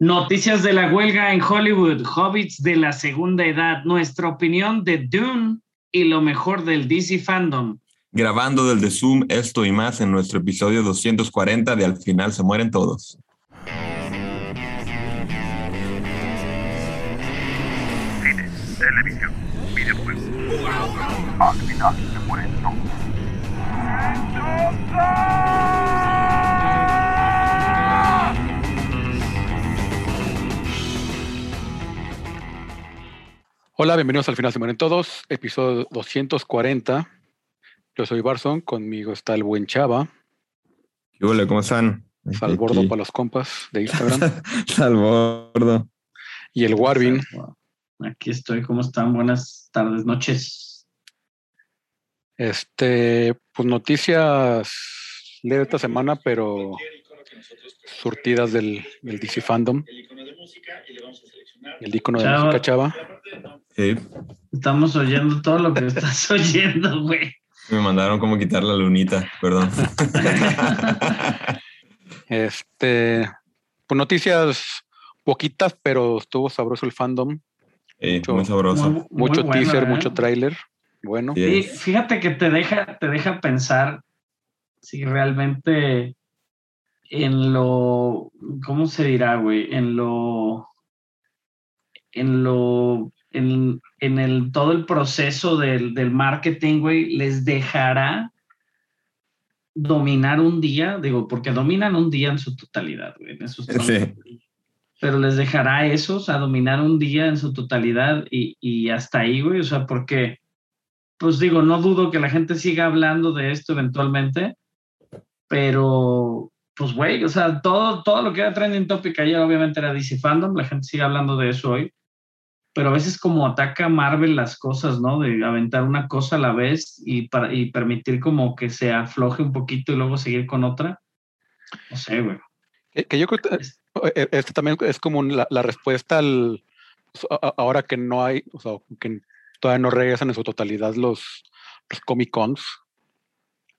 Noticias de la huelga en Hollywood, Hobbits de la segunda edad, nuestra opinión de Dune y lo mejor del DC Fandom. Grabando del The Zoom esto y más en nuestro episodio 240 de Al final se mueren todos. Cine, televisión, videojuegos. Al final Hola, bienvenidos al final se mueren todos, episodio 240. Yo soy Barson, conmigo está el buen Chava. Hola, ¿cómo están? Salbordo para los compas de Instagram. Salbordo. Y el Warvin. Aquí estoy, ¿cómo están? Buenas tardes, noches. Este, pues noticias de esta semana, pero surtidas del, del DC Fandom. El icono de Chava. música, Chava. Sí, Estamos oyendo todo lo que estás oyendo, güey. me mandaron como quitar la lunita, perdón. Este, pues noticias poquitas, pero estuvo sabroso el fandom. Mucho- muy sabroso. Muy- muy Mucho bueno, teaser, ¿eh? mucho tráiler. Bueno, Sí. Sí, fíjate que te deja, te deja pensar si realmente en lo, ¿cómo se dirá, güey? En lo, en lo, en, en el, todo el proceso del, del marketing, güey, les dejará dominar un día, digo, porque dominan un día en su totalidad, güey, en esos Sí. pero les dejará eso, o sea, dominar un día en su totalidad y, y hasta ahí, güey, o sea, porque, pues digo, no dudo que la gente siga hablando de esto eventualmente, pero, pues, güey, o sea, todo, todo lo que era trending topic ayer obviamente era DC Fandom, la gente sigue hablando de eso hoy, pero a veces como ataca Marvel las cosas, ¿no? De aventar una cosa a la vez y, para, y permitir como que se afloje un poquito y luego seguir con otra. No sé, güey. que, que yo creo que Es- eh, este también es como la, la respuesta al pues, a- ahora que no hay, o sea, que todavía no regresan en su totalidad los, los Comic Cons,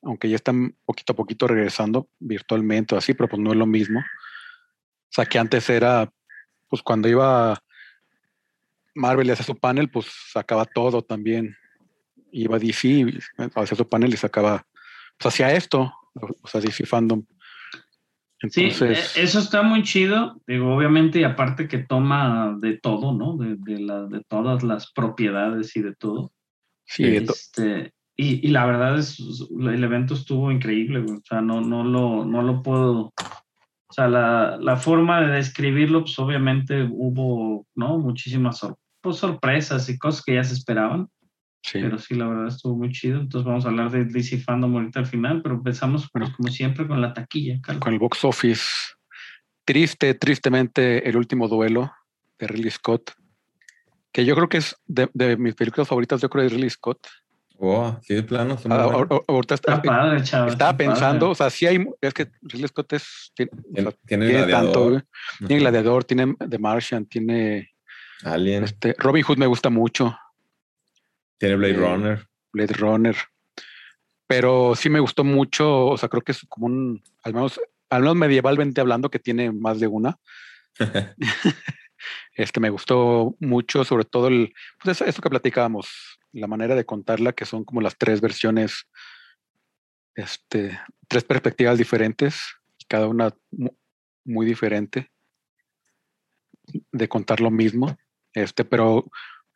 aunque ya están poquito a poquito regresando virtualmente o así, pero pues no es lo mismo. O sea, que antes era, pues cuando iba Marvel y hacía su panel, pues sacaba todo también. Iba DC, hacía su panel y sacaba, pues hacía esto, o sea, DC Fandom. Sí, Entonces, eh, eso está muy chido, digo, obviamente, y aparte que toma de todo, ¿no? De, de, la- de todas las propiedades y de todo. sí, de to- Este, y, y la verdad es, el evento estuvo increíble, o sea, no, no, lo, no lo puedo, o sea, la, la forma de describirlo, pues obviamente hubo, ¿no? Muchísimas sor- pues, sorpresas y cosas que ya se esperaban, sí. pero sí, la verdad estuvo muy chido, entonces vamos a hablar de DC Fandom ahorita al final, pero empezamos, pues, Bueno. como siempre, con la taquilla, Carlos. con el box office. Triste, tristemente, el último duelo de Ridley Scott, que yo creo que es de, de mis películas favoritas, yo creo de Ridley Scott. Oh, sí, de plano. Ah, bueno. ahor- ahor- ahorita está- Está padre, chaval. estaba está padre. pensando, o sea, sí hay, es que Ridley Scott es, tiene, o sea, Tiene, tiene tiene tanto, Gladiador, güey. tiene Gladiador, tiene The Martian, tiene Alien, este, Robin Hood me gusta mucho, tiene Blade eh, Runner. Blade Runner, pero sí me gustó mucho, o sea, creo que es como un, al menos, al menos medievalmente hablando, que tiene más de una. Este me gustó mucho, sobre todo el, pues eso, eso que platicábamos, la manera de contarla, que son como las tres versiones, este, tres perspectivas diferentes, cada una mu- muy diferente de contar lo mismo. Este, pero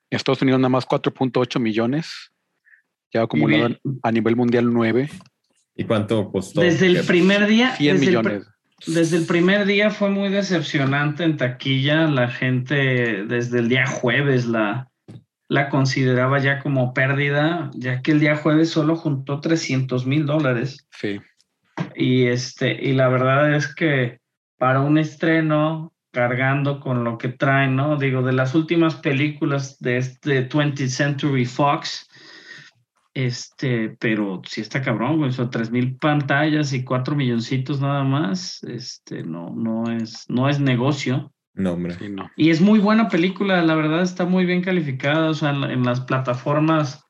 Estados Unidos nada más 4.8 millones, ya acumulado a nivel mundial 9, ¿Y cuánto costó? Desde el primer día. 100 desde el pr- millones. desde el primer día fue muy decepcionante en taquilla. La gente desde el día jueves la, la consideraba ya como pérdida, ya que el día jueves solo juntó 300 mil dólares. Sí, Y, este, y la verdad es que para un estreno, cargando con lo que traen, ¿no? Digo, de las últimas películas de este 20th Century Fox, este, pero sí está cabrón, güey, sea, tres mil pantallas y cuatro milloncitos nada más, este, no, no es, no es negocio. No, hombre. sí, no. Y es muy buena película, la verdad está muy bien calificada, o sea, en las plataformas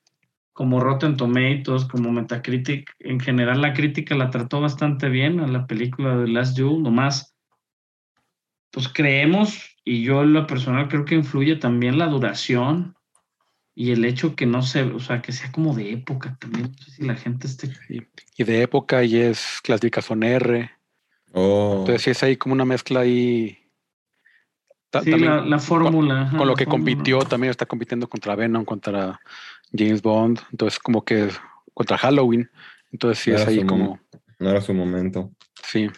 como Rotten Tomatoes, como Metacritic, en general la crítica la trató bastante bien a la película de Last Duel, nomás pues creemos, y yo en lo personal creo que influye también la duración y el hecho que no se, o sea, que sea como de época también. No sé si la gente esté. Y, y de época y es clasificación R. Oh, Entonces sí es ahí como una mezcla ahí. Ta- Sí, también la, la fórmula. ajá, con lo que fórmula. compitió, también está compitiendo contra Venom, contra James Bond. Entonces como que contra Halloween. Entonces sí es ahí como, mo- no era su momento. sí.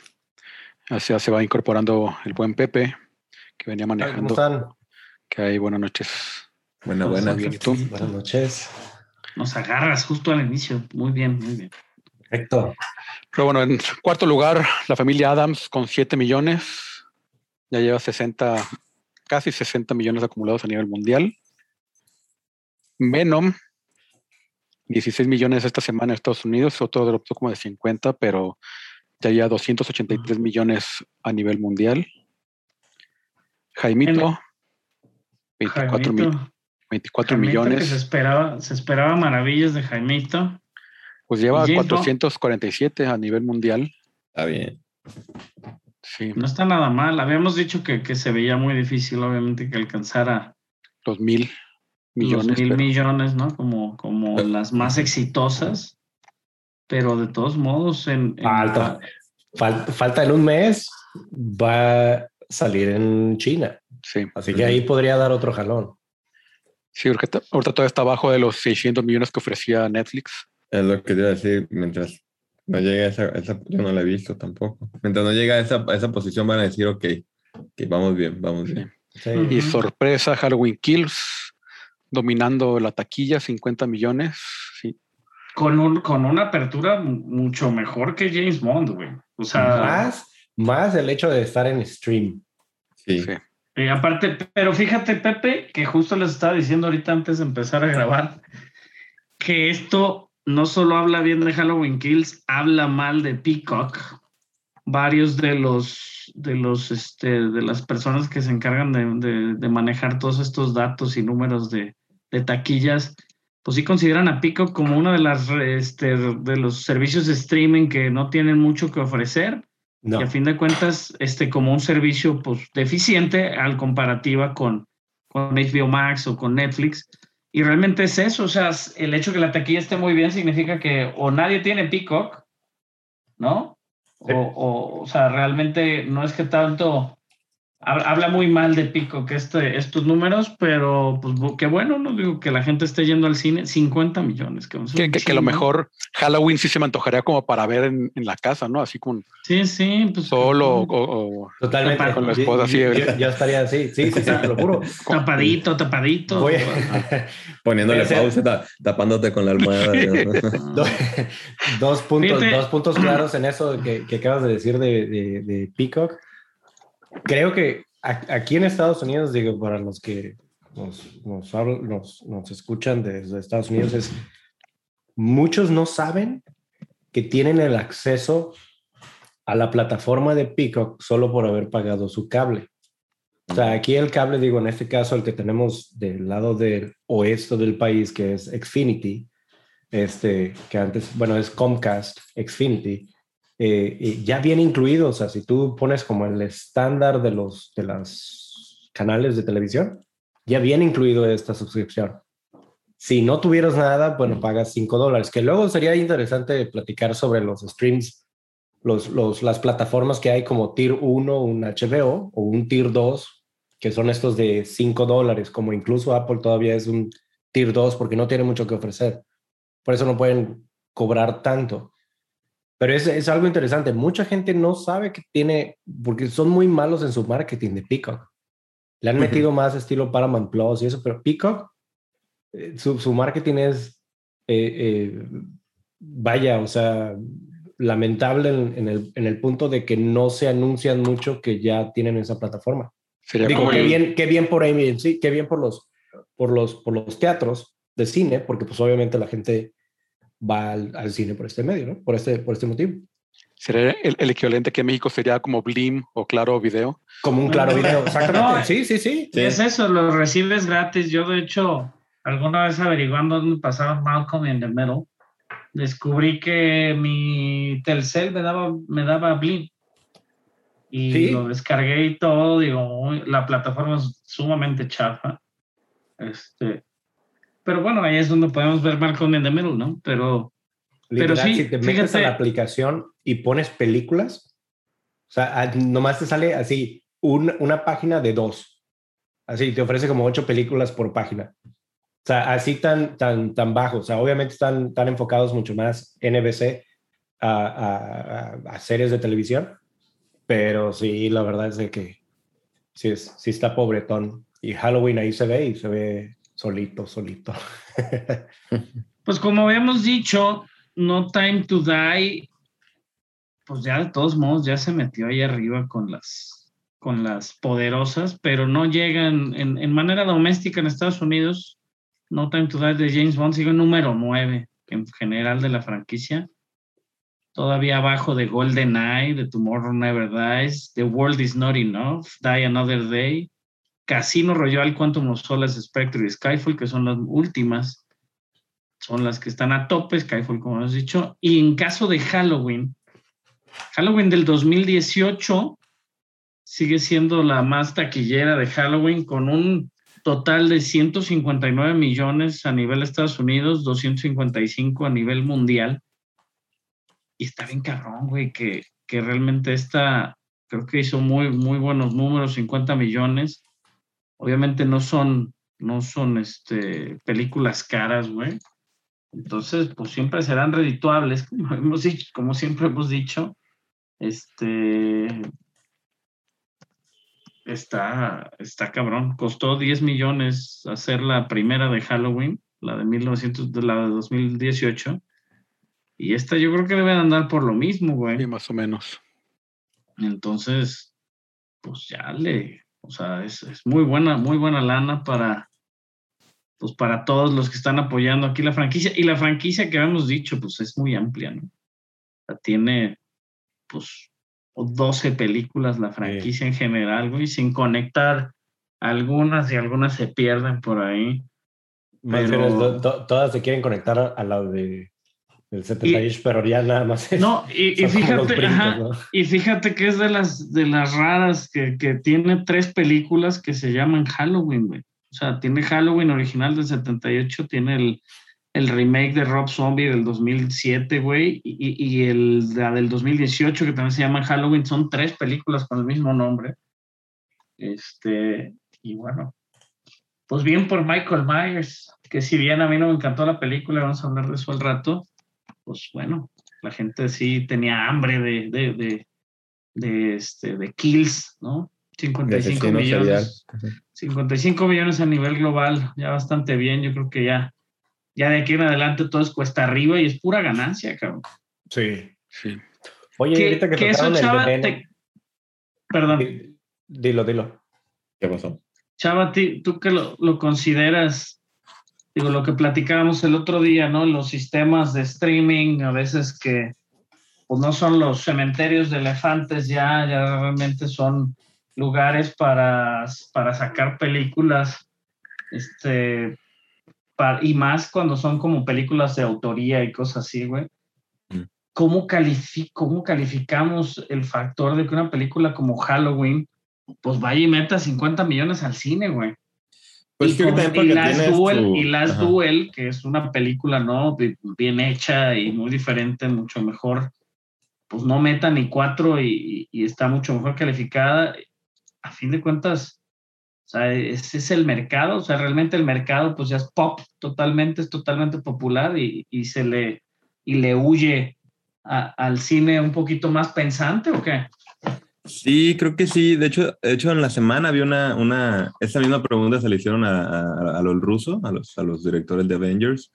Así ya se va incorporando el buen Pepe, que venía ¿Cómo manejando. están? Que hay buenas noches. Buena, buena. Muy bien, ¿y tú? Buenas noches. Nos agarras justo al inicio. Muy bien, muy bien. Perfecto. Pero bueno, en cuarto lugar, la familia Adams con 7 millones. Ya lleva 60, casi 60 millones acumulados a nivel mundial. Venom, 16 millones esta semana en Estados Unidos, otro dropó como de 50, pero ya lleva 283 millones a nivel mundial. Jaimito, 24, mi- Jaimito, 24 Jaimito, que millones. se esperaba, se esperaba maravillas de Jaimito. Pues lleva James Bond. 447 a nivel mundial. Está bien. Sí, No está nada mal. Habíamos dicho que, que se veía muy difícil, obviamente, que alcanzara los mil millones. los mil pero- millones, ¿no? Como, como Pero- las más exitosas. Pero de todos modos, en, en- Falta. Fal- falta en un mes, va a salir en China. Sí, Así que ahí podría dar otro jalón. sí, porque ta- ahorita todavía está abajo de los 600 millones que ofrecía Netflix. Es lo que te iba a decir. Mientras no llegue a esa, esa- yo no la he visto tampoco. Mientras no llegue a esa, a esa posición van a decir, ok, que vamos bien, vamos bien. Sí. Y sorpresa, Halloween Kills, dominando la taquilla, 50 millones. Sí, con, un, con una apertura mu- mucho mejor que James Bond, güey. O sea, Más, más el hecho de estar en stream. Sí. sí. y aparte, pero fíjate, Pepe, que justo les estaba diciendo ahorita antes de empezar a grabar, que esto no solo habla bien de Halloween Kills, habla mal de Peacock. Varios de los de los este de las personas que se encargan de, de- de manejar todos estos datos y números de, de taquillas, pues sí consideran a Peacock como uno de las este, de los servicios de streaming que no tienen mucho que ofrecer No. y a fin de cuentas, este, como un servicio pues, deficiente al comparativa con, con HBO Max o con Netflix. Y realmente es eso, o sea, el hecho que la taquilla esté muy bien significa que o nadie tiene Peacock, ¿no? O, o, o sea, realmente no es que tanto habla muy mal de Peacock este, estos números, pero pues qué bueno, no digo que la gente esté yendo al cine, 50 millones. Que, Que, que, que lo chingo. mejor Halloween sí se me antojaría como para ver en, en la casa, ¿no? Así con Sí, sí, pues solo o, o- Totalmente. Con la esposa así, Yo, yo- estaría así. Sí, sí, sí, te lo juro. tapadito, tapadito. Voy a- Poniéndole Ese- pausa, ta- tapándote con la almohada. Do- dos, puntos, Fíjate. dos puntos claros en eso que, que acabas de decir de, de- de Peacock. Creo que aquí en Estados Unidos, digo, para los que nos, nos, habl- nos, nos escuchan desde Estados Unidos, es muchos no saben que tienen el acceso a la plataforma de Peacock solo por haber pagado su cable. O sea, aquí el cable, digo, en este caso, el que tenemos del lado del oeste del país, que es Xfinity, este, que antes, bueno, es Comcast, Xfinity, eh, ya viene incluido, o sea, si tú pones como el estándar de los de las canales de televisión, ya viene incluido esta suscripción. Si no tuvieras nada, bueno, pagas 5 dólares, que luego sería interesante platicar sobre los streams, los, los, las plataformas que hay como Tier 1, un HBO o un Tier 2, que son estos de 5 dólares, como incluso Apple todavía es un Tier 2 porque no tiene mucho que ofrecer. Por eso no pueden cobrar tanto. Pero es, es algo interesante. Mucha gente no sabe que tiene, porque son muy malos en su marketing de Peacock. Le han metido más estilo Paramount Plus y eso, pero Peacock, eh, su, su marketing es, eh, eh, vaya, o sea, lamentable en, en el, en el punto de que no se anuncian mucho que ya tienen esa plataforma. sería Digo, qué el- bien, qué bien por AMC, qué bien por los, por los, por los teatros de cine, porque pues obviamente la gente va al, al cine por este medio, ¿no? Por este, por este motivo. sería el, el equivalente que en México sería como Blim o Claro Video. Como un claro video, exactamente. No, sí, sí, sí. Sí. Es eso, lo recibes gratis. Yo, de hecho, alguna vez averiguando dónde pasaba Malcolm in the Middle, descubrí que mi Telcel me daba, me daba Blim. y Sí. lo descargué y todo. Digo, uy, la plataforma es sumamente chafa. Este, pero bueno, ahí es donde podemos ver Malcolm in the Middle, ¿no? Pero Literal, sí, si te metes fíjate- a la aplicación y pones películas, o sea, a- nomás te sale así un- una página de dos. Así te ofrece como ocho películas por página. O sea, así tan, tan, tan bajo. O sea, obviamente están, están enfocados mucho más NBC a, a- a- a series de televisión. Pero sí, la verdad es de que sí, es, sí está pobretón. Y Halloween ahí se ve y se ve solito, solito. Pues como habíamos dicho, No Time to Die, pues ya de todos modos ya se metió ahí arriba con las, con las poderosas, pero no llegan en, en manera doméstica en Estados Unidos. No Time to Die de James Bond sigue número 9 en general de la franquicia. Todavía abajo de GoldenEye, de Tomorrow Never Dies, The World Is Not Enough, Die Another Day, Casino Royale, Quantum of Solace, Spectre y Skyfall, que son las últimas son las que están a tope, Skyfall, como hemos dicho. Y en caso de Halloween, Halloween del 2018 sigue siendo la más taquillera de Halloween con un total de 159 millones a nivel Estados Unidos, 255 a nivel mundial. Y está bien cabrón, güey, que, que realmente esta, creo que hizo muy, muy buenos números, 50 millones. Obviamente no son, no son este, películas caras, güey. Entonces, pues siempre serán redituables, como, hemos dicho, como siempre hemos dicho. Este está, está cabrón. Costó 10 millones hacer la primera de Halloween, la de 1900, de la de 2018. Y esta yo creo que deben andar por lo mismo, güey. Sí, más o menos. Entonces, pues ya le, o sea, es, es muy buena, muy buena lana para, pues para todos los que están apoyando aquí la franquicia. Y la franquicia que habíamos dicho, pues es muy amplia, ¿no? O sea, tiene, pues, 12 películas la franquicia en general, güey, sin conectar algunas y algunas se pierden por ahí. Más Pero- bien to- to- todas se quieren conectar a la de del 78, pero ya nada más es- No, y, y fíjate, brincos, ajá, ¿no? Y fíjate que es de las, de las raras que, que tiene tres películas que se llaman Halloween, güey. O sea, tiene Halloween original del 78, tiene el, el remake de Rob Zombie del 2007, güey, y, y el la del 2018 que también se llama Halloween. Son tres películas con el mismo nombre. Este, y bueno, pues bien por Michael Myers, que si bien a mí no me encantó la película, vamos a hablar de eso al rato, pues bueno, la gente sí tenía hambre de, de, de, de, este, de kills, ¿no? 55 asesino millones. serial. 55 millones a nivel global, ya bastante bien. Yo creo que ya, ya de aquí en adelante todo es cuesta arriba y es pura ganancia, cabrón. Sí. Sí. Oye, Que, ahorita que, que eso, el Chava, veneno- te- perdón, Di- Dilo, dilo. ¿Qué pasó? Chava, tú que lo, lo consideras, digo, lo que platicábamos el otro día, ¿no? Los sistemas de streaming, a veces que pues no son los cementerios de elefantes, ya, ya realmente son lugares para, para sacar películas, este, pa- y más cuando son como películas de autoría y cosas así, güey. Mm. ¿Cómo, califi- ¿Cómo calificamos el factor de que una película como Halloween, pues vaya y meta 50 millones al cine, güey? Pues y, que con- Last Duel, tu- y Last ajá. Duel, que es una película no Bi- bien hecha y muy diferente, mucho mejor, pues no meta ni cuatro y, y está mucho mejor calificada. A fin de cuentas, o sea, ese es el mercado, o sea, realmente el mercado pues ya es pop totalmente, es totalmente popular y, y se le, y le huye a- al cine un poquito más pensante o qué? Sí, creo que sí. De hecho, de hecho en la semana había una, una, esta misma pregunta se le hicieron a, a, a los rusos, a los, a los directores de Avengers,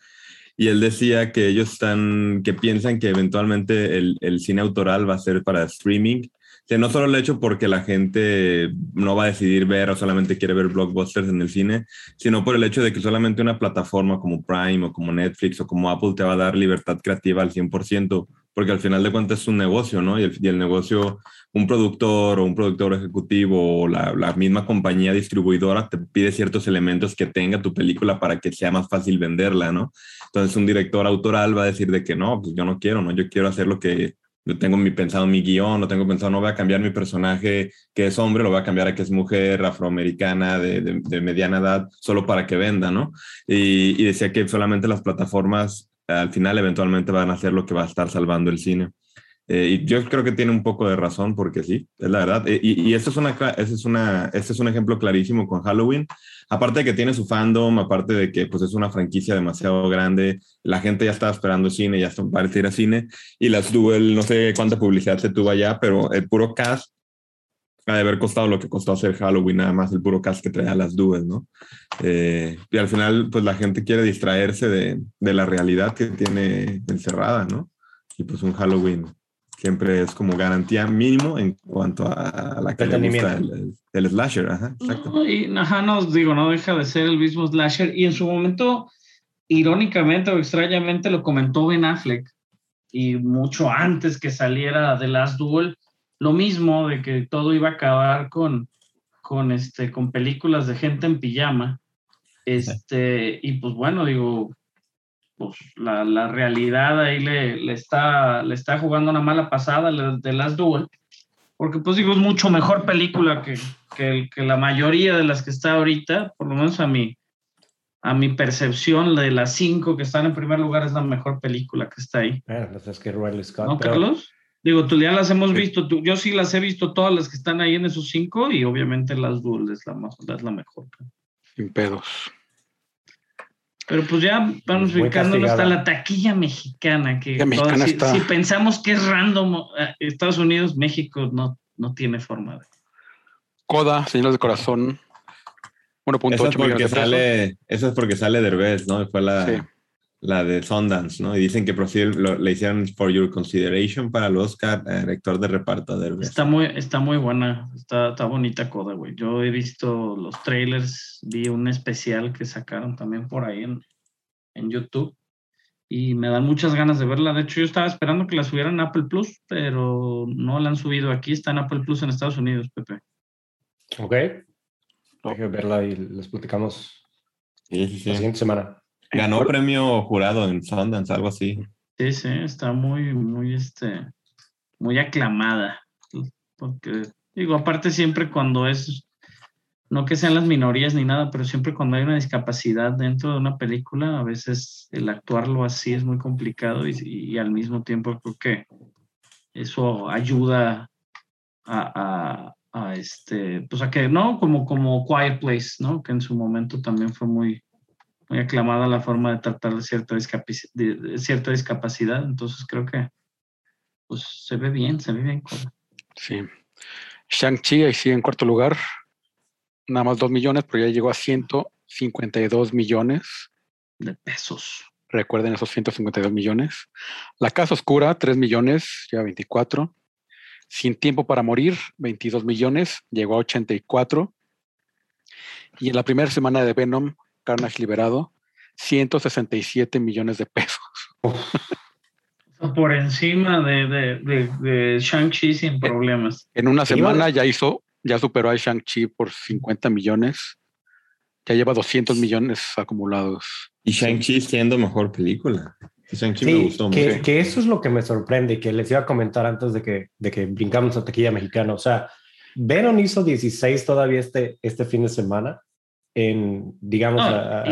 y él decía que ellos están, que piensan que eventualmente el, el cine autoral va a ser para streaming. No solo el hecho porque la gente no va a decidir ver o solamente quiere ver blockbusters en el cine, sino por el hecho de que solamente una plataforma como Prime o como Netflix o como Apple te va a dar libertad creativa al 100%, porque al final de cuentas es un negocio, ¿no? Y el, y el negocio un productor o un productor ejecutivo o la, la, misma compañía distribuidora te pide ciertos elementos que tenga tu película para que sea más fácil venderla, ¿no? Entonces un director autoral va a decir de que no, pues yo no quiero, ¿no? Yo quiero hacer lo que yo tengo pensado mi guion, no tengo pensado, no voy a cambiar mi personaje que es hombre, lo voy a cambiar a que es mujer afroamericana de, de, mediana edad, solo para que venda, ¿no? Y, y, decía que solamente las plataformas al final eventualmente van a hacer lo que va a estar salvando el cine. Eh, y yo creo que tiene un poco de razón porque sí, es la verdad. Eh, y, y esto es una, este es una, este es un ejemplo clarísimo con Halloween. Aparte de que tiene su fandom, aparte de que pues es una franquicia demasiado grande, la gente ya estaba esperando cine, ya está para ir a cine. Y las Duel, no sé cuánta publicidad se tuvo allá, pero el puro cast ha de haber costado lo que costó hacer Halloween, nada más el puro cast que traía las Duel, ¿no? Eh, y al final, pues la gente quiere distraerse de, de la realidad que tiene encerrada, ¿no? Y pues un Halloween siempre es como garantía mínimo en cuanto a, la que le gusta el, slasher. Ajá, exacto. No, y ajá, no, digo, no deja de ser el mismo slasher. Y en su momento, irónicamente o extrañamente, lo comentó Ben Affleck. Y mucho antes que saliera The Last Duel, lo mismo de que todo iba a acabar con, con, este, con películas de gente en pijama. Este, y pues bueno, digo, pues la, la realidad ahí le, le, está, le está jugando una mala pasada de Last Duel, porque pues digo, es mucho mejor película que, que, que, la mayoría de las que está ahorita, por lo menos a mi, a mi percepción, de las cinco que están en primer lugar es la mejor película que está ahí. Pues es que Riley Scott. ¿No, Carlos? Digo, tú ya las hemos visto, tú, yo sí las he visto todas las que están ahí en esos cinco y obviamente Last Duel es la, es la mejor. Sin pedos. Pero pues ya vamos ubicándonos hasta la taquilla mexicana, que si, pensamos que es random eh, Estados Unidos, México no, no tiene forma de. Coda, Señores de Corazón, 1.8 millones sale, Eso es porque sale Derbez, ¿no? Fue la, la de Sundance, ¿no? Y dicen que lo, le hicieron For Your Consideration para el Oscar, eh, director de reparto Derbez. Está muy, está muy buena, está, está bonita Coda, güey. Yo he visto los trailers, vi un especial que sacaron también por ahí en, en YouTube y me dan muchas ganas de verla. De hecho, yo estaba esperando que la subieran en Apple Plus, pero no la han subido aquí. Está en Apple Plus en Estados Unidos, Pepe. Ok. Deje verla y les platicamos la siguiente semana. Ganó premio jurado en Sundance, algo así. Sí, sí, está muy, muy, este, muy aclamada. Porque, digo, aparte siempre cuando es, no que sean las minorías ni nada, pero siempre cuando hay una discapacidad dentro de una película, a veces el actuarlo así es muy complicado y, al mismo tiempo creo que eso ayuda a, a, este, pues a que, ¿no? Como, como Quiet Place, ¿no? Que en su momento también fue muy, muy aclamada la forma de tratar de cierta, de cierta discapacidad. Entonces creo que pues se ve bien, se ve bien. Sí. Shang-Chi ahí sigue en cuarto lugar, nada más dos millones, pero ya llegó a 152 millones de pesos. Recuerden esos 152 millones. La Casa Oscura, 3 millones, ya 24. Sin Tiempo para Morir, 22 millones, llegó a 84. Y en la primera semana de Venom, Carnage liberado, 167 millones de pesos. Por encima de, de, de, Shang-Chi sin problemas. En una semana ya hizo, ya superó a Shang-Chi por 50 millones. Ya lleva 200 millones acumulados. Y Shang-Chi siendo mejor película. Shang-Chi me gustó que, mucho. Que eso es lo que me sorprende, que les iba a comentar antes de que, de que brincamos a taquilla mexicana. O sea, Venom hizo 16 todavía este, este fin de semana en, digamos,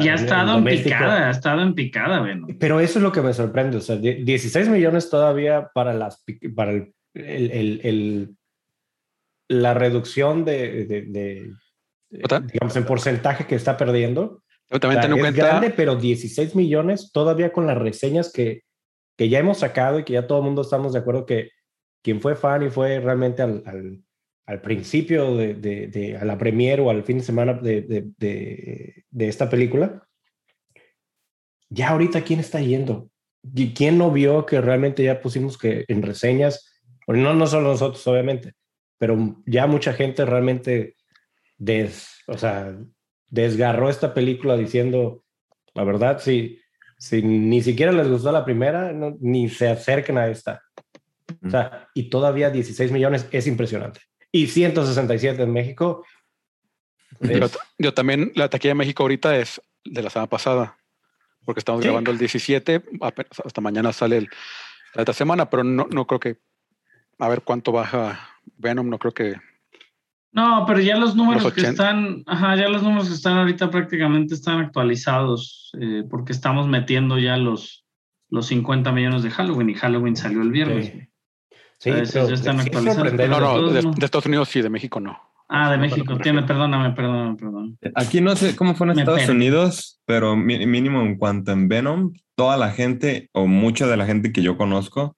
ya ha estado en, picada, ha estado en picada, bueno. Pero eso es lo que me sorprende, o sea, 16 millones todavía para las para el, el, el, la reducción de, de, digamos, en porcentaje que está perdiendo. también o es grande, pero 16 millones todavía con las reseñas que, que ya hemos sacado y que ya todo el mundo estamos de acuerdo que quien fue fan y fue realmente al, al al principio de, de, a la premiere o al fin de semana de, de, esta película, ya ahorita quién está yendo, ¿Y quién no vio que realmente ya pusimos que en reseñas, no, no solo nosotros obviamente, pero ya mucha gente realmente des, o sea, desgarró esta película diciendo, la verdad, si, si ni siquiera les gustó la primera, ni se acerquen a esta. O sea, y todavía 16 millones es impresionante y 167 en México. yo también, la taquilla de México ahorita es de la semana pasada, porque estamos grabando el 17, hasta mañana sale el, la otra semana, pero no, no creo que a ver cuánto baja Venom, no creo que No, pero ya los números Los que 80. están, ajá, ya los números que están ahorita prácticamente están actualizados, eh, porque estamos metiendo ya los, los 50 millones de Halloween y Halloween salió el viernes. Sí. Sí, A veces pero ya están actualizados, no, de no, de, de Estados Unidos sí, de México no. Ah, de México, tiene, perdóname, perdóname, perdón. Aquí no sé cómo fue en Me Estados. Unidos, pero mínimo en cuanto en Venom, toda la gente o mucha de la gente que yo conozco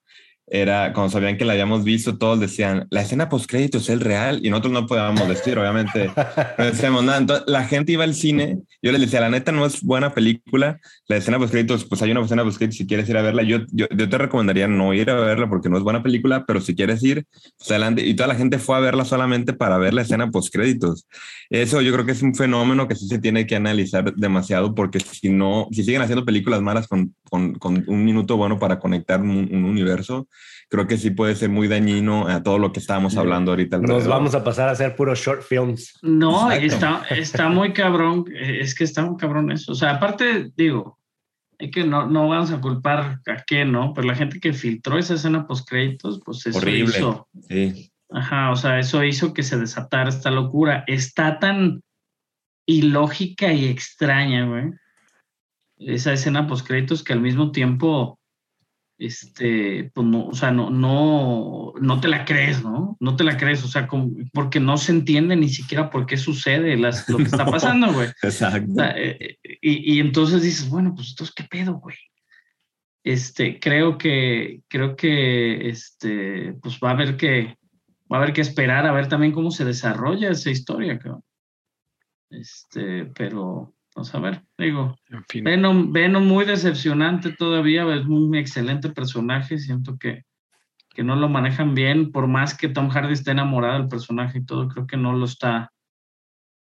era, cuando sabían que la habíamos visto, todos decían, la escena post créditos es real y nosotros no podíamos decir, obviamente, no decíamos nada. Entonces, la gente iba al cine, yo les decía, la neta no es buena película, la escena post créditos, pues hay una escena post créditos si quieres ir a verla, yo, yo, yo te recomendaría no ir a verla porque no es buena película, pero si quieres ir, pues adelante. Y toda la gente fue a verla solamente para ver la escena post créditos. Eso yo creo que es un fenómeno que sí se tiene que analizar demasiado porque si no, si siguen haciendo películas malas con, con, con un minuto bueno para conectar un, un universo, creo que sí puede ser muy dañino a todo lo que estábamos hablando ahorita. Nos alrededor. vamos a pasar a hacer puros short films. No, está, está muy cabrón, es que está muy cabrón eso. O sea, aparte, digo, es que no, no vamos a culpar a qué, ¿no? Pero la gente que filtró esa escena post créditos, pues eso Horrible. hizo. Sí, Ajá, o sea, eso hizo que se desatara esta locura. Está tan ilógica y extraña, güey. Esa escena post créditos que al mismo tiempo, este, pues no, o sea, no, no, no te la crees, ¿no? No te la crees, o sea, como- porque no se entiende ni siquiera por qué sucede las, lo que está pasando, güey. exacto. O sea, eh, eh, y, y entonces dices, bueno, pues entonces, ¿qué pedo, güey? Este, creo que, creo que, este, pues va a haber que, va a haber que esperar a ver también cómo se desarrolla esa historia, cabrón. Este, pero, vamos a ver, digo, En fin. Venom, Venom muy decepcionante todavía, es un excelente personaje, siento que, que no lo manejan bien, por más que Tom Hardy esté enamorado del personaje y todo, creo que no lo está,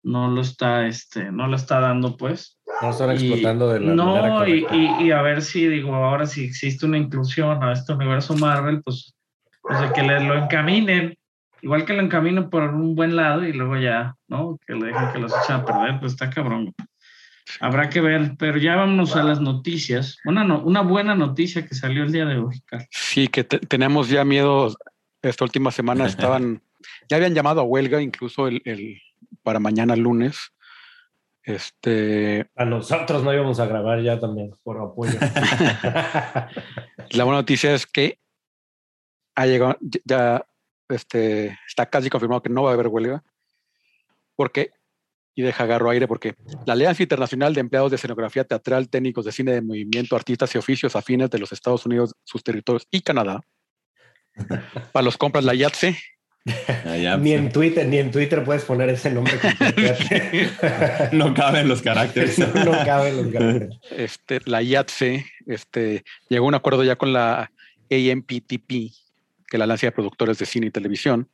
no lo está, este, no lo está dando, pues. No están Y- explotando de la no, y, y- y a ver si, digo, ahora si existe una inclusión a este universo Marvel, pues, pues de que le, lo encaminen, igual que lo encaminen por un buen lado y luego ya, ¿no? Que le dejen que los echen a perder, pues está cabrón. Habrá que ver, pero ya vámonos a las noticias. Una, no- una buena noticia que salió el día de hoy, Carlos. Sí, que te- tenemos ya miedo. Esta última semana estaban, ya habían llamado a huelga, incluso el, el- para mañana lunes. Este, A nosotros no íbamos a grabar ya también por apoyo. la buena noticia es que ha llegado, ya este, está casi confirmado que no va a haber huelga. Porque, y deja agarro aire, porque la Alianza Internacional de Empleados de Escenografía Teatral, Técnicos de Cine de Movimiento, Artistas y Oficios afines de los Estados Unidos, sus territorios y Canadá, para los compras la IATSE, ni en Twitter, ni en Twitter puedes poner ese nombre no caben los caracteres. no, no caben los caracteres. este, la IATSE este, llegó a un acuerdo ya con la AMPTP, que es la Alianza de Productores de Cine y Televisión,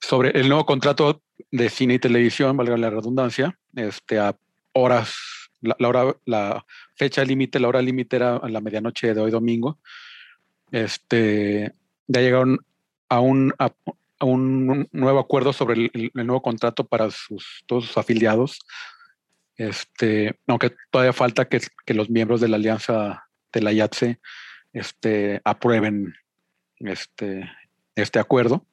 sobre el nuevo contrato de cine y televisión, valga la redundancia, este, a horas, la, hora, la fecha límite, la hora límite era a la medianoche de hoy domingo. Este, ya llegaron a un, a, un nuevo acuerdo sobre el nuevo contrato para sus, todos sus afiliados. Este, aunque todavía falta que, que los miembros de la alianza de la IATSE este, aprueben este, este acuerdo.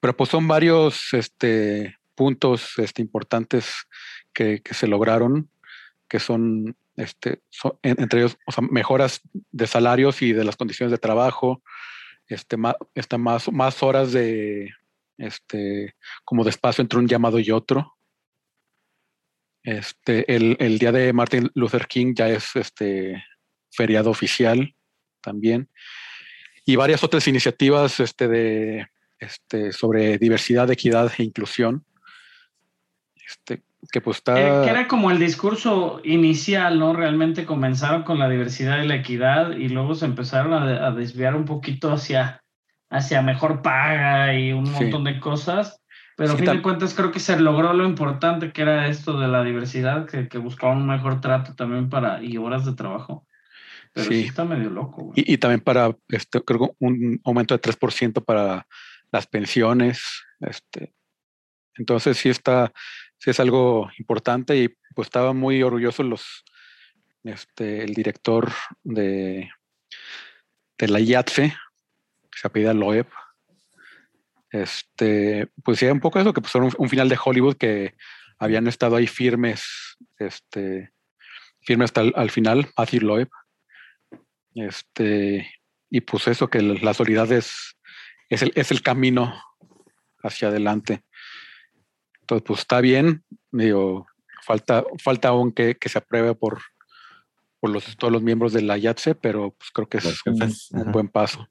Pero pues son varios este, puntos este, importantes que, que se lograron, que son, este, entre ellos o sea, mejoras de salarios y de las condiciones de trabajo, este, más, más, más horas de, este, como de espacio entre un llamado y otro. Este, el, el día de Martin Luther King ya es este feriado oficial también. Y varias otras iniciativas este, de, este, sobre diversidad, equidad e inclusión. Este, que pues está. Eh, que era como el discurso inicial, ¿no? Realmente comenzaron con la diversidad y la equidad y luego se empezaron a, a desviar un poquito hacia, hacia mejor paga y un Sí. montón de cosas. Pero a Sí, fin de cuentas creo que se logró lo importante que era esto de la diversidad, que, que buscaban un mejor trato también para y horas de trabajo. Pero sí, Sí. está medio loco. Y, y también para, este, creo un aumento de 3% para las pensiones. Este. Entonces sí está, sí es algo importante y pues estaba muy orgulloso los, este, el director de, de la IATSE, se apellida Loeb. Este, pues sí, un poco eso, que pues un, un, final de Hollywood que habían estado ahí firmes, este, firmes hasta el al final, Matthew Loeb. Este, y pues eso, que la soledad es, el, es el camino hacia adelante. Entonces, pues está bien, digo, falta, falta aún que, que se apruebe por, por los, todos los miembros de la IATSE, pero pues creo que es un, un, buen paso.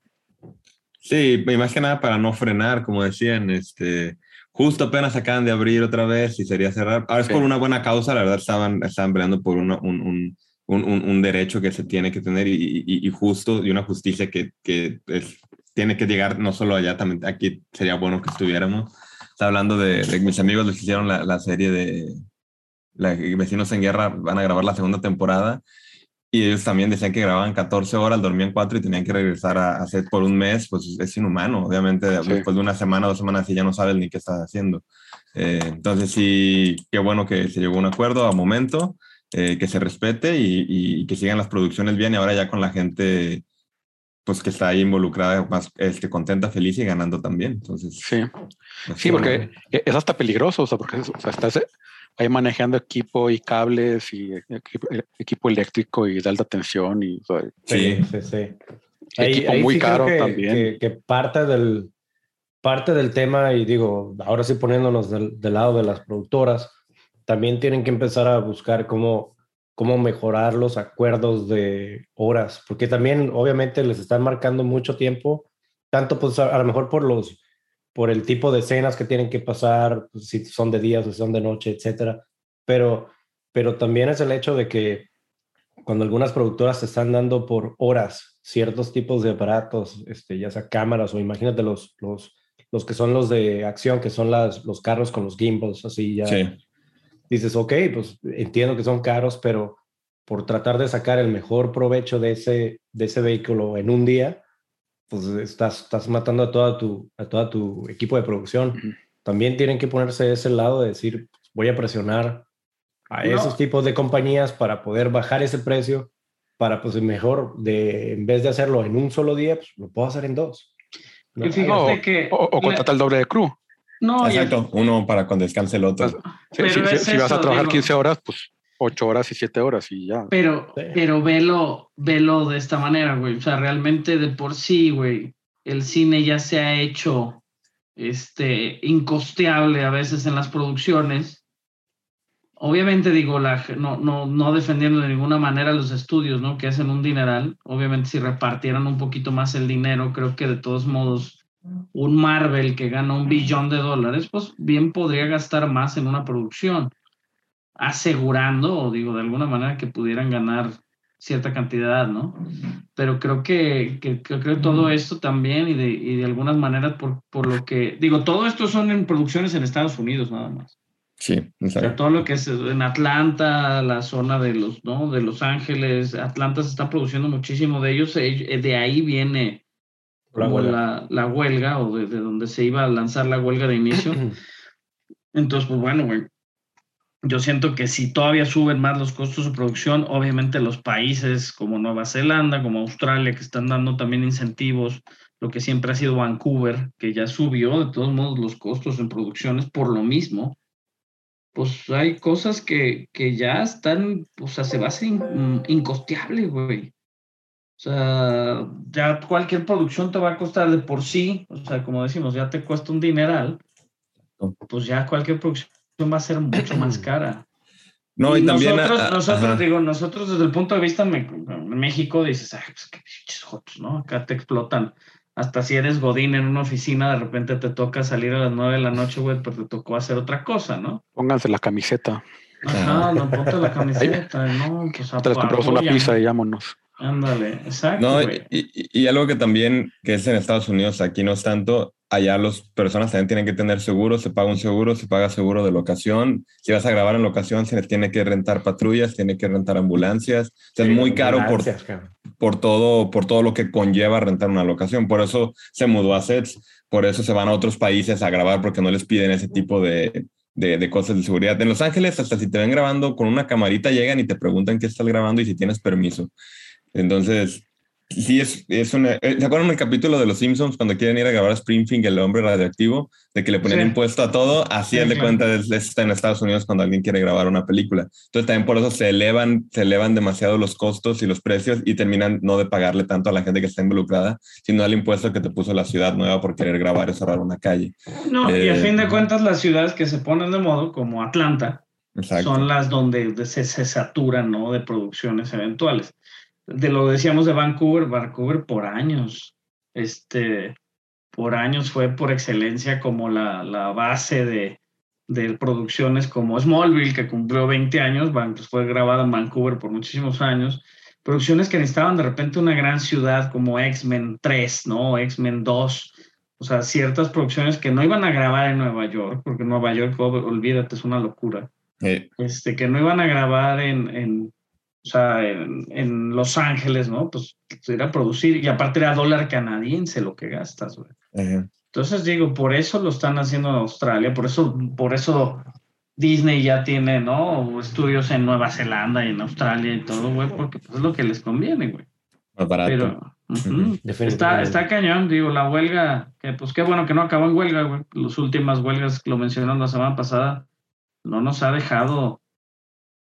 Sí, más que nada para no frenar, como decían, este, justo apenas acaban de abrir otra vez y sería cerrar. Ahora es por una buena causa, la verdad estaban, estaban peleando por una, un, un, un, un, derecho que se tiene que tener y, y, y justo y una justicia que, que es, tiene que llegar no solo allá, también aquí sería bueno que estuviéramos. Está hablando de, de mis amigos los que hicieron la, la serie de la, Vecinos en Guerra, van a grabar la segunda temporada y ellos también decían que grababan 14 horas, dormían 4 y tenían que regresar a, a set por un mes, pues es inhumano. Obviamente, sí. después de una semana, dos semanas, y ya no sabes ni qué estás haciendo. Eh, entonces, sí, qué bueno que se llegó a un acuerdo a momento, eh, que se respete y, y, que sigan las producciones bien. Y ahora ya con la gente pues que está ahí involucrada, más este, contenta, feliz y ganando también. Entonces, sí, sí, porque es hasta peligroso, o sea, porque o sea, estás ahí manejando equipo y cables y equipo, equipo eléctrico y de alta tensión y o sea, sí, sí, sí. Equipo ahí, ahí muy sí caro que, también. Que, que, parte del parte del tema y digo, ahora sí poniéndonos del, del, lado de las productoras, también tienen que empezar a buscar cómo cómo mejorar los acuerdos de horas, porque también obviamente les están marcando mucho tiempo, tanto pues a, lo mejor por los por el tipo de escenas que tienen que pasar, pues, si son de días o si son de noche, etcétera. Pero, pero también es el hecho de que cuando algunas productoras se están dando por horas ciertos tipos de aparatos, este, ya sea cámaras o imagínate los, los, los que son los de acción, que son las, los carros con los gimbals, así ya. Sí. Dices, ok, pues entiendo que son caros, pero por tratar de sacar el mejor provecho de ese, de ese vehículo en un día, pues estás, estás matando a toda tu, a toda tu equipo de producción. Uh -huh. También tienen que ponerse de ese lado de decir, pues, voy a presionar a no. esos tipos de compañías para poder bajar ese precio, para pues mejor, de, en vez de hacerlo en un solo día, pues lo puedo hacer en dos. ¿no? O, que o, o contratar el doble de crew. No, Exacto, ya... uno para cuando descanse el otro. Sí, si, si, si, vas a trabajar digo, 15 horas, pues ocho horas y siete horas y ya. Pero, sí. pero velo, velo de esta manera, güey. O sea, realmente de por sí, güey, el cine ya se ha hecho este, incosteable a veces en las producciones. Obviamente, digo, la, no, no, no defendiendo de ninguna manera los estudios, ¿no? Que hacen un dineral. Obviamente, si repartieran un poquito más el dinero, creo que de todos modos, un Marvel que gana un billón de dólares, pues bien podría gastar más en una producción asegurando, o digo, de alguna manera que pudieran ganar cierta cantidad, ¿no? Pero creo que, que, que creo todo esto también y de, y de algunas maneras por, por, lo que, digo, todo esto son en producciones en Estados Unidos nada más. Sí, exacto. O sea, todo lo que es en Atlanta, la zona de los, ¿no? De Los Ángeles, Atlanta se está produciendo muchísimo de ellos, de ahí viene la huelga, la, la huelga o de, de, donde se iba a lanzar la huelga de inicio. Entonces, pues bueno, güey, yo siento que si todavía suben más los costos de producción, obviamente los países como Nueva Zelanda, como Australia, que están dando también incentivos, lo que siempre ha sido Vancouver, que ya subió de todos modos los costos en producciones por lo mismo, pues hay cosas que, que ya están, o sea, se va a hacer in, incosteable, güey. O sea, ya cualquier producción te va a costar de por sí, o sea, como decimos, ya te cuesta un dineral, pues ya cualquier producción va a ser mucho más cara. No, y, y también. Nosotros, a, nosotros digo, nosotros desde el punto de vista en México dices, ay, pues qué pinches jotos, ¿no? Acá te explotan. Hasta si eres Godín en una oficina, de repente te toca salir a las nueve de la noche, güey, pero te tocó hacer otra cosa, ¿no? Pónganse la camiseta. Ajá, no ponte la camiseta, ¿no? Pues te les compramos una pizza y vámonos. Ándale, exacto. No, y, y, y, algo que también, que es en Estados Unidos, aquí no es tanto, allá las personas también tienen que tener seguro, se paga un seguro, se paga seguro de locación. Si vas a grabar en locación, se tiene que rentar patrullas, tiene que rentar ambulancias. O sea, sí, es muy caro por, por, todo, por todo lo que conlleva rentar una locación. Por eso se mudó a sets, por eso se van a otros países a grabar porque no les piden ese tipo de, de, de, cosas de seguridad. En Los Ángeles, hasta si te ven grabando con una camarita, llegan y te preguntan qué estás grabando y si tienes permiso. Entonces, Sí, es, es una. eh, ¿Se acuerdan el capítulo de Los Simpsons cuando quieren ir a grabar a Springfield, el hombre radioactivo, de que le ponían Sí. impuesto a todo? Así Sí, es de claro. cuenta es, es- está en Estados Unidos cuando alguien quiere grabar una película. Entonces también por eso se elevan, se elevan demasiado los costos y los precios y terminan no de pagarle tanto a la gente que está involucrada, sino al impuesto que te puso la ciudad nueva por querer grabar o cerrar una calle. No, y a Eh, fin de cuentas las ciudades que se ponen de modo, como Atlanta, Exacto. son las donde de- se, se saturan ¿no? de producciones eventuales. De lo decíamos de Vancouver, Vancouver por años, este, por años fue por excelencia como la, la base de, de producciones como Smallville, que cumplió 20 años, pues fue grabada en Vancouver por muchísimos años. Producciones que necesitaban de repente una gran ciudad como X-Men 3, ¿no? X-Men 2. O sea, ciertas producciones que no iban a grabar en Nueva York, porque Nueva York, oh, olvídate, es una locura este, que no iban a grabar en, en, o sea, en, en Los Ángeles, ¿no? Pues ir a producir, y aparte era dólar canadiense lo que gastas, güey. Entonces digo, por eso lo están haciendo en Australia, por eso, por eso Disney ya tiene, ¿no? Estudios en Nueva Zelanda y en Australia y todo, güey, porque pues, es lo que les conviene, güey. más barato. Pero está, está cañón, digo, la huelga, que pues qué bueno que no acabó en huelga, güey. Las últimas huelgas, lo mencionaron la semana pasada, no nos ha dejado,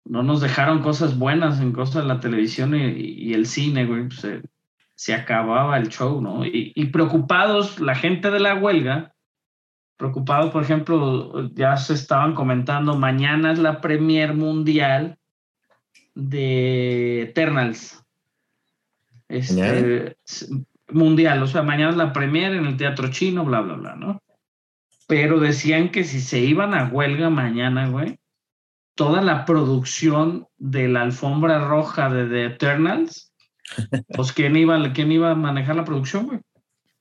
no nos dejaron cosas buenas en cosas de la televisión y, y el cine, güey. Se, se acababa el show, ¿no? Y, y preocupados, la gente de la huelga, preocupados, por ejemplo, ya se estaban comentando, mañana es la premier mundial de Eternals. Este, mundial, o sea, mañana es la premier en el teatro chino, bla, bla, bla, ¿no? Pero decían que si se iban a huelga mañana, güey, toda la producción de la alfombra roja de The Eternals, pues ¿quién iba, quién iba a manejar la producción, güey?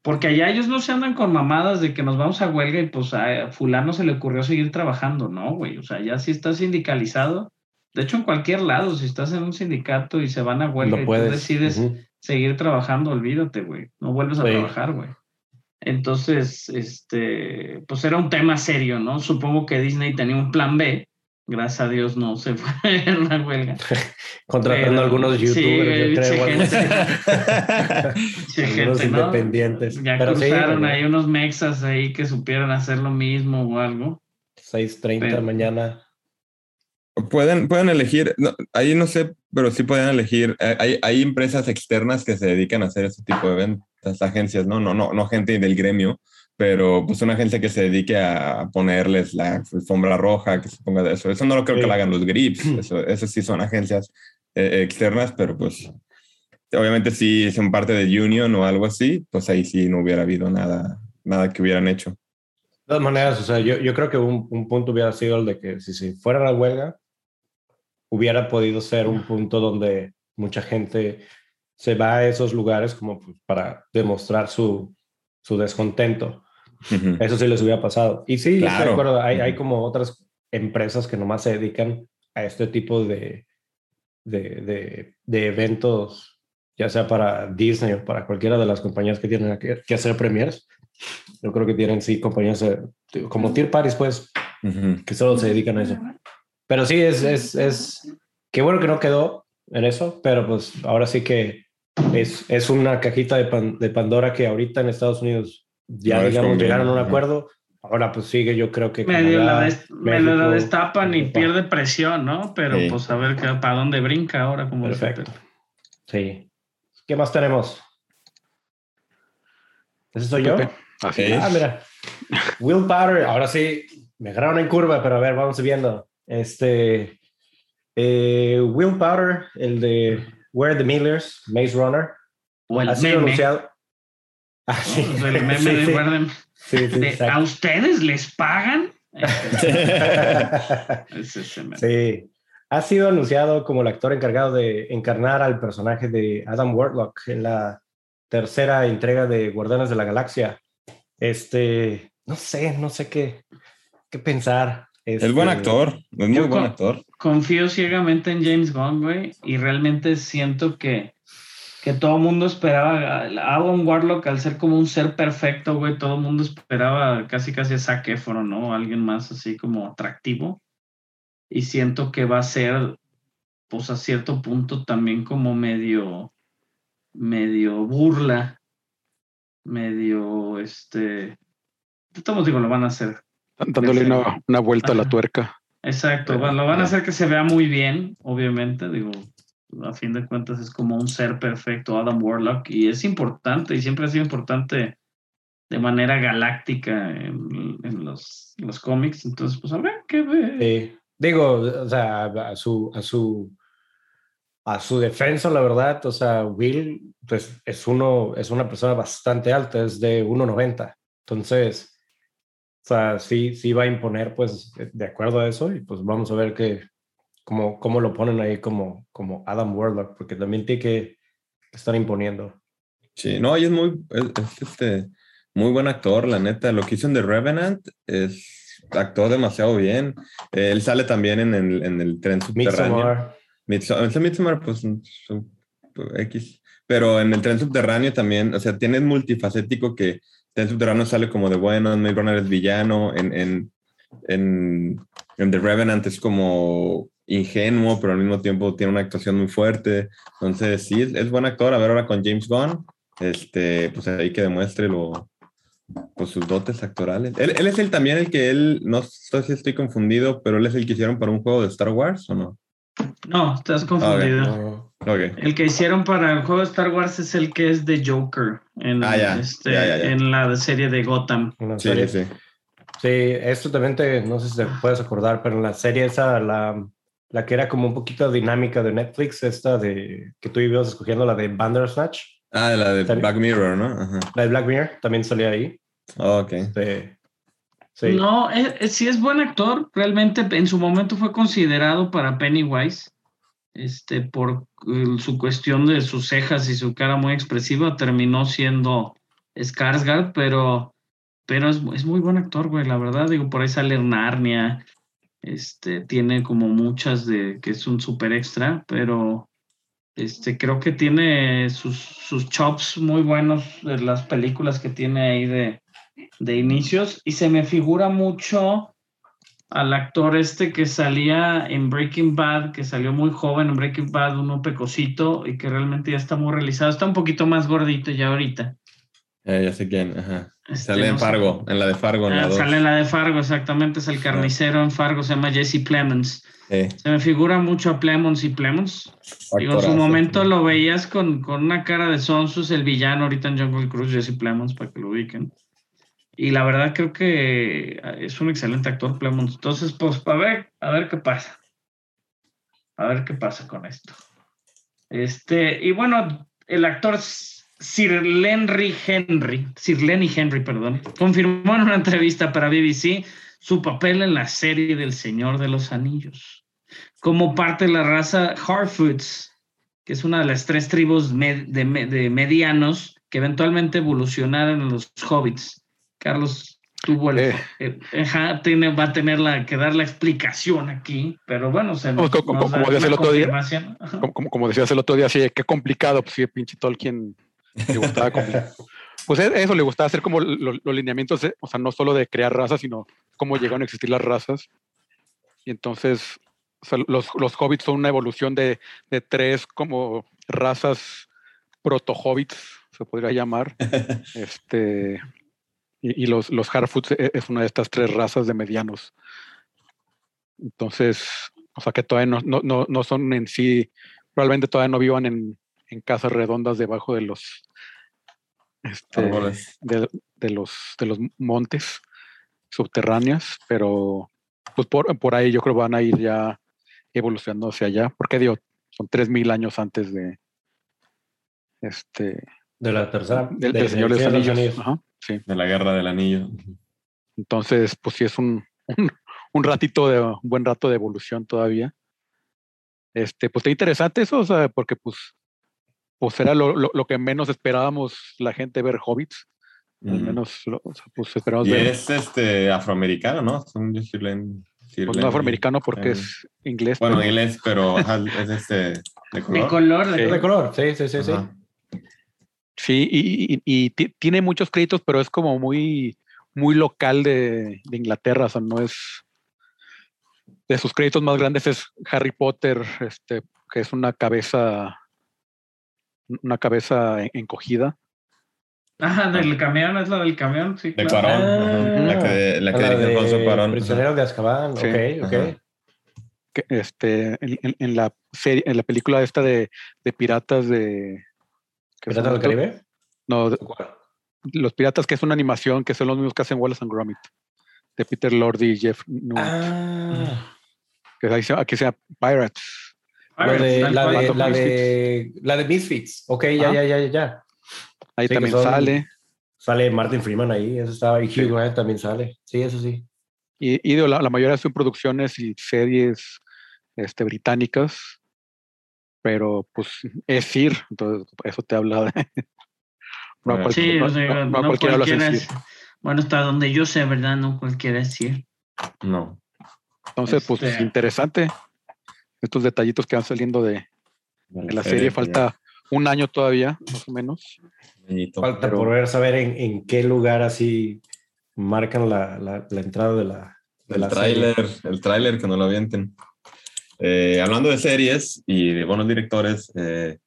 Porque allá ellos no se andan con mamadas de que nos vamos a huelga y pues a fulano se le ocurrió seguir trabajando, no, güey. O sea, ya si estás sindicalizado, de hecho en cualquier lado, si estás en un sindicato y se van a huelga Lo y puedes. tú decides seguir trabajando, olvídate, güey. No vuelves a trabajar, güey. Entonces, este, pues era un tema serio, ¿no? Supongo que Disney tenía un plan B. Gracias a Dios no se fue a la huelga. Contratando Pero, algunos sí, youtubers, yo sí, creo. algo así. Sí, Algunos gente, ¿no? independientes. Ya Pero cruzaron ahí unos mexas ahí que supieran hacer lo mismo o algo. 6.30 Pero- mañana. Pueden, pueden elegir, no, ahí no sé, pero sí pueden elegir. eh, Hay, hay empresas externas que se dedican a hacer ese tipo de ventas, agencias, ¿no? No, no, no gente del gremio, pero pues una agencia que se dedique a ponerles la alfombra roja, que se ponga de eso. Eso no lo creo que Sí. lo hagan los grips, eso, eso sí son agencias eh, externas, pero pues obviamente si son parte de Union o algo así, pues ahí sí no hubiera habido nada, nada que hubieran hecho. De todas maneras, o sea, yo, yo creo que un, un punto hubiera sido el de que si se fuera la huelga, hubiera podido ser un punto donde mucha gente se va a esos lugares como pues, para demostrar su, su descontento. Eso sí les hubiera pasado. Y sí, estoy de Claro. acuerdo, hay, hay como otras empresas que nomás se dedican a este tipo de, de, de, de eventos, ya sea para Disney o para cualquiera de las compañías que tienen que, que hacer premiers. Yo creo que tienen, sí, compañías como Tier Paris, pues, que solo se dedican a eso. Pero sí, es, es, es, qué bueno que no quedó en eso, pero pues ahora sí que es, es una cajita de, pan- de Pandora que ahorita en Estados Unidos ya, No digamos, conviene, llegaron a un acuerdo. Ahora pues sigue, yo creo que Medio, Canadá, la, des- medio la México, destapan y Europa. pierde presión, ¿no? Pero Sí. pues a ver qué, para dónde brinca ahora. Como Perfecto. Sí. ¿Qué más tenemos? ¿Ese soy yo? Así es. Ah, mira. Will Potter, ahora sí, me agarraron en curva, pero a ver, vamos viendo. Este, eh, Will Potter, el de Where the Millers, Maze Runner, O el ha sido meme. anunciado. Ah, sí. O el meme Sí, de sí. Guarden- Sí, sí, de, exacto. ¿A ustedes les pagan? Es ese meme. Sí. Ha sido anunciado como el actor encargado de encarnar al personaje de Adam Warlock en la tercera entrega de Guardianes de la Galaxia. Este, no sé, no sé qué, qué pensar. Es buen Este, actor, es muy buen actor. Confío ciegamente en James Gunn, güey, y realmente siento que, que todo el mundo esperaba a Adam Warlock al ser como un ser perfecto, güey, todo el mundo esperaba casi casi a Zac Efron, ¿no? Alguien más así como atractivo. Y siento que va a ser, pues a cierto punto también como medio, medio burla, medio, este, estamos digo, lo van a hacer. Dándole una, una vuelta a la tuerca. Exacto, Pero, bueno, lo van a hacer que se vea muy bien, obviamente, digo, a fin de cuentas es como un ser perfecto, Adam Warlock, y es importante, y siempre ha sido importante de manera galáctica en, en los, los cómics, entonces, pues a ver qué ve. Sí. Digo, o sea, a su, a su, a su defensa, la verdad, o sea, Will, pues es uno, es una persona bastante alta, es de 1.90. Entonces, o sea, sí, sí va a imponer, pues, de acuerdo a eso, y pues vamos a ver qué, cómo, cómo lo ponen ahí como, como Adam Warlock, porque también tiene que estar imponiendo. Sí, no, y es muy, es, es, este, muy buen actor, la neta. Lo que hizo en The Revenant es actuó demasiado bien. Él sale también en el, en el tren subterráneo. Midsommar, Midsommar, pues, pues, X. Pero en el tren subterráneo también, o sea, tiene multifacético que el tren subterráneo sale como de bueno, en Maze Runner es villano, en, en, en, en The Revenant es como ingenuo, pero al mismo tiempo tiene una actuación muy fuerte. Entonces, sí, es, es buen actor. A ver ahora con James Gunn, este, pues ahí que demuestre lo, pues, sus dotes actorales. Él, él es el también el que él, no sé si estoy confundido, pero él es el que hicieron para un juego de Star Wars o no. No, estás confundido. no, Ok. El que hicieron para el juego de Star Wars es el que es de Joker en, Ah, ya, este, ya, ya. en la serie de Gotham. Sí, serie. sí, sí. Sí, esto también te, no sé si te puedes acordar, pero en la serie esa, la, la que era como un poquito dinámica de Netflix, esta de que tú ibas escogiendo, la de Bandersnatch, Ah, la de Sale- Black Mirror, ¿no? Ajá. la de Black Mirror, también salía ahí. Ok. Sí. Sí. No, es, es- sí es buen actor. Realmente en su momento fue considerado para Pennywise, este, por eh, su cuestión de sus cejas y su cara muy expresiva, terminó siendo Skarsgård, pero, pero es, es muy buen actor, güey, la verdad. Digo, por ahí sale Narnia, este, tiene como muchas de que es un super extra, pero este, creo que tiene sus, chops muy buenos de las películas que tiene ahí de, de inicios y se me figura mucho al actor este que salía en Breaking Bad, que salió muy joven en Breaking Bad, uno pecosito y que realmente ya está muy realizado, está un poquito más gordito ya ahorita. Eh, ya sé quién. Ajá. Este, Sale en no sé. Fargo, en la de Fargo, en la Ah, dos. sale en la de Fargo, exactamente, es el carnicero en Fargo, se llama Jesse Plemons. Sí. Se me figura mucho a Plemons y Plemons. Digo, en su momento lo veías con, con una cara de Sonsus, el villano ahorita en Jungle Cruise, Jesse Plemons, para que lo ubiquen. Y la verdad creo que es un excelente actor, Plemons. Entonces, pues, a ver, a ver qué pasa. A ver qué pasa con esto. Este, y bueno, el actor Sir Lenry Henry, Sir Lenny Henry, perdón, confirmó en una entrevista para BBC su papel en la serie del Señor de los Anillos como parte de la raza Harfoots, que es una de las tres tribus med- de, me- de medianos que eventualmente evolucionaron en los hobbits. Carlos tuvo el, Eh. eh, tiene, va a tener la, que dar la explicación aquí, pero bueno, se nos, Como- como- nos como decía el otro día. como decías el otro día, sí, qué complicado, pues sí, pinche Tolkien le gustaba Pues e- eso, le gustaba hacer como lo- los lineamientos, de- o sea, no solo de crear razas, sino cómo llegaron a existir las razas. Y entonces, o sea, los, los hobbits son una evolución de, de tres como razas proto-hobbits, se podría llamar. este, y, y los, los Harfoots e- es una de estas tres razas de medianos. Entonces, o sea que todavía no, no, no, no son en sí, probablemente todavía no vivan en, en casas redondas debajo de los este, Árboles. de, de los de los montes subterráneas, pero pues por, por ahí yo creo van a ir ya evolucionando hacia allá, porque digo, son 3000 años antes de este De la tercera. del, de- del Señor de Anillos. Anillos. Ajá, sí. De la Guerra del Anillo. Entonces, pues sí es un, un, un ratito de un buen rato de evolución todavía. Este, pues está interesante eso, o sea, porque pues, pues era lo, lo, lo que menos esperábamos la gente ver hobbits. Al menos lo- o sea, pues esperamos Y ver. es este afroamericano, ¿no? Según yo, Sirlen- Pues no afroamericano porque eh, es inglés. Bueno, pero- inglés, pero es este de De color. color, de Sí. color. De color, sí, sí, sí, sí. Ajá. Sí, y, y- y ti- tiene muchos créditos, pero es como muy, muy local de, de Inglaterra, o sea, no es... De sus créditos más grandes es Harry Potter, este, que es una cabeza una cabeza en- encogida. Ajá, del camión, es la del camión, sí. De claro. Cuarón, Ah, la que, la que La dirige Alfonso Cuarón. Prisioneros de Azkaban, Sí, ok, ok. ajá. este, en, en- en la serie, en la película esta de, de piratas de. ¿Piratas del Caribe? No, de- los piratas que es una animación que son los mismos que hacen Wallace and Gromit. De Peter Lord y Jeff Newell, Ah, que ahí se- aquí sea Pirates. Ah, la de, la, de, la, de, la de Misfits. Ok, ya, Ajá. ya, ya, ya, ya. Ahí Sí, también son- sale. Sale Martin Freeman ahí, eso estaba. Y Hugh Grant también sale. Sí, eso sí. Y, y digo, la, la mayoría son producciones y series este, británicas, pero pues es Sir, entonces eso te habla de... No, Bueno, Sí, no- o sea, no- no no a cualquiera es. Bueno, hasta donde yo sé, ¿verdad? No cualquiera es Sir. No. Entonces, pues Este- interesante. Estos detallitos que van saliendo de, de la serie, sí. falta un año todavía, más o menos. Falta pero- por ver, saber en, en qué lugar así marcan la, la, la entrada de la, de El la serie. tráiler, el tráiler que no lo avienten. Eh, hablando de series y de buenos directores, eh,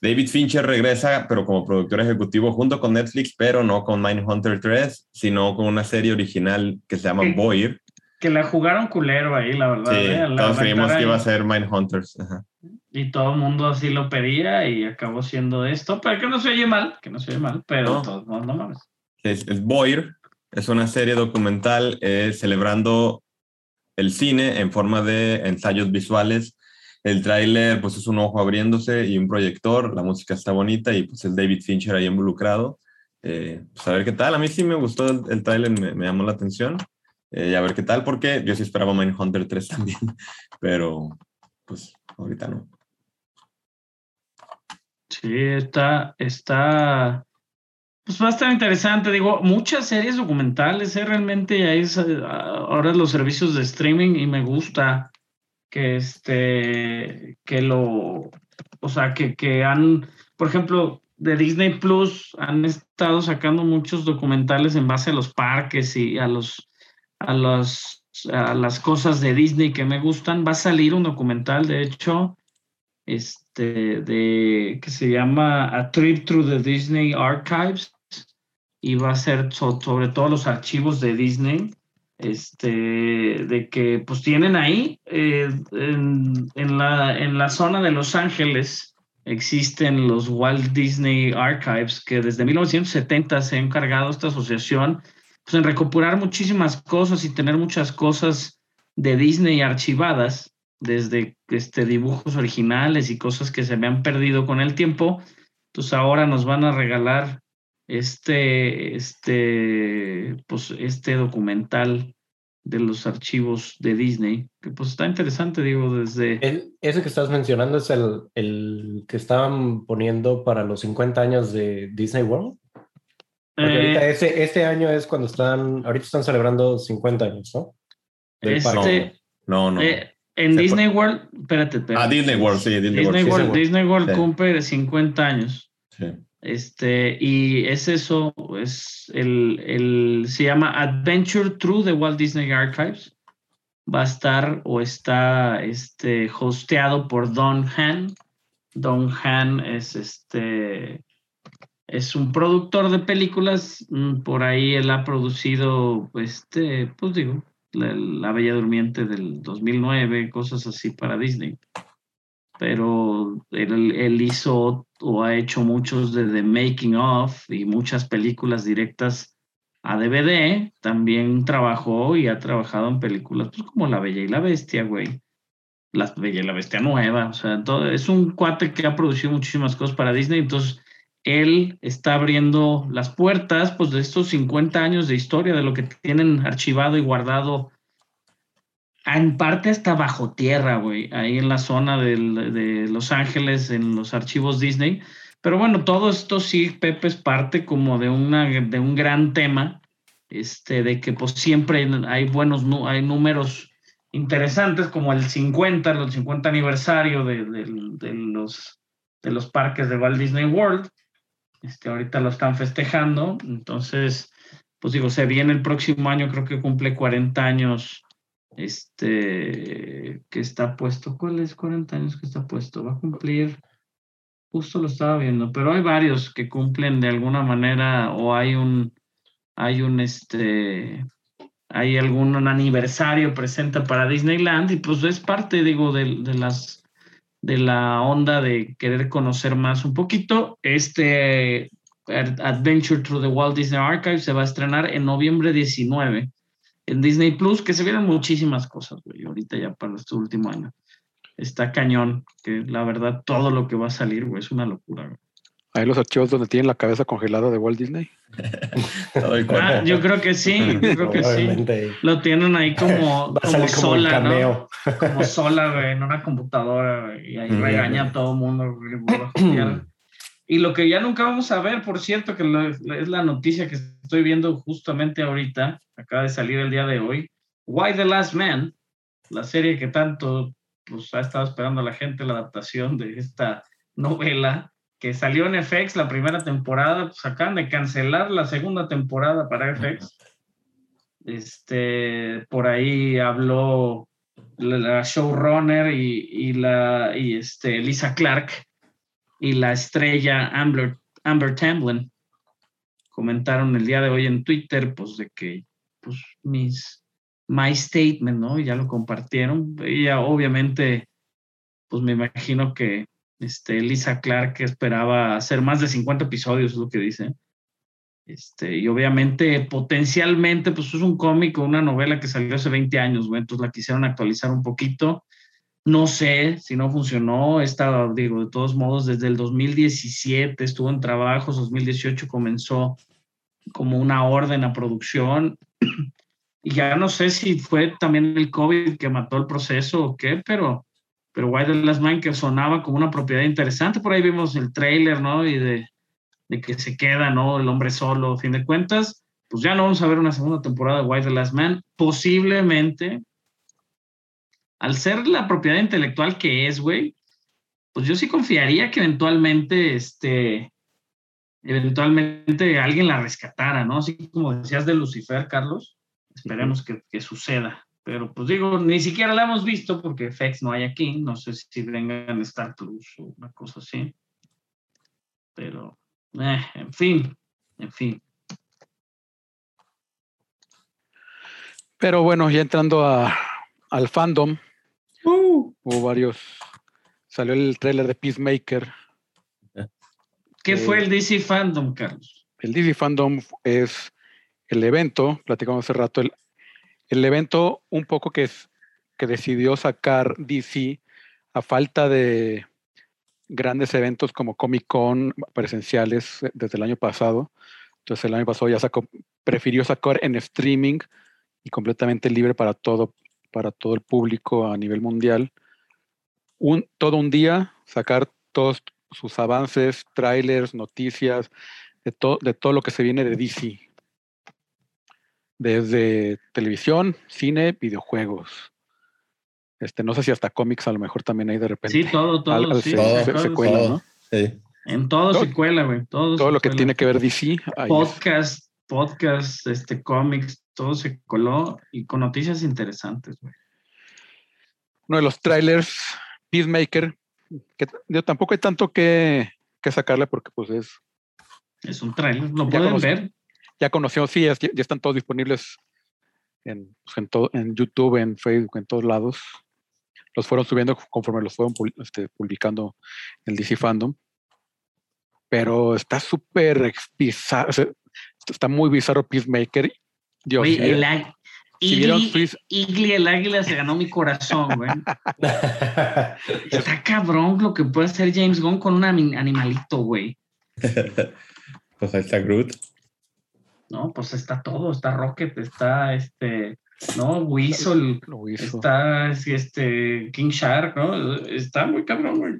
David Fincher regresa, pero como productor ejecutivo junto con Netflix, pero no con Mindhunter 3, sino con una serie original que se llama Sí. Boyer. Que la jugaron culero ahí, la verdad. Sí, ¿eh? La todos creímos que iba a ser Mindhunters. Ajá. Y todo el mundo así lo pedía y acabó siendo esto. Pero que no se oye mal, que no se oye mal, pero No. todos no, no mames. Es, es Boyer, es una serie documental eh, celebrando el cine en forma de ensayos visuales. El tráiler, pues es un ojo abriéndose y un proyector. La música está bonita y pues es David Fincher ahí involucrado. Eh, pues a ver qué tal. A mí sí me gustó el, el tráiler, me, me llamó la atención. Eh, a ver qué tal, porque yo sí esperaba Mindhunter 3 también, pero pues ahorita no. Sí, está, está, pues va a estar interesante. Digo, muchas series documentales, ¿eh? realmente hay eh, ahora los servicios de streaming y me gusta que este, que lo, o sea, que, que han, por ejemplo, de Disney Plus han estado sacando muchos documentales en base a los parques y a los, a los, a las cosas de Disney que me gustan. Va a salir un documental, de hecho, este, de, que se llama A Trip Through the Disney Archives y va a ser so- sobre todos los archivos de Disney, este, de que pues tienen ahí eh, en, en la, en la zona de Los Ángeles existen los Walt Disney Archives que desde 1970 se ha encargado esta asociación pues, en recopilar muchísimas cosas y tener muchas cosas de Disney archivadas desde este, dibujos originales y cosas que se me han perdido con el tiempo. Entonces ahora nos van a regalar este, este, pues, este documental de los archivos de Disney, que pues está interesante, digo, desde... Ese que estás mencionando es el, el que estaban poniendo para los 50 años de Disney World. Porque Eh, ese, este año es cuando están, ahorita están celebrando 50 años, ¿no? Del parque. este, No, no. eh, en Se Disney World, espérate, espérate. ah, Disney World, sí, Disney, Disney World. World, sí, Disney World Sí. cumple 50 años. sí. Este, y es eso, es el, el, se llama Adventure Through the Walt Disney Archives. Va a estar o está este, hosteado por Don Han. Don Han es este, es un productor de películas. mm, Por ahí él ha producido, este, pues digo, La, La Bella Durmiente del 2009, cosas así para Disney pero él, él hizo o ha hecho muchos de The Making of y muchas películas directas a DVD. También trabajó y ha trabajado en películas pues, como La Bella y la Bestia, güey. La Bella y la Bestia nueva. O sea, todo, es un cuate que ha producido muchísimas cosas para Disney. Entonces, él está abriendo las puertas pues, de estos 50 años de historia, de lo que tienen archivado y guardado en parte hasta bajo tierra, güey, ahí en la zona del- de Los Ángeles, en los archivos Disney. Pero bueno, todo esto sí, Pepe, es parte como de, una, de un gran tema, este, de que pues siempre hay buenos, hay números interesantes como el 50, el 50 aniversario de, de- de los, de los parques de Walt Disney World. Este, ahorita lo están festejando, entonces, pues digo, se viene el próximo año, creo que cumple 40 años este, que está puesto, ¿cuál es 40 años que está puesto? Va a cumplir justo lo estaba viendo, pero hay varios que cumplen de alguna manera o hay un, hay un, este, hay algún aniversario presente para Disneyland y pues es parte, digo, de, de las de la onda de querer conocer más un poquito. Este Adventure Through the Walt Disney Archive se va a estrenar en noviembre 19 en Disney Plus, que se vienen muchísimas cosas, güey, ahorita ya para este último año. Está cañón, que la verdad todo lo que va a salir, güey, es una locura, güey. Hay los archivos donde tienen la cabeza congelada de Walt Disney. Ah, yo creo que sí, yo creo que sí. Lo tienen ahí como, como sola, ¿no? Como sola, güey, en una computadora, güey, y ahí regaña a todo el mundo, güey. Y lo que ya nunca vamos a ver, por cierto, que es la noticia que estoy viendo justamente ahorita, acaba de salir el día de hoy, Why the Last Man, la serie que tanto pues, ha estado esperando la gente, la adaptación de esta novela, que salió en FX la primera temporada, pues acaban de cancelar la segunda temporada para FX. Este, por ahí habló la, showrunner y, y, la, y este, Lisa Clark y la estrella Amber, Amber Tamblyn comentaron el día de hoy en Twitter, pues de que, pues mis, my statement, ¿no? Ya lo compartieron. Ella obviamente, pues me imagino que este, Lisa Clark esperaba hacer más de 50 episodios, es lo que dice. Este, y obviamente, potencialmente, pues es un cómic una novela que salió hace 20 años, güey, entonces la quisieron actualizar un poquito. No sé si no funcionó, esta, digo, de todos modos, desde el 2017 estuvo en trabajos, 2018 comenzó como una orden a producción. Y ya no sé si fue también el COVID que mató el proceso o qué, pero, pero White Last Man que sonaba como una propiedad interesante. Por ahí vimos el trailer, ¿no? Y de, de que se queda, ¿no? El hombre solo, a fin de cuentas. Pues ya no vamos a ver una segunda temporada de White the Last Man. Posiblemente, al ser la propiedad intelectual que es, güey, pues yo sí confiaría que eventualmente, este, eventualmente alguien la rescatara, ¿no? Así como decías de Lucifer, Carlos, esperemos que, que, suceda. Pero pues digo, ni siquiera la hemos visto porque FX no hay aquí, no sé si vengan Star Plus o una cosa así. Pero, eh, en fin, en fin. Pero bueno, ya entrando a, al fandom, uh. hubo varios. Salió el tráiler de Peacemaker. ¿Qué fue el DC Fandom, Carlos? El DC Fandom es el evento, platicamos hace rato, el, el evento un poco que, es, que decidió sacar DC a falta de grandes eventos como Comic Con presenciales desde el año pasado. Entonces el año pasado ya sacó, prefirió sacar en streaming y completamente libre para todo, para todo el público a nivel mundial. Un, todo un día, sacar todos sus avances, trailers, noticias, de, de todo lo que se viene de DC. Desde televisión, cine, videojuegos. Este, no sé si hasta cómics a lo mejor también hay de repente. Sí, todo, todo. sí, se, cuela, ¿no? En todo, se cuela, güey. Todo, todo lo que tiene que ver DC. Podcast, podcast, este, cómics, todo se coló y con noticias interesantes, güey. Uno de los trailers, Peacemaker, que yo tampoco hay tanto que, que sacarle porque pues es... Es un trailer, lo pueden ver. Ya conoció, sí, ya, están todos disponibles en, pues, en, todo, en YouTube, en Facebook, en todos lados. Los fueron subiendo conforme los fueron este, publicando en el DC Fandom. Pero está súper bizarro, está muy bizarro Peacemaker. Dios, Oye, el, Igli, el águila se ganó mi corazón, güey. está cabrón lo que puede hacer James Gunn con un animalito, güey. pues ahí está Groot. No, pues está todo, está Rocket, está este, ¿no? Weasel, está este King Shark, ¿no? Está muy cabrón, güey.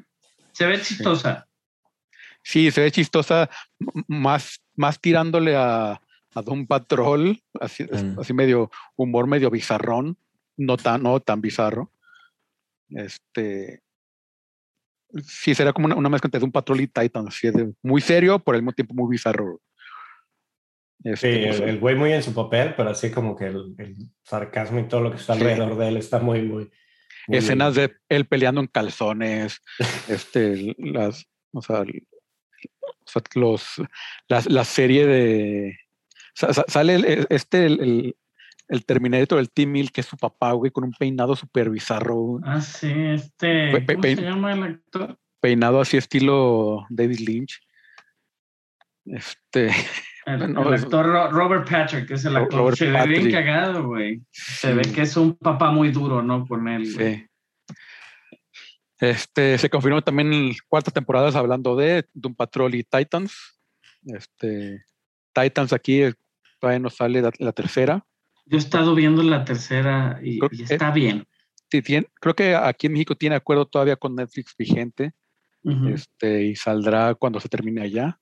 Se ve chistosa. Sí, se ve chistosa, más, más tirándole a, a Don Patrol, así, mm. así medio humor medio bizarrón, no tan, no tan bizarro. Este sí será como una, mezcla entre un Patrol y Titan, así de muy serio, por el mismo tiempo muy bizarro. Este, sí, el güey muy en su papel, pero así como que el, sarcasmo y todo lo que está alrededor de él está muy, muy. Escenas de él peleando en calzones, este, las, O sea, el- o sea, los, la, la serie de... sa- sa- sale el- este, el, el, el Terminator, el T-1000, que es su papá, güey, con un peinado súper bizarro, Ah, sí, este. Pe- ¿Cómo se llama el actor? peinado así estilo David Lynch. Este, El, actor Ro- Robert Patrick, que es el actor. Robert se ve bien cagado, güey. Se sí, ve que es un papá muy duro, ¿no? Con él. sí. Este, se confirmó también el cuarta temporada hablando de Doom Patrol y Titans. Este, Titans aquí eh, todavía no sale la, la tercera. Yo he estado viendo la tercera y, Creo y que- está bien. Sí, tiene- creo que aquí en México tiene acuerdo todavía con Netflix vigente. Este, y saldrá cuando se termine allá.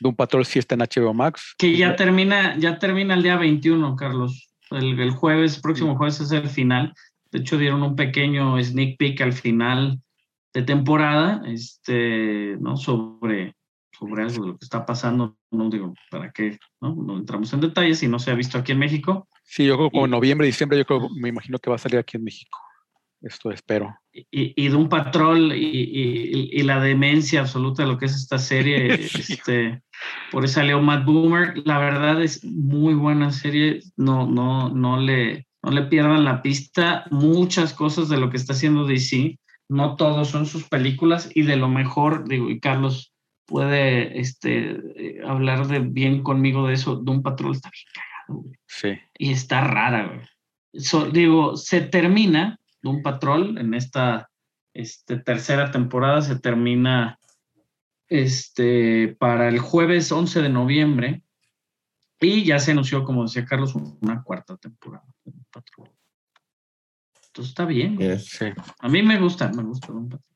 Doom Patrol sí está en HBO Max. Que ya termina, ya termina el día 21, Carlos. El, el jueves, próximo jueves es el final. De hecho, dieron un pequeño sneak peek al final de temporada, este, ¿no? Sobre, sobre algo de lo que está pasando. No digo, ¿para qué? No, no entramos en detalles y no se ha visto aquí en México. Sí, yo creo como Y- noviembre, diciembre, yo creo, me imagino que va a salir aquí en México. Esto espero. Y, y de un patrol y, y- la demencia absoluta de lo que es esta serie. este, por eso salió Matt Boomer. La verdad es muy buena serie. No, no, no le, no le pierdan la pista. Muchas cosas de lo que está haciendo DC. No todos son sus películas y de lo mejor, digo, y Carlos puede este, eh, hablar de bien conmigo de eso. De un patrol está bien cagado, güey Sí. y está rara, güey. So, digo, se termina un patrol en esta este, tercera temporada, se termina este, para el jueves 11 de noviembre y ya se anunció, como decía Carlos, una cuarta temporada de Doom Patrol. Entonces está bien. Sí. A mí me gusta, me gusta Doom Patrol.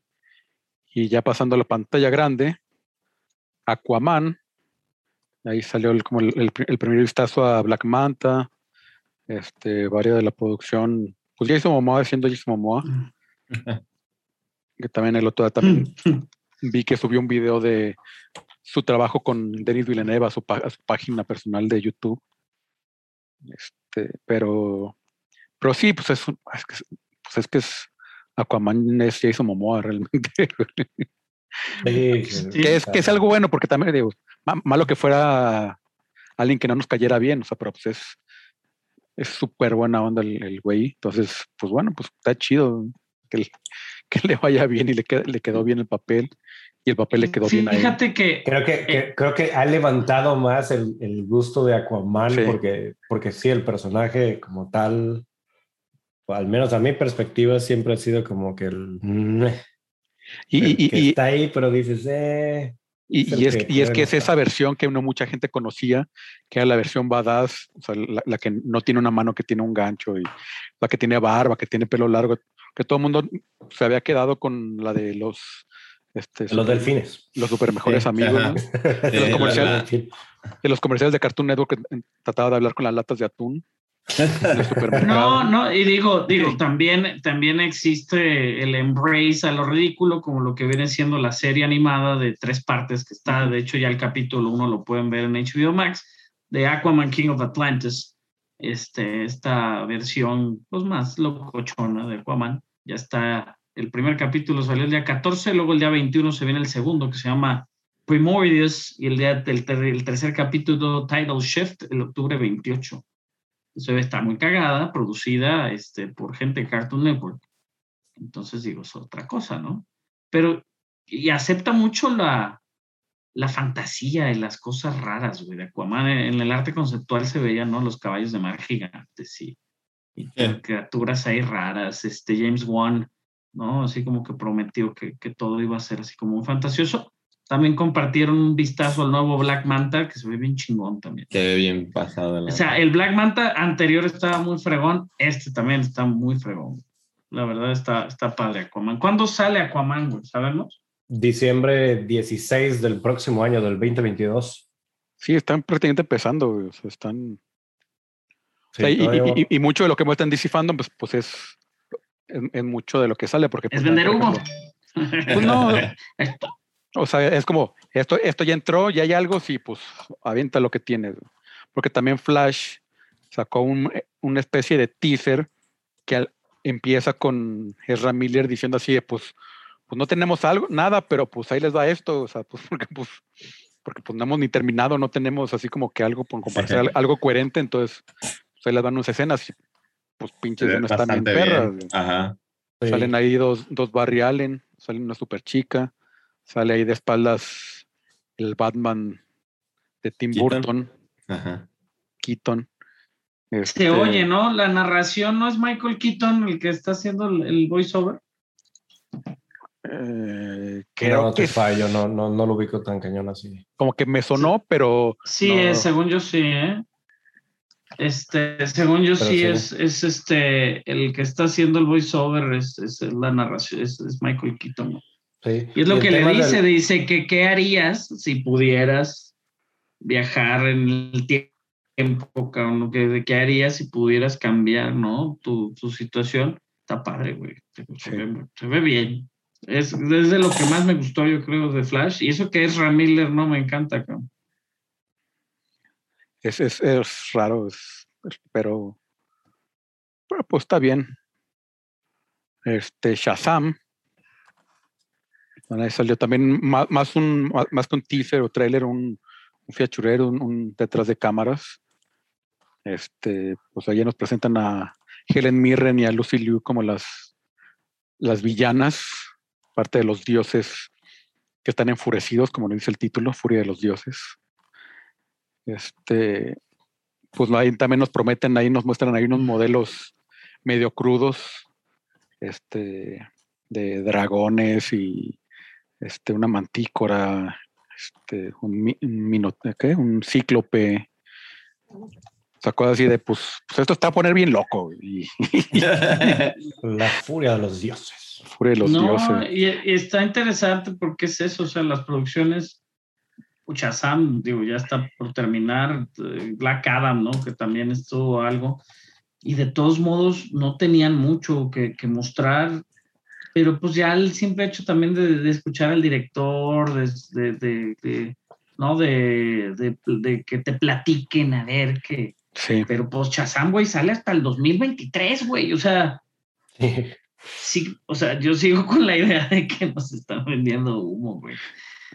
Y ya pasando a la pantalla grande, Aquaman. Ahí salió el, como el, el pri- el primer vistazo a Black Manta. Este, varias de la producción. Pues Jason Momoa haciendo Jason Momoa. Que también el otro día también vi que subió un video de su trabajo con Denis Villeneuve a su, a su página personal de YouTube. Este, pero, pero sí, pues es, es que, es- pues es que es Aquaman es Jason Momoa realmente. Sí, Sí. que, es, que es algo bueno porque también digo, ma- malo que fuera alguien que no nos cayera bien, o sea, pero pues es es súper buena onda el, el güey. Entonces, pues bueno, pues está chido que, le- que le vaya bien y le, qued- le quedó bien el papel y el papel le quedó bien a él. Fíjate que Creo que, que- creo que ha levantado más el, el gusto de Aquaman Sí. porque, porque sí, el personaje como tal, al menos a mi perspectiva, siempre ha sido como que el... Y, y- que y- está ahí, pero dices, eh... Y, Es el y es, que y es que es esa versión que no mucha gente conocía, que era la versión badass, o sea, la, la que no tiene una mano que tiene un gancho y la que tiene barba, que tiene pelo largo, que todo el mundo se había quedado con la de los este, Los super- delfines. los super mejores Sí, amigos. ¿no? Sí, los comerciales. de los comerciales de Cartoon Network que eh, trataba de hablar con las latas de atún. No, no, y digo, digo, también, también existe el embrace a lo ridículo, como lo que viene siendo la serie animada de tres partes, que está, de hecho, ya el capítulo uno lo pueden ver en HBO Max, de Aquaman King of Atlantis. Este, esta versión, pues más locochona de Aquaman. Ya está, el primer capítulo salió el día 14, luego el día 21 se viene el segundo, que se llama Primordius, y el, día, el, el tercer capítulo, Title Shift, el octubre 28. Eso está muy cagada, producida este, por gente de Cartoon Network. Entonces digo, es otra cosa, ¿no? Pero, y acepta mucho la, la fantasía y las cosas raras, güey, de Aquaman. En el arte conceptual se veían, ¿no? Los caballos de mar gigantes y, y Sí. criaturas ahí raras. Este James Wan, ¿no? Así como que prometió que, que todo iba a ser así como un fantasioso. También compartieron un vistazo al nuevo Black Manta, que se ve bien chingón también. Se ve bien pasado. O sea, el Black Manta anterior estaba muy fregón, este también está muy fregón. La verdad está, está padre Aquaman. ¿Cuándo sale Aquaman, güey? ¿Sabemos? Diciembre 16 del próximo año, del 2022. Sí, están prácticamente empezando, güey, o sea, están... o sea, y, y- y- y mucho de lo que muestran en DC Fandom, pues, pues es, es, es mucho de lo que sale, porque... Es pues, vender por humo. ejemplo, Pues no. O sea, es como, esto, esto ya entró, ya hay algo, sí, pues avienta lo que tienes. Porque también Flash sacó un- una especie de teaser que al- empieza con Ezra Miller diciendo así, de, pues pues no tenemos algo, nada, pero pues ahí les va esto, o sea, pues porque pues, porque pues no hemos ni terminado, no tenemos así como que algo por compartir, al- algo coherente, entonces pues ahí les van unas escenas y pues pinches no están bien bastante perras. Ajá. Sí. Salen ahí dos, dos Barry Allen, sale una super chica, sale ahí de espaldas el Batman de Tim Keaton. Burton, Ajá. Keaton. Se Este, oye, ¿no? La narración no es Michael Keaton el que está haciendo el, el voiceover. eh, No, creo no te que fallo, no, no, no lo ubico tan cañón así. como que me sonó, pero Sí, No. es, según yo sí, ¿eh? Este, según yo sí, sí. es, es este, el que está haciendo el voiceover es, es la narración, es, es Michael Keaton. Y es lo que le del- dice, dice que qué harías si pudieras viajar en el tiempo, cabrón, que, qué harías si pudieras cambiar, ¿no? Tu, tu situación. Está padre, güey. Se, Sí. ve, se ve bien. Es, es de lo que más me gustó, yo creo, de Flash. Y eso que es Ram Miller, no me encanta, cabrón. es, es, es raro, es- pero, pero pues está bien. Este Shazam. Bueno, ahí salió también más, un más, que un teaser o trailer, un, un fiachurero, un, detrás de cámaras. Este, pues allí nos presentan a Helen Mirren y a Lucy Liu como las, las villanas, parte de los dioses que están enfurecidos, como lo dice el título, Furia de los Dioses. Este, pues ahí también nos prometen, ahí nos muestran ahí unos modelos medio crudos, este, de dragones y este, una mantícora, este, un, un mino- ¿qué? un cíclope. O sea, cosas así de, pues, pues esto está a poner bien loco. Y La furia de los dioses. furia de los no, dioses. y, y está interesante porque es eso, o sea, las producciones, pucha, Sam, digo, ya está por terminar, eh, Black Adam, ¿no? Que también estuvo algo, y de todos modos no tenían mucho que, que mostrar, pero pues ya el simple hecho también de, de escuchar al director, de, de- ¿no? De, que te platiquen, a ver, que, Sí. pero pues Shazam, güey, sale hasta el 2023, güey, o sea... Sí. Sí, o sea, yo sigo con la idea de que nos están vendiendo humo, güey.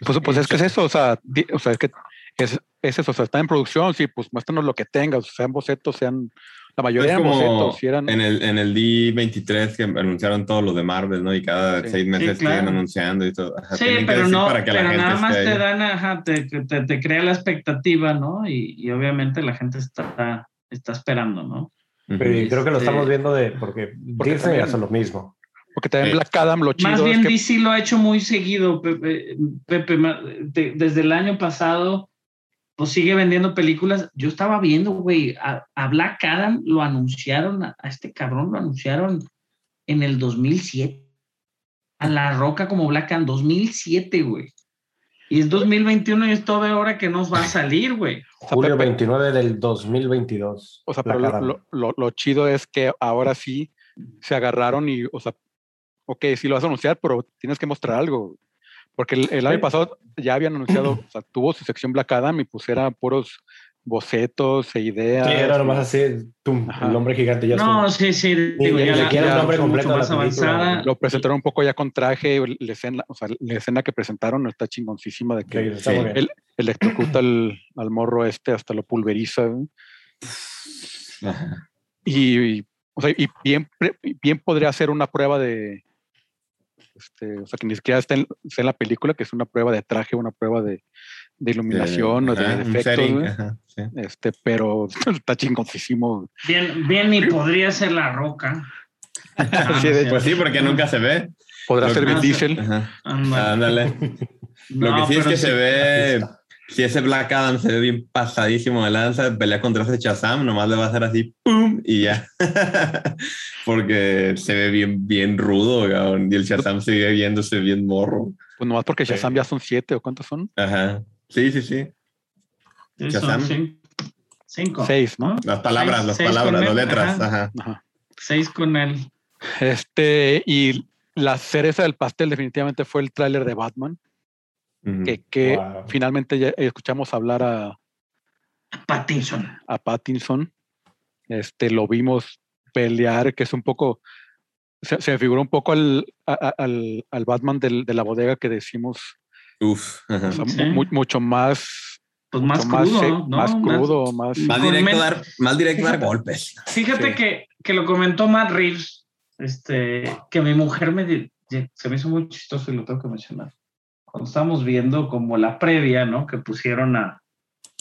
Pues, pues es que es eso, o sea, o sea, es que es, es eso, o sea, está en producción, sí, pues muéstranos lo que tengas, sean bocetos, sean, la mayoría Es eran como bocetos, si eran, en el, en el D23 que anunciaron todo lo de Marvel, ¿no? Y cada Sí. seis meses Sí, claro. siguen anunciando y todo. Ajá, Sí, pero no, para que la pero gente nada más te dan, ajá, te, te, te crea la expectativa, ¿no? Y, y obviamente la gente está, está esperando, ¿no? Pero y creo que lo Este- estamos viendo de porque, Porque Disney también- hace lo mismo. porque también Sí. Black Adam, lo chido Más bien es que DC lo ha hecho muy seguido, Pepe. Pepe, desde el año pasado, pues sigue vendiendo películas. Yo estaba viendo, güey, a, a Black Adam lo anunciaron, a, a este cabrón lo anunciaron en el 2007. A La Roca como Black Adam, 2007, güey. Y es 2021 y es toda hora que nos va a salir, güey. o sea, Julio Pepe, 29 del 2022. o sea, pero lo, lo- lo chido es que ahora sí se agarraron y, o sea, ok, sí lo vas a anunciar, pero tienes que mostrar algo. Porque el, el año Sí. pasado ya habían anunciado, o sea, tuvo su sección Black Adam y pues era puros bocetos e ideas. Sí, era nomás así, tum, el nombre gigante ya No, sí, sí. Digo, ya siquiera ya el nombre mucho completo más avanzada. Lo presentaron un poco ya con traje, la escena, o sea, la escena que presentaron está chingoncísima de que Sí. electrocuta al, al morro este hasta lo pulveriza. Ajá. Y, y, o sea, y bien, bien podría ser una prueba de, este, o sea, que ni siquiera está en, está en la película, que es una prueba de traje, una prueba de, de iluminación o de, Ajá, efectos, setting, ajá, sí. este, pero está chingoncísimo. Bien, bien, y podría ser la roca. Ah, Sí, Pues sí, porque nunca se ve. Podrá Lo ser Vin Diesel. Ándale. Lo No, que sí es que sí. se ve. Si ese Black Adam se ve bien pasadísimo de lanza, pelea contra ese Shazam, nomás le va a hacer así, ¡pum! y ya. Porque se ve bien, bien rudo, cabrón, y el Shazam sigue viéndose bien morro. Pues nomás porque Sí. Shazam ya son siete o cuántos son? Ajá. Sí, sí, sí. Sí, son Shazam. cin- Cinco. Seis, ¿no? Las palabras, Seis- las seis palabras, las letras. ajá. Ajá. Ajá. Seis con él. Este, y la cereza del pastel definitivamente fue el tráiler de Batman, Que, que Wow. finalmente ya escuchamos hablar a, Pattinson. a Pattinson. Este, lo vimos pelear, que es un poco, se, se me figuró un poco al, a- al, al Batman del- de la bodega que decimos, Uf. ajá. o sea, Sí. mu- mucho más, Pues más crudo, más crudo, más, Más directo, dar, más directo dar Fíjate. golpes. Fíjate Sí. que, que lo comentó Matt Reeves, este, que mi mujer me se me hizo muy chistoso y lo tengo que mencionar. Cuando estábamos viendo como la previa, ¿no? Que pusieron a,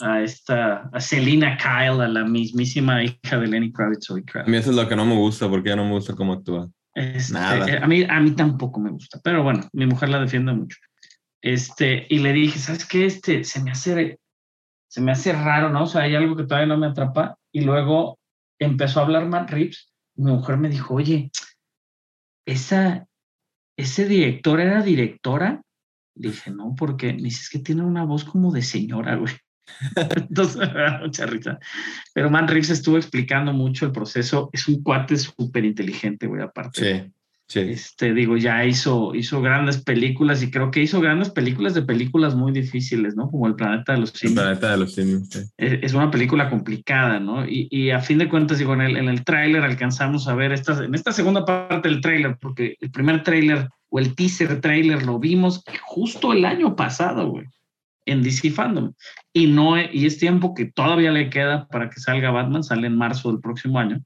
a esta, a Selina Kyle, a la mismísima hija de Lenny Kravitz. A Kravitz. mí eso es lo que no me gusta, porque ya no me gusta cómo actúa. Este, Nada. eh, A mí, a mí tampoco me gusta, pero bueno, mi mujer la defiende mucho. Este, y le dije, ¿sabes qué? Este, se me hace, se me hace raro, ¿no? O sea, hay algo que todavía no me atrapa. Y luego empezó a hablar Matt Reeves. y Mi mujer me dijo, oye, esa, ese director era directora. Dije, no, porque me dice, es que tiene una voz como de señora, güey. Entonces, me da mucha risa. Pero Matt Reeves estuvo explicando mucho el proceso. Es un cuate súper inteligente, güey, aparte. Sí, sí. Este, digo, ya hizo, hizo grandes películas y creo que hizo grandes películas de películas muy difíciles, ¿no? Como El Planeta de los El Simios. planeta de los simios. sí. Es, es una película complicada, ¿no? Y, y a fin de cuentas, digo, en el, en el tráiler alcanzamos a ver, esta, en esta segunda parte del tráiler, porque el primer tráiler o el teaser tráiler lo vimos justo el año pasado, güey, en DC Fandom. Y, no, y es tiempo que todavía le queda para que salga Batman, sale en marzo del próximo año.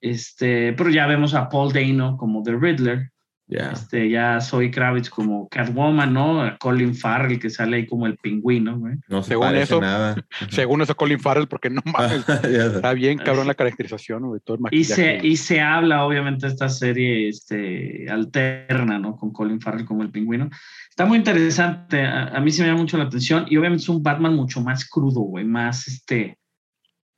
Este, pero ya vemos a Paul Dano como The Riddler, Ya. este, ya Zoe Kravitz como Catwoman, ¿no? Colin Farrell que sale ahí como el pingüino, güey. No se Según parece eso, nada. según eso Colin Farrell, porque no mames, Ya sé. está bien cabrón la caracterización, güey, todo el Y se, y se habla, obviamente, de esta serie este, alterna, ¿no? Con Colin Farrell como el pingüino. Está muy interesante, a, a mí sí me llama mucho la atención y obviamente es un Batman mucho más crudo, güey, más, este,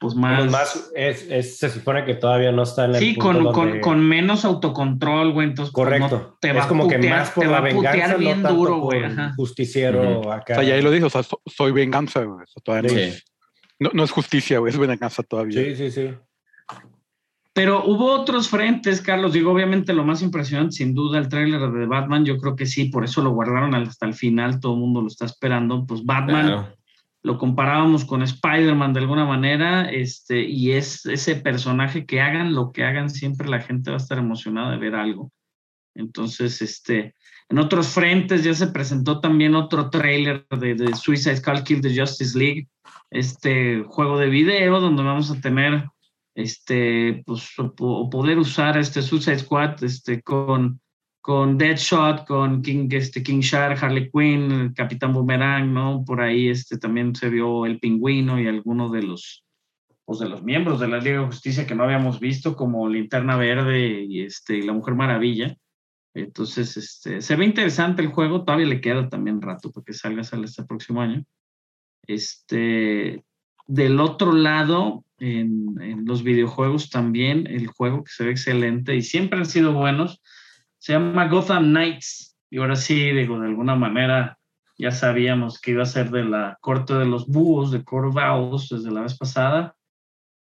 pues más... Como más es, es- se supone que todavía no está en el Sí, punto con, con, donde- con menos autocontrol, güey, entonces... pues, Correcto. no te va es como que putear- más por te va la a putear venganza, bien no tanto duro, por güey, ajá. justiciero Ujú. acá. O sea, ya ahí lo dijo, o sea, so- soy venganza, güey. o sea, todavía no, Sí. es, no, no es justicia, güey, es venganza todavía. Sí, sí, sí. Pero hubo otros frentes, Carlos. Digo, obviamente lo más impresionante, sin duda, el tráiler de Batman. Yo creo que sí, por eso lo guardaron hasta el final. Todo el mundo lo está esperando. Pues Batman Claro. Lo comparábamos con Spider-Man de alguna manera, este, y es ese personaje que hagan lo que hagan, siempre la gente va a estar emocionada de ver algo. Entonces, este, en otros frentes ya se presentó también otro tráiler de, de Suicide Skull Kill the Justice League, este juego de video donde vamos a tener este, pues, po- poder usar este Suicide Squad este, con, con Deadshot, con King, este, King Shark, Harley Quinn, el Capitán Boomerang, ¿no? Por ahí este, también se vio el pingüino y algunos de los, pues, de los miembros de la Liga de Justicia que no habíamos visto, como Linterna Verde y, este, y la Mujer Maravilla. Entonces, este, se ve interesante el juego, todavía le queda también rato para que salga, sale este próximo año. Este, del otro lado, en, en los videojuegos también, el juego que se ve excelente y siempre han sido buenos, se llama Gotham Knights. Y ahora sí, digo, de alguna manera ya sabíamos que iba a ser de la corte de los búhos, de Owls, desde la vez pasada,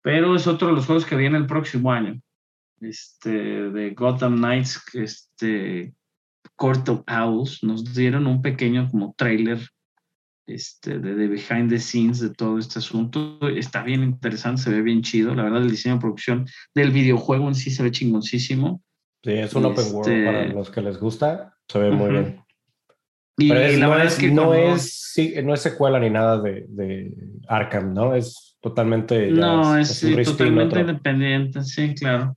pero es otro de los juegos que viene el próximo año. Este, de Gotham Knights, este, Court of Owls, nos dieron un pequeño como trailer este, de, de behind the scenes de todo este asunto. Está bien interesante, se ve bien chido. La verdad, el diseño de producción del videojuego en sí se ve chingoncísimo. Sí, es un open Este- world para los que les gusta. Se ve muy Ujú. bien. Y Pero es- la no, verdad es, es que no, como- es, sí, no es secuela ni nada de, de Arkham, ¿no? Es totalmente. No, es, un sí, totalmente independiente, sí, claro.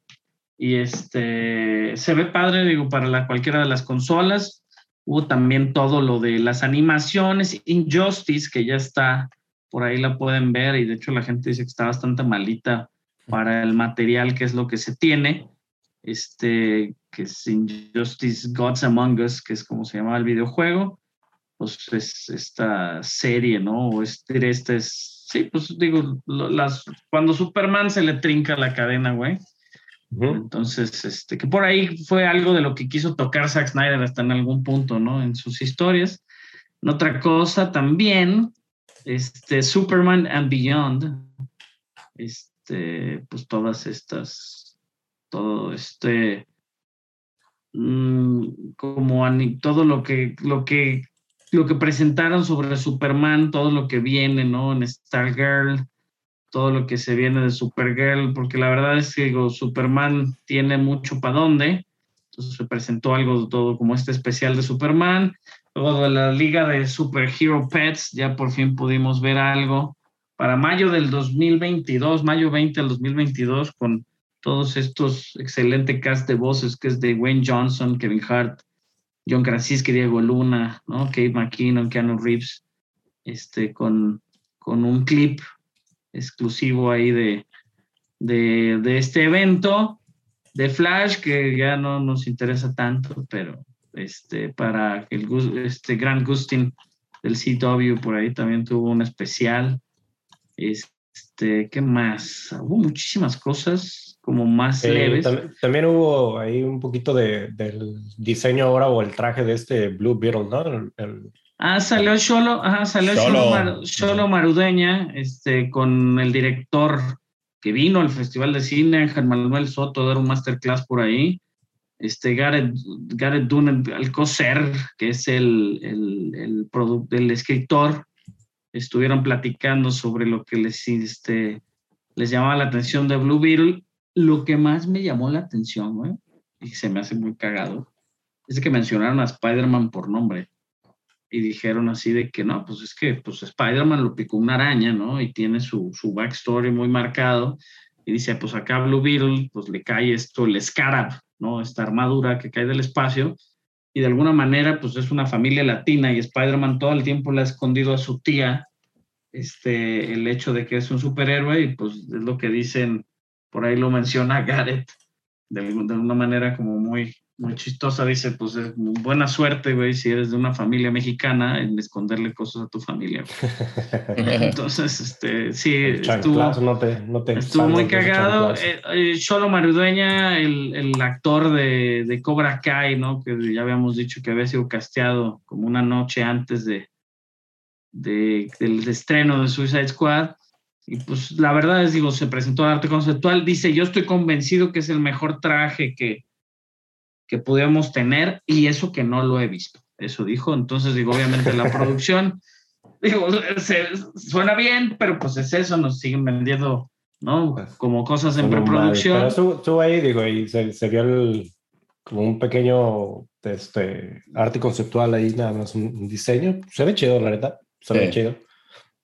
Y este se ve padre, digo, para la, cualquiera de las consolas. Hubo también todo lo de las animaciones, Injustice, que ya está, por ahí la pueden ver, y de hecho la gente dice que está bastante malita para el material que es lo que se tiene. Este, que es Injustice Gods Among Us, que es como se llama el videojuego. Pues es esta serie, ¿no? O este, este es, sí, pues digo, las, cuando Superman se le trinca la cadena, güey. Ujú. Entonces, este, que por ahí fue algo de lo que quiso tocar Zack Snyder hasta en algún punto, ¿no? En sus historias. En otra cosa también, este, Superman and Beyond, este, pues todas estas, todo este, mm, como todo lo que, lo que, lo que presentaron sobre Superman, todo lo que viene, ¿no? En Stargirl, todo lo que se viene de Supergirl, porque la verdad es que Superman tiene mucho para dónde. Entonces se presentó algo todo como este especial de Superman. Luego de la Liga de Super Hero Pets, ya por fin pudimos ver algo. Para mayo del 2022, mayo 20 del 2022, con todos estos excelente cast de voces que es de Wayne Johnson, Kevin Hart, John Krasinski, Diego Luna, ¿no? Kate McKinnon, Keanu Reeves, este, con, con un clip exclusivo ahí de, de, de este evento de Flash que ya no nos interesa tanto, pero este, para el este Grant Gustin del CW por ahí también tuvo un especial. Este, ¿qué más? Hubo muchísimas cosas como más leves. También, hubo ahí un poquito de, del diseño ahora o el traje de este Blue Beetle, ¿no? ah, salió Solo, ajá, salió Solo, Marudeña, este, con el director que vino al Festival de Cine, Germán Manuel Soto, dar un masterclass por ahí. Este Gareth, Gareth Alcocer, que es el, el, el, el, escritor, estuvieron platicando sobre lo que les, este, les llamaba la atención de Blue Beetle. Lo que más me llamó la atención, y se me hace muy cagado, es que mencionaron a Spider-Man por nombre y dijeron así de que no, pues es que pues Spider-Man lo picó una araña, ¿no? Y tiene su, su backstory muy marcado. Y dice, pues acá Blue Beetle, pues le cae esto, el Scarab, ¿no? Esta armadura que cae del espacio. Y de alguna manera, pues es una familia latina y Spider-Man todo el tiempo le ha escondido a su tía este, el hecho de que es un superhéroe y pues es lo que dicen, por ahí lo menciona Gareth, de, de alguna manera como muy, muy chistosa, dice, pues es buena suerte, güey, si eres de una familia mexicana, en esconderle cosas a tu familia. Entonces, este, sí, estuvo, estuvo muy cagado. Eh, Cholo Marudueña, el, el actor de, de, Cobra Kai, ¿no? Que ya habíamos dicho que había sido casteado como una noche antes de, de del estreno de Suicide Squad. Y pues la verdad es, digo, se presentó arte conceptual. Dice, yo estoy convencido que es el mejor traje que, que pudiéramos tener y eso que no lo he visto. Eso dijo. Entonces, digo, obviamente la producción, digo, suena bien, pero pues es eso, nos siguen vendiendo, ¿no? Pues, como cosas en preproducción. Pero tú, ahí, digo, y sería el, como un pequeño este, arte conceptual ahí, nada más un, diseño. Se ve chido, la neta. Se ve chido.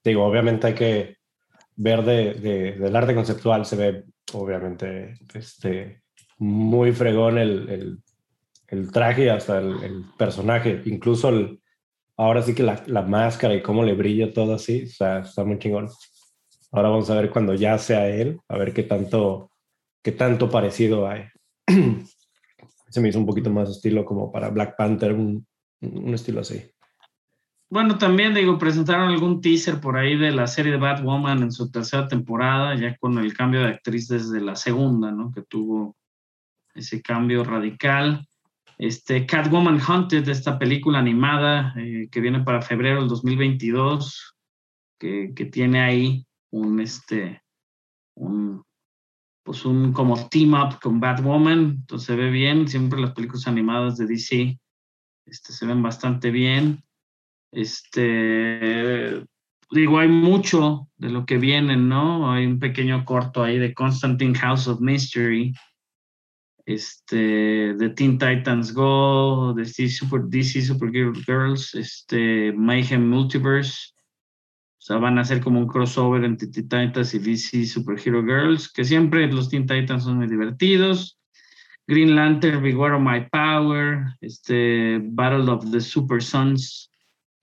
Digo, obviamente hay que ver de, de, del arte conceptual, se ve obviamente este, muy fregón el, el el traje hasta el, personaje, incluso ahora sí que la, la, máscara y cómo le brilla todo así, o está muy chingón. Ahora vamos a ver cuando ya sea él, a ver qué tanto, qué tanto parecido hay. Se me hizo un poquito más estilo como para Black Panther, un, un estilo así. Bueno, también digo, presentaron algún teaser por ahí de la serie de Batwoman en su tercera temporada, ya con el cambio de actriz desde la segunda, ¿no? Que tuvo ese cambio radical. Este, Catwoman Hunted, esta película animada eh, que viene para febrero del 2022, que, que, tiene ahí un, este, un, pues un como team up con Batwoman, entonces se ve bien, siempre las películas animadas de DC este, se ven bastante bien. Este, digo, hay mucho de lo que viene, ¿no? Hay un pequeño corto ahí de Constantine House of Mystery, este, de Teen Titans Go, de DC Super, DC Super Girls, este, Mayhem Multiverse. O sea, van a hacer como un crossover entre Teen Titans y DC Super Hero Girls, que siempre los Teen Titans son muy divertidos. Green Lantern, Beware of My Power, este, Battle of the Super Sons,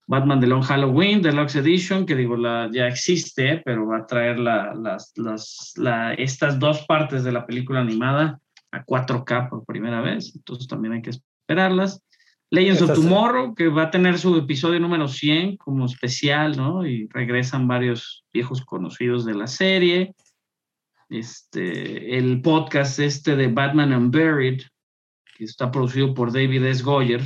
Batman The Long Halloween, Deluxe Edition, que digo, la, ya existe, pero va a traer la, las, las, la, estas dos partes de la película animada a 4K por primera vez, entonces también hay que esperarlas. Legends of Tomorrow, que va a tener su episodio número 100 como especial, ¿no? Y regresan varios viejos conocidos de la serie. Este, el podcast este de Batman Unburied, que está producido por David S. Goyer.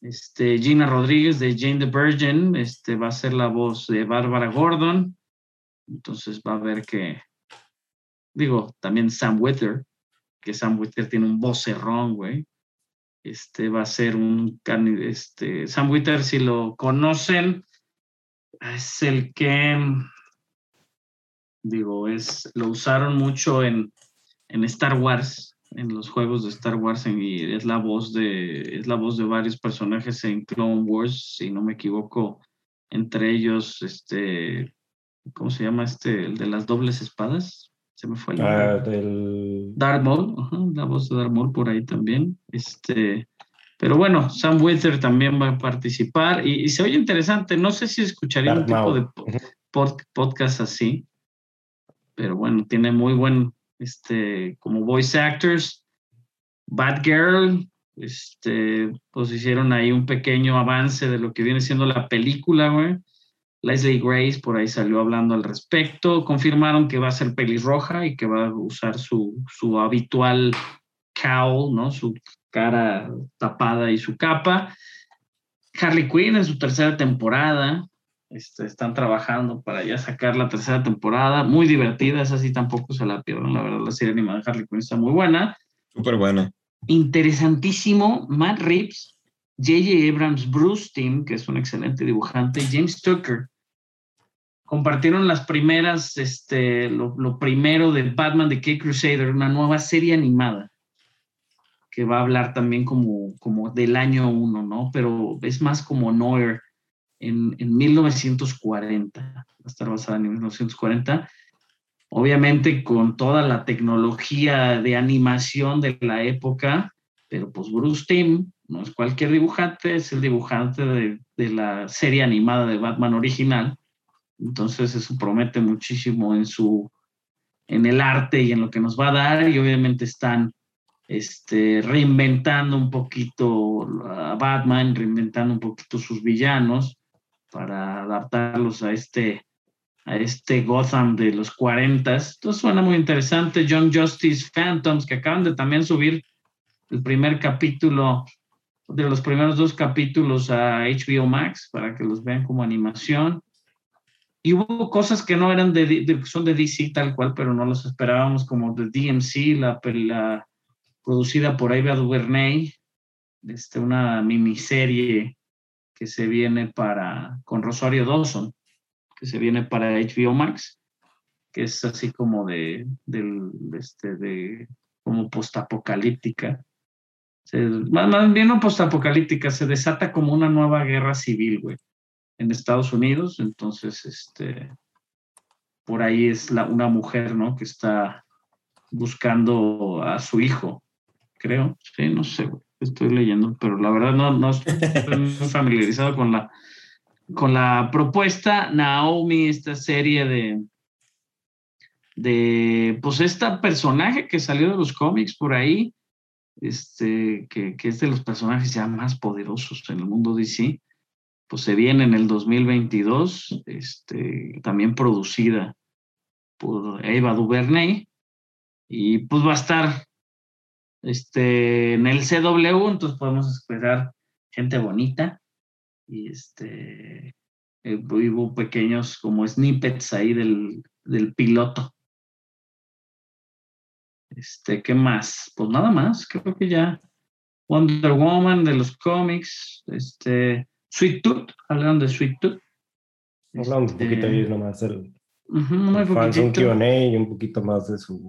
Este, Gina Rodríguez de Jane the Virgin, este, va a ser la voz de Bárbara Gordon. Entonces va a ver que, digo, también Sam Wither, que Sam Witter tiene un vocerrón, güey. Este va a ser un este Sam Witter, si lo conocen, es el que digo, es lo usaron mucho en, en Star Wars, en los juegos de Star Wars en- y es la voz de es la voz de varios personajes en Clone Wars, si no me equivoco, entre ellos este ¿cómo se llama este el de las dobles espadas? Se me fue el. Ah, del... Darth Maul, ajá, la voz de Darth Maul por ahí también. Este, pero bueno, Sam Wither también va a participar y, y se oye interesante. No sé si escucharía un Darth tipo Maul. de po- pod- podcast así, pero bueno, tiene muy buen, este, como voice actors. Batgirl, este, pues hicieron ahí un pequeño avance de lo que viene siendo la película, güey. Leslie Grace por ahí salió hablando al respecto. Confirmaron que va a ser pelirroja y que va a usar su, su habitual cowl, ¿no? Su cara tapada y su capa. Harley Quinn en su tercera temporada. Este, están trabajando para ya sacar la tercera temporada. Muy divertida, esa sí tampoco se la pierdan. La verdad, la serie animada de Harley Quinn está muy buena Súper buena. interesantísimo, Matt Reeves, J.J. Abrams, Bruce Timm, que es un excelente dibujante, James Tucker, compartieron las primeras, este, lo, lo primero de Batman de K Crusader, una nueva serie animada, que va a hablar también como, como del año 1, ¿no? Pero es más como Noir en, en 1940, va a estar basada en 1940 obviamente con toda la tecnología de animación de la época, pero pues Bruce Timm no es cualquier dibujante, es el dibujante de, de la serie animada de Batman original, entonces eso promete muchísimo en su en el arte y en lo que nos va a dar. Y obviamente están este, reinventando un poquito a Batman, reinventando un poquito sus villanos para adaptarlos a este a este Gotham de los 40. Esto suena muy interesante. Young Justice Phantoms, que acaban de también subir el primer capítulo, de los primeros dos capítulos a HBO Max, para que los vean como animación. Y hubo cosas que no eran de, de- son de DC tal cual, pero no los esperábamos, como de DMC, la, la producida por Ava DuVernay, este, una miniserie que se viene para, con Rosario Dawson que se viene para HBO Max, que es así como de, del, este, de como postapocalíptica. Más bien no postapocalíptica, se desata como una nueva guerra civil, güey, en Estados Unidos. Entonces, este, por ahí es la, una mujer, ¿no? Que está buscando a su hijo, creo. Sí, no sé, güey, estoy leyendo, pero la verdad no, no estoy muy familiarizado con la, con la propuesta Naomi, esta serie de, de pues esta personaje que salió de los cómics por ahí, este, que, que es de los personajes ya más poderosos en el mundo DC, pues se viene en el 2022, este, también producida por Eva DuVernay, y pues va a estar este, en el CW, entonces podemos esperar gente bonita, y este eh, hubo pequeños como snippets ahí del, del piloto. Este, ¿qué más? Pues nada más, creo que ya. Wonder Woman de los cómics, este, Sweet Tooth, hablaron de Sweet Tooth. Hablamos un Este, poquito ahí nomás del muy del fans, un. Q&A y un poquito más de sus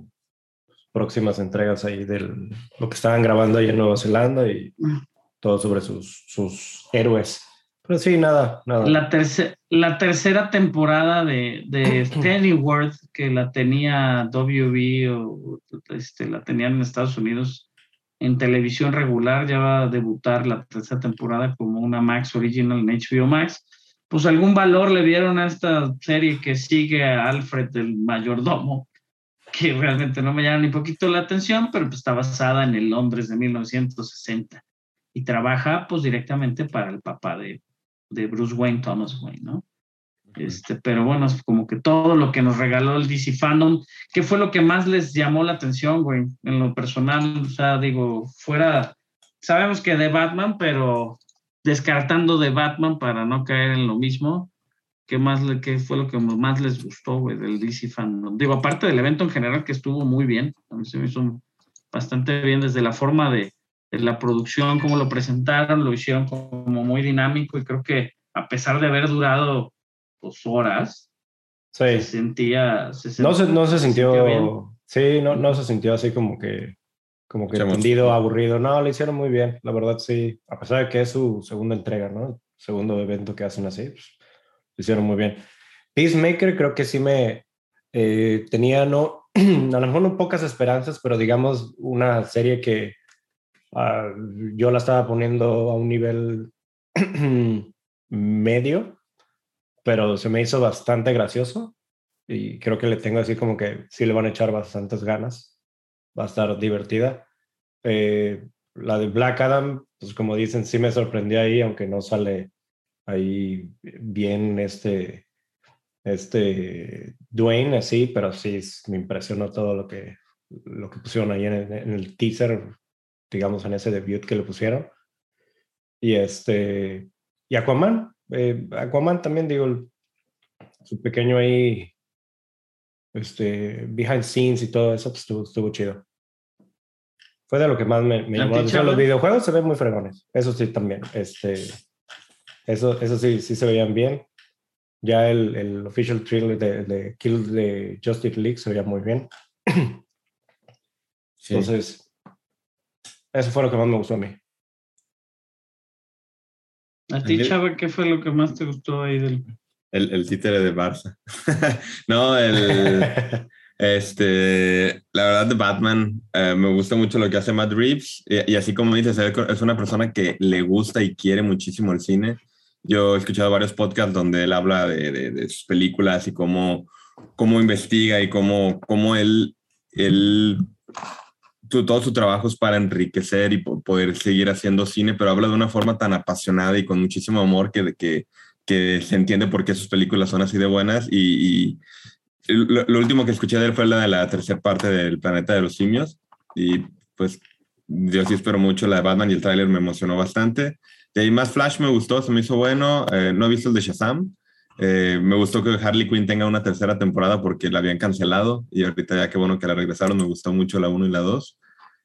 próximas entregas ahí del lo que estaban grabando ahí en Nueva Zelanda y todo sobre sus, sus héroes. Pero sí, nada, nada. La, terce- la tercera temporada de, de Pennyworth, que la tenía WB o este, la tenían en Estados Unidos en televisión regular, ya va a debutar la tercera temporada como una Max Original en HBO Max. Pues algún valor le dieron a esta serie que sigue a Alfred el mayordomo, que realmente no me llama ni poquito la atención, pero pues está basada en el Londres de 1960 y trabaja pues directamente para el papá de, de Bruce Wayne, Thomas Wayne, ¿no? Este, pero bueno, es como que todo lo que nos regaló el DC Fandom, ¿qué fue lo que más les llamó la atención, güey? En lo personal, o sea, digo, fuera, sabemos que de Batman, pero descartando de Batman para no caer en lo mismo, ¿qué más le, qué fue lo que más les gustó, güey, del DC Fandom? Digo, aparte del evento en general que estuvo muy bien, a mí se me hizo bastante bien desde la forma de, de la producción, cómo lo presentaron, lo hicieron como muy dinámico y creo que a pesar de haber durado dos horas, se sentía... Se No se, no se sintió, sí, no, no se sintió así como que como que aburrido. No, lo hicieron muy bien, la verdad sí. A pesar de que es su segunda entrega, ¿no? Segundo evento que hacen así, pues, hicieron muy bien. Peacemaker creo que sí me eh, tenía, no, a lo mejor no pocas esperanzas, pero digamos una serie que ah, yo la estaba poniendo a un nivel medio, pero se me hizo bastante gracioso y creo que le tengo así como que sí le van a echar bastantes ganas. Va a estar divertida. Eh, la de Black Adam, pues como dicen, sí me sorprendió ahí, aunque no sale ahí bien este, este Dwayne así, pero sí me impresionó todo lo que, lo que pusieron ahí en el, en el teaser, digamos, en ese debut que le pusieron. Y este, y Aquaman, eh, Aquaman también, digo, su pequeño ahí, este, behind scenes y todo eso, pues estuvo, estuvo chido. Fue de lo que más me, me ¿A llamó la atención. Los videojuegos se ven muy fregones, eso sí también. Este, eso, eso sí, sí se veían bien. Ya el, el official trailer de, de Kill de Justice League se veía muy bien. Sí. Entonces, eso fue lo que más me gustó a mí. ¿A ti. Chava, qué fue lo que más te gustó ahí del... El, el títere de Barça. no, el, este, la verdad de Batman, eh, me gusta mucho lo que hace Matt Reeves y, y así como dices, es una persona que le gusta y quiere muchísimo el cine. Yo he escuchado varios podcasts donde él habla de, sus películas y cómo, cómo investiga y cómo, cómo él, él todo su trabajo es para enriquecer y po- poder seguir haciendo cine, pero habla de una forma tan apasionada y con muchísimo amor que, que, se entiende por qué sus películas son así de buenas. Y, lo último que escuché de él fue la de la tercera parte del Planeta de los Simios. Y pues yo sí espero mucho la de Batman y el tráiler me emocionó bastante. De ahí más Flash me gustó, se me hizo bueno. Eh, no he visto el de Shazam. Eh, me gustó que Harley Quinn tenga una tercera temporada porque la habían cancelado y ahorita ya qué bueno que la regresaron. Me gustó mucho la 1 y la 2.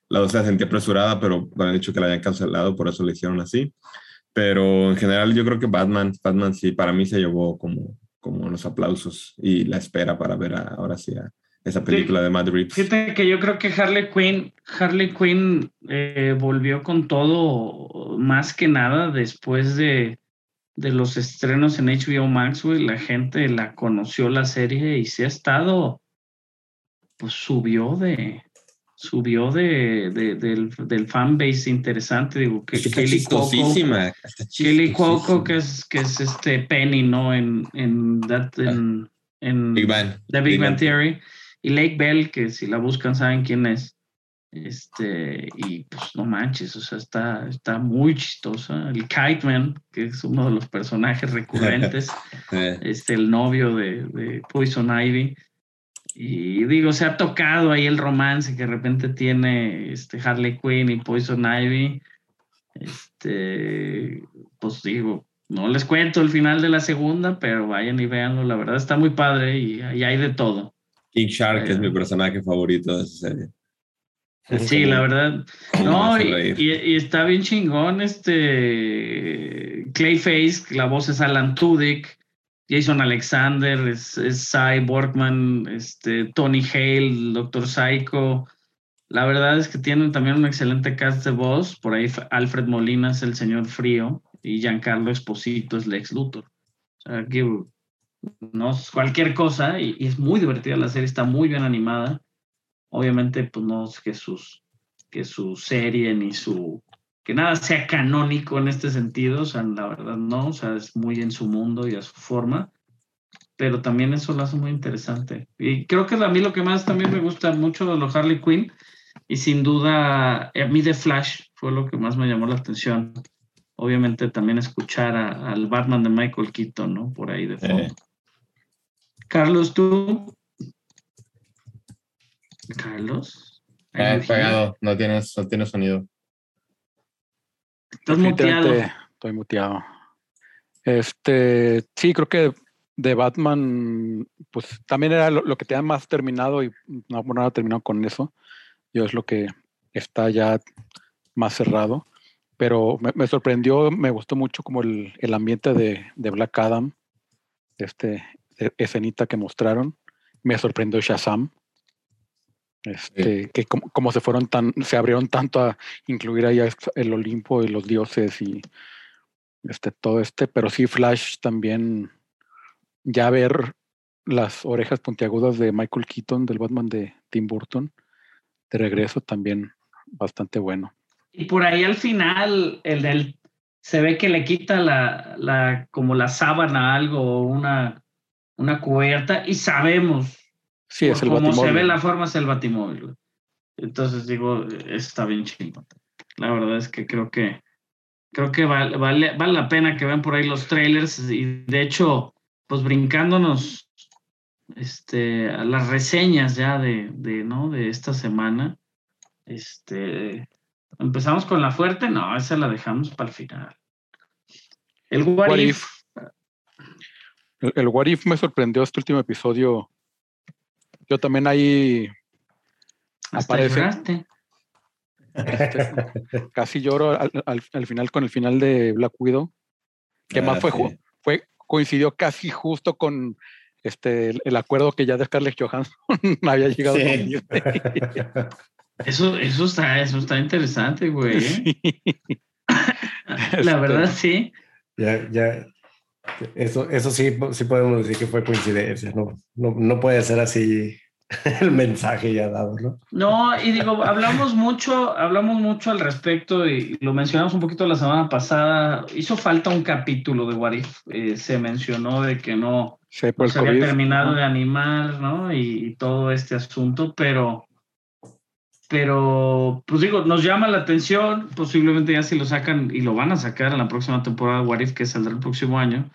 La 2 la sentí apresurada, pero han dicho que la habían cancelado, por eso la hicieron así. Pero en general yo creo que Batman, Batman sí, para mí se llevó como, como los aplausos y la espera para ver a- ahora sí a esa película de Matt Reeves. Fíjate que yo creo que Harley Quinn, Harley Quinn eh, volvió con todo más que nada después de, de los estrenos en HBO Max, güey. La gente la conoció la serie y se ha estado, pues subió de, subió de, de- del, del fanbase interesante. Digo, que Es que está Kelly Cuoco- Kelly Cuoco, que es, que es este Penny, ¿no? En, en, that- en, en Big Bang. The Big Bang Theory. Y Lake Bell, que si la buscan saben quién es. Este, y pues no manches, o sea, está, está muy chistosa. El Kite Man, que es uno de los personajes recurrentes, este, el novio de, de Poison Ivy. Y digo, se ha tocado ahí el romance que de repente tiene este Harley Quinn y Poison Ivy. Este, pues digo, no les cuento el final de la segunda, pero vayan y véanlo. La verdad está muy padre y ahí hay de todo. King Shark es mi personaje favorito de esa serie. Sí, la verdad. No, y, reír. y- y está bien chingón este Clayface, la voz es Alan Tudyk, Jason Alexander, es, es Cy Borgman, este, Tony Hale, Dr. Psycho. La verdad es que tienen también un excelente cast de voz. Por ahí Alfred Molina es el señor Frío y Giancarlo Esposito es Lex Luthor. O sea, que no es cualquier cosa y, y es muy divertida la serie, está muy bien animada. Obviamente, pues no es que sus que su serie ni su que nada sea canónico en este sentido, o sea, la verdad no, o sea, es muy en su mundo y a su forma, pero también eso lo hace muy interesante. Y creo que a mí lo que más también me gusta mucho de los Harley Quinn, y sin duda, a mí de Flash fue lo que más me llamó la atención. Obviamente también escuchar a- al Batman de Michael Keaton, ¿no? Por ahí de fondo. Eh. Carlos, tú. Carlos. Pegado, no tienes, no tienes sonido. Estás muteado. Estoy muteado. Este, sí, creo que de Batman, pues también era lo, lo que tenía más terminado y no, no terminado con eso. Yo es lo que está ya más cerrado. Pero me, me sorprendió, me gustó mucho como el, el ambiente de, de Black Adam, este escenita que mostraron. Me sorprendió Shazam. Este, que como, como se fueron tan, se abrieron tanto a incluir ahí el Olimpo y los dioses y este, todo este, pero sí Flash también ya ver las orejas puntiagudas de Michael Keaton del Batman de Tim Burton de regreso también bastante bueno. Y por ahí al final, el del se ve que le quita la, la como la sábana a algo, una, una cubierta, y sabemos Sí, es el como Batimóvil. se ve la forma es el batimóvil. Entonces digo, está bien chingón. La verdad es que creo que creo que vale, vale, vale la pena que vean por ahí los trailers y de hecho, pues brincándonos este, a las reseñas ya de, de, ¿no? de esta semana. Este, empezamos con la fuerte, no, esa la dejamos para el final. El What, What If, If. El, el What If me sorprendió este último episodio. Yo también ahí hasta aparece. este, casi lloro al, al- al final con el final de Black Widow. Que Ah, más fue, sí. fue coincidió casi justo con este el, el acuerdo que ya de Scarlett Johansson había llegado Sí. con. Eso, eso está, eso está interesante, güey. ¿eh? Sí. La Este, verdad, sí. Ya, ya. Eso, eso sí, sí podemos decir que fue coincidencia, ¿no? No, no puede ser así el mensaje ya dado, ¿no? No, y digo, hablamos mucho, hablamos mucho al respecto y lo mencionamos un poquito la semana pasada. Hizo falta un capítulo de What If. Eh, se mencionó de que no, Sí, se había COVID. terminado de animar, ¿no? Y, y todo este asunto, pero, pero, pues digo, nos llama la atención. Posiblemente ya si lo sacan y lo van a sacar en la próxima temporada de What If, que saldrá el próximo año,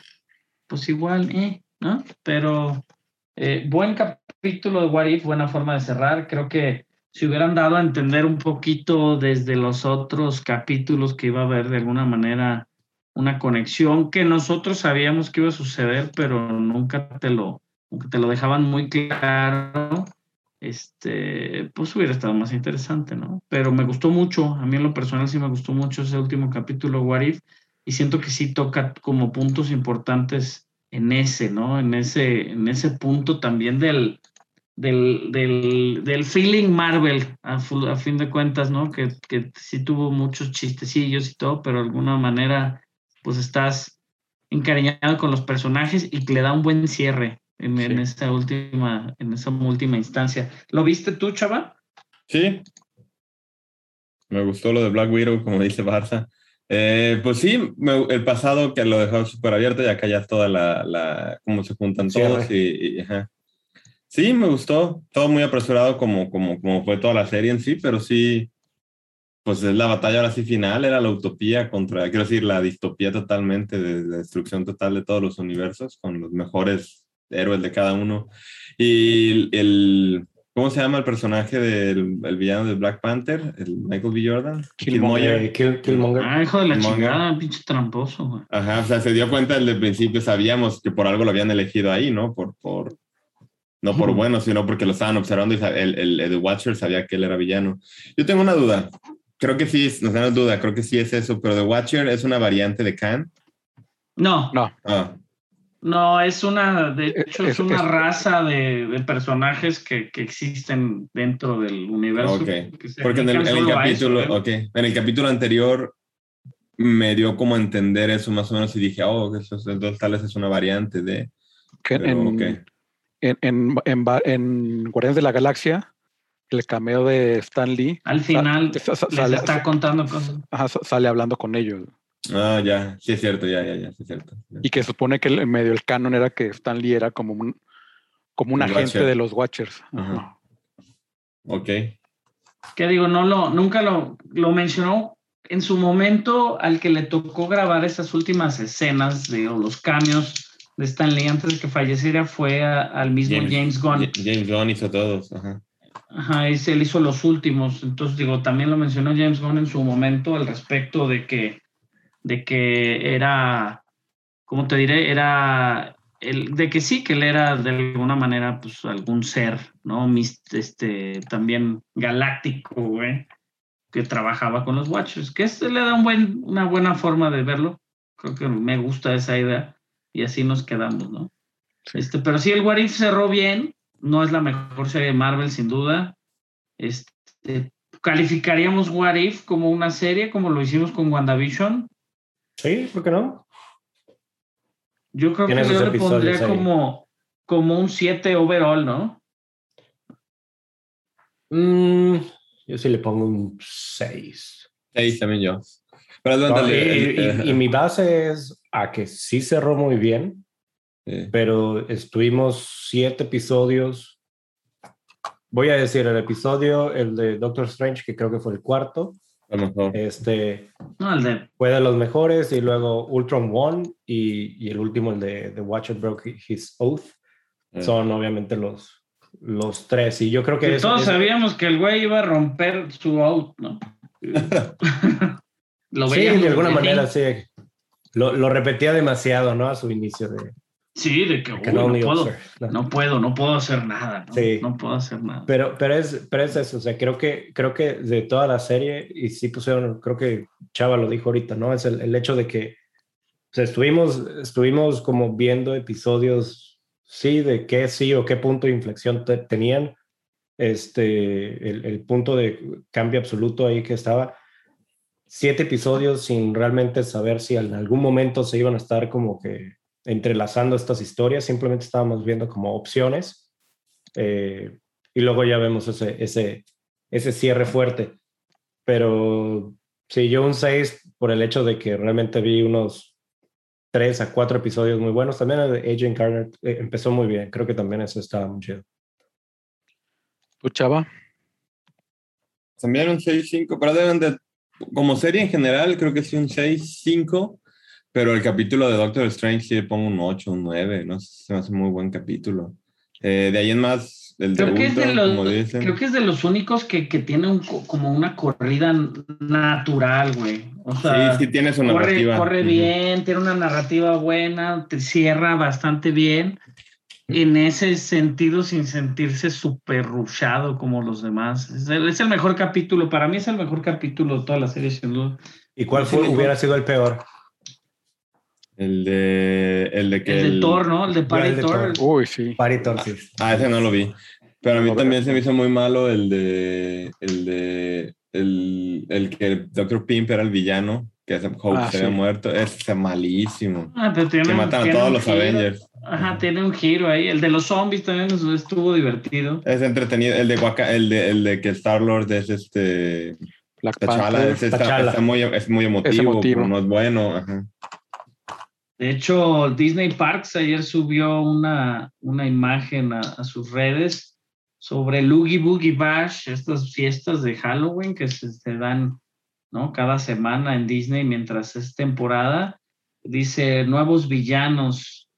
pues igual, eh, ¿no? Pero eh, buen capítulo de What If, buena forma de cerrar. Creo que si hubieran dado a entender un poquito desde los otros capítulos que iba a haber de alguna manera una conexión que nosotros sabíamos que iba a suceder, pero nunca te lo, nunca te lo dejaban muy claro, este, pues hubiera estado más interesante, ¿no? Pero me gustó mucho, a mí en lo personal sí me gustó mucho ese último capítulo, What If, y siento que sí toca como puntos importantes en ese, ¿no? En ese, en ese punto también del, del, del, feeling Marvel, a, a fin de cuentas, ¿no? Que, que sí tuvo muchos chistecillos y todo, pero de alguna manera, pues estás encariñado con los personajes y le da un buen cierre en, en Sí. esa última, en esa última instancia. ¿Lo viste tú, chava? Sí. Me gustó lo de Black Widow, como dice Barça. Eh, pues sí, me- el pasado que lo dejó súper abierto y acá ya toda la, la cómo se juntan Cierre. todos y, y- ajá. Sí, me gustó. Todo muy apresurado como, como, como fue toda la serie en sí, pero sí, pues es la batalla ahora sí final, era la utopía contra, quiero decir, la distopía totalmente de la destrucción total de todos los universos con los mejores héroes de cada uno. Y el, ¿cómo se llama el personaje del el villano de Black Panther? El Michael B. Jordan. Killmonger. Eh, Kill- Killmonger. Ah, hijo de la Killmonger. chingada, pinche tramposo, güey. Ajá, o sea, se dio cuenta desde el principio, sabíamos que por algo lo habían elegido ahí, ¿no? Por, por, no por bueno, sino porque lo estaban observando y el, el, el Watcher sabía que él era villano. Yo tengo una duda. Creo que sí, no tengo duda, creo que sí es eso, pero The Watcher es una variante de Khan. No, No, Ah, no, es una, de Eh, hecho, es, es- una es- raza de, de personajes que, que existen dentro del universo. Ok, que se porque en el, en eso, capítulo, ¿eh? en el capítulo anterior me dio como a entender eso más o menos y dije, oh, eso, tal vez es una variante de... que Pero, en, ok. en, en, en, va- en Guardianes de la Galaxia, el cameo de Stan Lee Al final sa- sa- les sale- está contando cosas. ajá, sa- sale hablando con ellos. Ah, ya, sí es cierto, ya, ya, ya, sí es cierto. Y que supone que el, en medio del canon era que Stan Lee era como un, como un Un agente Watcher. de los Watchers. Ajá. Ok, Que digo, no lo, nunca lo, lo mencionó en su momento al que le tocó grabar esas últimas escenas de o los cambios de Stan Lee antes de que falleciera fue a- al mismo James, Gunn. Ja- James Gunn hizo todos, ajá. Ajá, ese él hizo los últimos. Entonces, digo, también lo mencionó James Gunn en su momento al respecto de que, de que era, ¿cómo te diré? Era, el, de que sí, que él era de alguna manera, pues, algún ser, ¿no? Mis- este, también galáctico, güey, que trabajaba con los Watchers, que este le da un buen, una buena forma de verlo. Creo que me gusta esa idea y así nos quedamos, ¿no? Sí. Este, pero sí, el What If cerró bien. No es la mejor serie de Marvel, sin duda. Este, ¿Calificaríamos What If como una serie, como lo hicimos con WandaVision? Sí, ¿por qué no? Yo creo que yo le pondría ahí. como, como un 7 overall, ¿no? Mm, yo sí le pongo un 6. Seis también yo. Pero adelántale, y, el- y- y mi base es a que sí cerró muy bien, eh, pero estuvimos siete episodios. Voy a decir el episodio, el de Doctor Strange, que creo que fue el cuarto. Mejor. Este No, el de fue de los mejores, y luego Ultron One y, y el último, el de The Watcher Broke His Oath. Eh. Son obviamente los, los tres. Y yo creo que todos es- sabíamos que el güey iba a romper su out, ¿no? Lo sí, de alguna manera sí. Lo, lo repetía demasiado, ¿no? A su inicio de Sí, de que uy, no puedo, ¿no? no puedo, no puedo hacer nada, ¿no? Sí. No puedo hacer nada. Pero, pero, es, pero es eso, o sea, creo que, creo que de toda la serie, y sí pusieron, creo que Chava lo dijo ahorita, ¿no? Es el, el hecho de que o sea, estuvimos, estuvimos como viendo episodios, sí, de qué sí o qué punto de inflexión te- tenían, este, el, el punto de cambio absoluto ahí que estaba. Siete episodios sin realmente saber si en algún momento se iban a estar como que entrelazando estas historias, simplemente estábamos viendo como opciones. eh, y luego ya vemos ese, ese, ese cierre fuerte. Pero sí, yo un 6 por el hecho de que realmente vi unos 3 a 4 episodios muy buenos. También el de Agent Carter eh, empezó muy bien. Creo que también eso estaba muy chido. ¿Tú, Chava? También un 6-5, pero deben de, como serie en general, creo que sí un 6-5, pero el capítulo de Doctor Strange sí le pongo un 8, un 9, no sé, se me hace muy buen capítulo. Eh, de ahí en más, el de Creo que, es de Ultron, los, como dicen. creo que es de los únicos que, que tiene un, co- como una corrida natural, güey. O sea, sí, sí tiene su corre, narrativa. corre Ujú. bien, tiene una narrativa buena, te cierra bastante bien. En ese sentido, sin sentirse súper rushado como los demás. Es el, es el mejor capítulo, para mí es el mejor capítulo de toda la serie, sin duda. ¿Y cuál fue, hubiera sido el peor? El de, el de que El de Thor, ¿no? El de el Party de Thor. Thor. Uy, sí. Paritor, sí. Ah, ese no lo vi. Pero a mí No, también se me hizo muy malo el de, el de, el, el que Dr. Pimp era el villano, que ese Hope Ah, se había sí. muerto. Ese es malísimo. Ah, pero tiene Que matan a todos los giro. Avengers. Ajá, tiene un giro ahí. El de los zombies también estuvo divertido. Es entretenido. El de, Waka- el de, el de que Star-Lord es este... Black Panther. es, está- T'Challa. está muy, es muy emotivo, emotivo. pero no es bueno. Ajá. De hecho, Disney Parks ayer subió una, una imagen a, sus redes sobre el Oogie Boogie Bash, estas fiestas de Halloween que se, se dan ¿no? cada semana en Disney mientras es temporada. Dice, nuevos villanos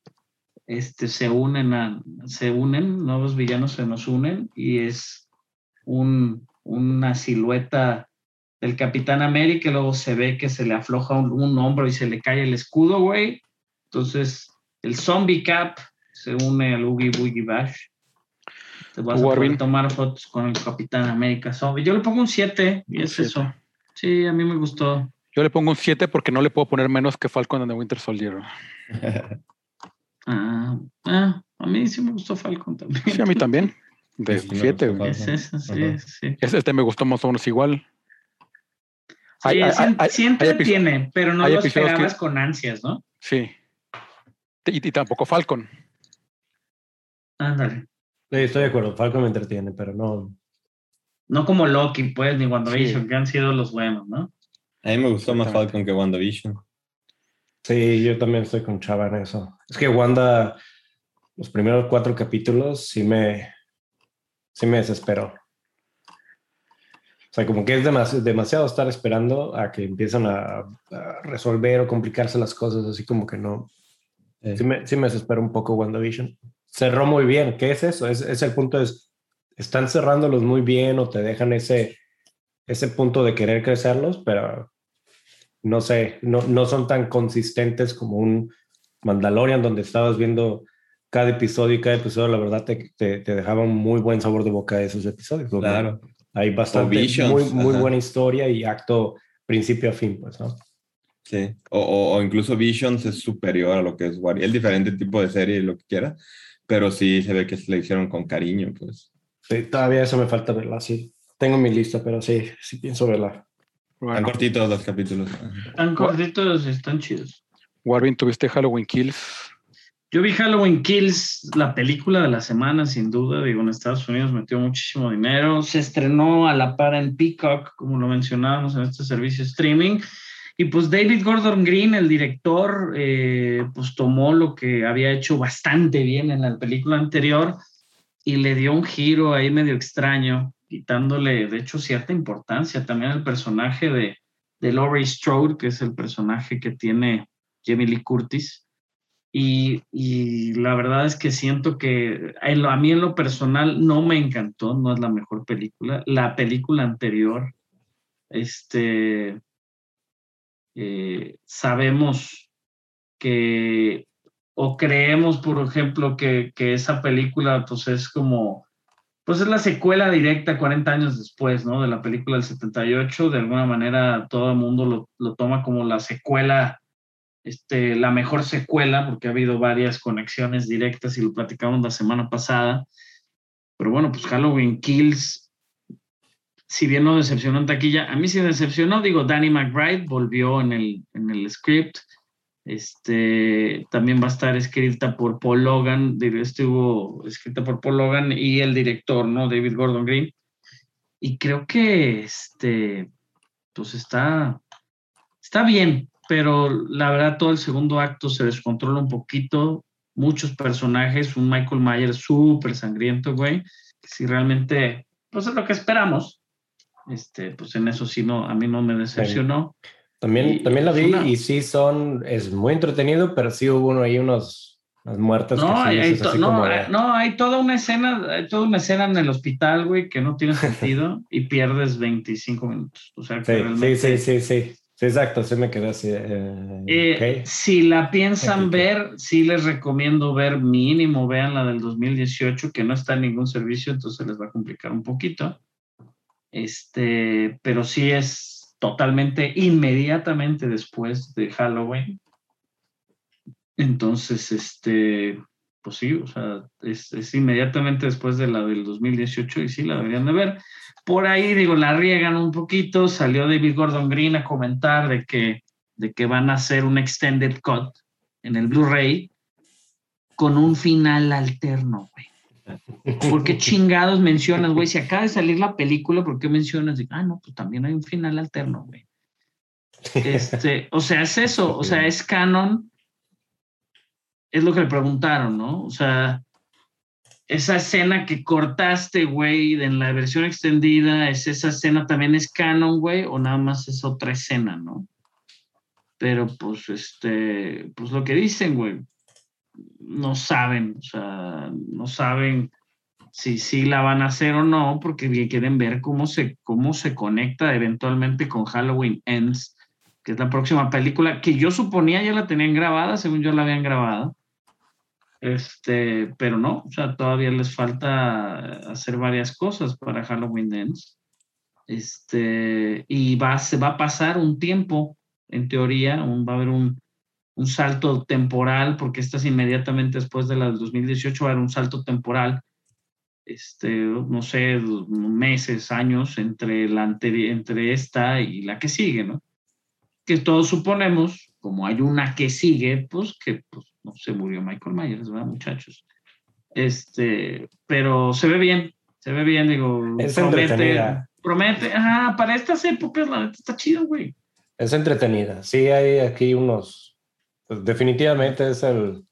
este, se, unen a, se unen, nuevos villanos se nos unen y es un, una silueta del Capitán América luego se ve que se le afloja un, un hombro y se le cae el escudo, güey. Entonces, el Zombie Cap se une al Oogie Boogie Bash. Te vas a poder tomar fotos con el Capitán América Zombie. Yo le pongo un 7 y es Siete. eso. Sí, a mí me gustó. Yo le pongo un 7 porque no le puedo poner menos que Falcon and the Winter Soldier. Ah, ah, a mí sí me gustó Falcon también. Sí, a mí también. De Sí, me 7. gustó Es eso, sí, Ajá. sí. Este me gustó más o menos igual. Sí, Hay- hay- sí, hay- sí hay episo- entretiene, pero no lo que- esperabas con ansias, ¿no? Sí. Y, y tampoco Falcon. Ándale. Sí, estoy de acuerdo. Falcon me entretiene, pero no. No como Loki, pues, ni WandaVision, Sí. que han sido los buenos, ¿no? A mí me gustó más. Falcon que WandaVision. Sí, yo también estoy con Chava en eso. Es que Wanda, los primeros cuatro capítulos sí me, sí me desesperó. O sea, como que es demasiado, demasiado estar esperando a que empiezan a, a resolver o complicarse las cosas, así como que no. Sí me, sí me desespera un poco WandaVision. Cerró muy bien. ¿Qué es eso? Es, es el punto es, están cerrándolos muy bien o te dejan ese, ese punto de querer crecerlos, pero no sé, no, no son tan consistentes como un Mandalorian donde estabas viendo cada episodio y cada episodio, la verdad, te, te, te dejaba un muy buen sabor de boca esos episodios. Claro. Hay bastante, Visions, muy, muy buena historia y acto principio a fin, pues, ¿no? Sí. O, o, o incluso Visions es superior a lo que es Warrior. Es diferente tipo de serie y lo que quiera, pero sí se ve que se le hicieron con cariño, pues. Sí, todavía eso me falta verlo así. tengo mi lista, pero sí, sí pienso verla. Están Bueno, cortitos los capítulos. Están cortitos y están chidos. Warvin, ¿tuviste Halloween Kills? Yo vi Halloween Kills, la película de la semana, sin duda. Digo, en Estados Unidos metió muchísimo dinero. Se estrenó a la par en Peacock, como lo mencionábamos en este servicio streaming. Y pues David Gordon Green, el director, eh, pues tomó lo que había hecho bastante bien en la película anterior y le dio un giro ahí medio extraño, quitándole, de hecho, cierta importancia también al personaje de, de Laurie Strode, que es el personaje que tiene Jamie Lee Curtis. Y, la verdad es que siento que a mí en lo personal no me encantó, no es la mejor película. La película anterior, este, eh, sabemos que, o creemos, por ejemplo, que, que esa película pues es como, pues es la secuela directa 40 años después, ¿no? De la película del 78, de alguna manera todo el mundo lo, lo toma como la secuela este, la mejor secuela, porque ha habido varias conexiones directas y lo platicamos la semana pasada. Pero bueno, pues Halloween Kills, si bien no decepcionó en taquilla, a mí sí decepcionó. Digo, Danny McBride volvió en el, en el script. Este, también va a estar escrita por Paul Logan, estuvo escrita por Paul Logan y el director, ¿no? David Gordon Green. Y creo que este, pues está, está bien, pero la verdad todo el segundo acto se descontrola un poquito, muchos personajes, un Michael Myers súper sangriento, güey, que si realmente, pues es lo que esperamos, este, pues en eso sí no, a mí no me decepcionó. También, Y- también la vi una- y sí son, es muy entretenido, pero sí hubo uno ahí unos, unas muertes No, que sí hay, así no, como de- hay- no, hay toda una escena, hay toda una escena en el hospital, güey, que no tiene sentido y pierdes 25 minutos. O sea, que Sí, sí, realmente- sí, sí, sí. Sí, exacto, sí me quedé así. eh, Eh. Si la piensan ver, sí les recomiendo ver mínimo, vean la del 2018, que no está en ningún servicio, entonces les va a complicar un poquito. Este, pero sí es totalmente inmediatamente después de Halloween. Entonces, este, pues sí, o sea, es, es inmediatamente después de la del 2018 y sí la deberían de ver. Por ahí, digo, la riegan un poquito, salió David Gordon Green a comentar de que de que van a hacer un extended cut en el Blu-ray con un final alterno, güey. ¿Por qué chingados mencionas, güey? Si acaba de salir la película, ¿por qué mencionas? Ah, no, pues también hay un final alterno, güey. Este, o sea, es eso, o sea, es canon. Es lo que le preguntaron, ¿no? O sea, esa escena que cortaste, güey, en la versión extendida, ¿es esa escena también es canon, güey? ¿O nada más es otra escena, no? Pero pues, este, pues lo que dicen, güey, no saben, o sea, no saben si sí la van a hacer o no, porque quieren ver cómo se, cómo se conecta eventualmente con Halloween Ends, que es la próxima película, que yo suponía ya la tenían grabada, según yo la habían grabado. Este, pero no, o sea, todavía les falta hacer varias cosas para Halloween Ends. Este, y va, se va a pasar un tiempo, en teoría, va a haber un, un salto temporal, porque esta es inmediatamente después de la del 2018, va a haber un salto temporal, este, no sé, meses, años entre, la anteri- entre esta y la que sigue, ¿no? Que todos suponemos, como hay una que sigue, pues que pues, no se murió Michael Myers, ¿verdad, muchachos? Este, pero se ve bien, se ve bien, digo, Es promete, entretenida. promete, ajá, para estas épocas, la neta está chido, güey. Es entretenida. Sí, hay aquí unos. Pues, definitivamente es el,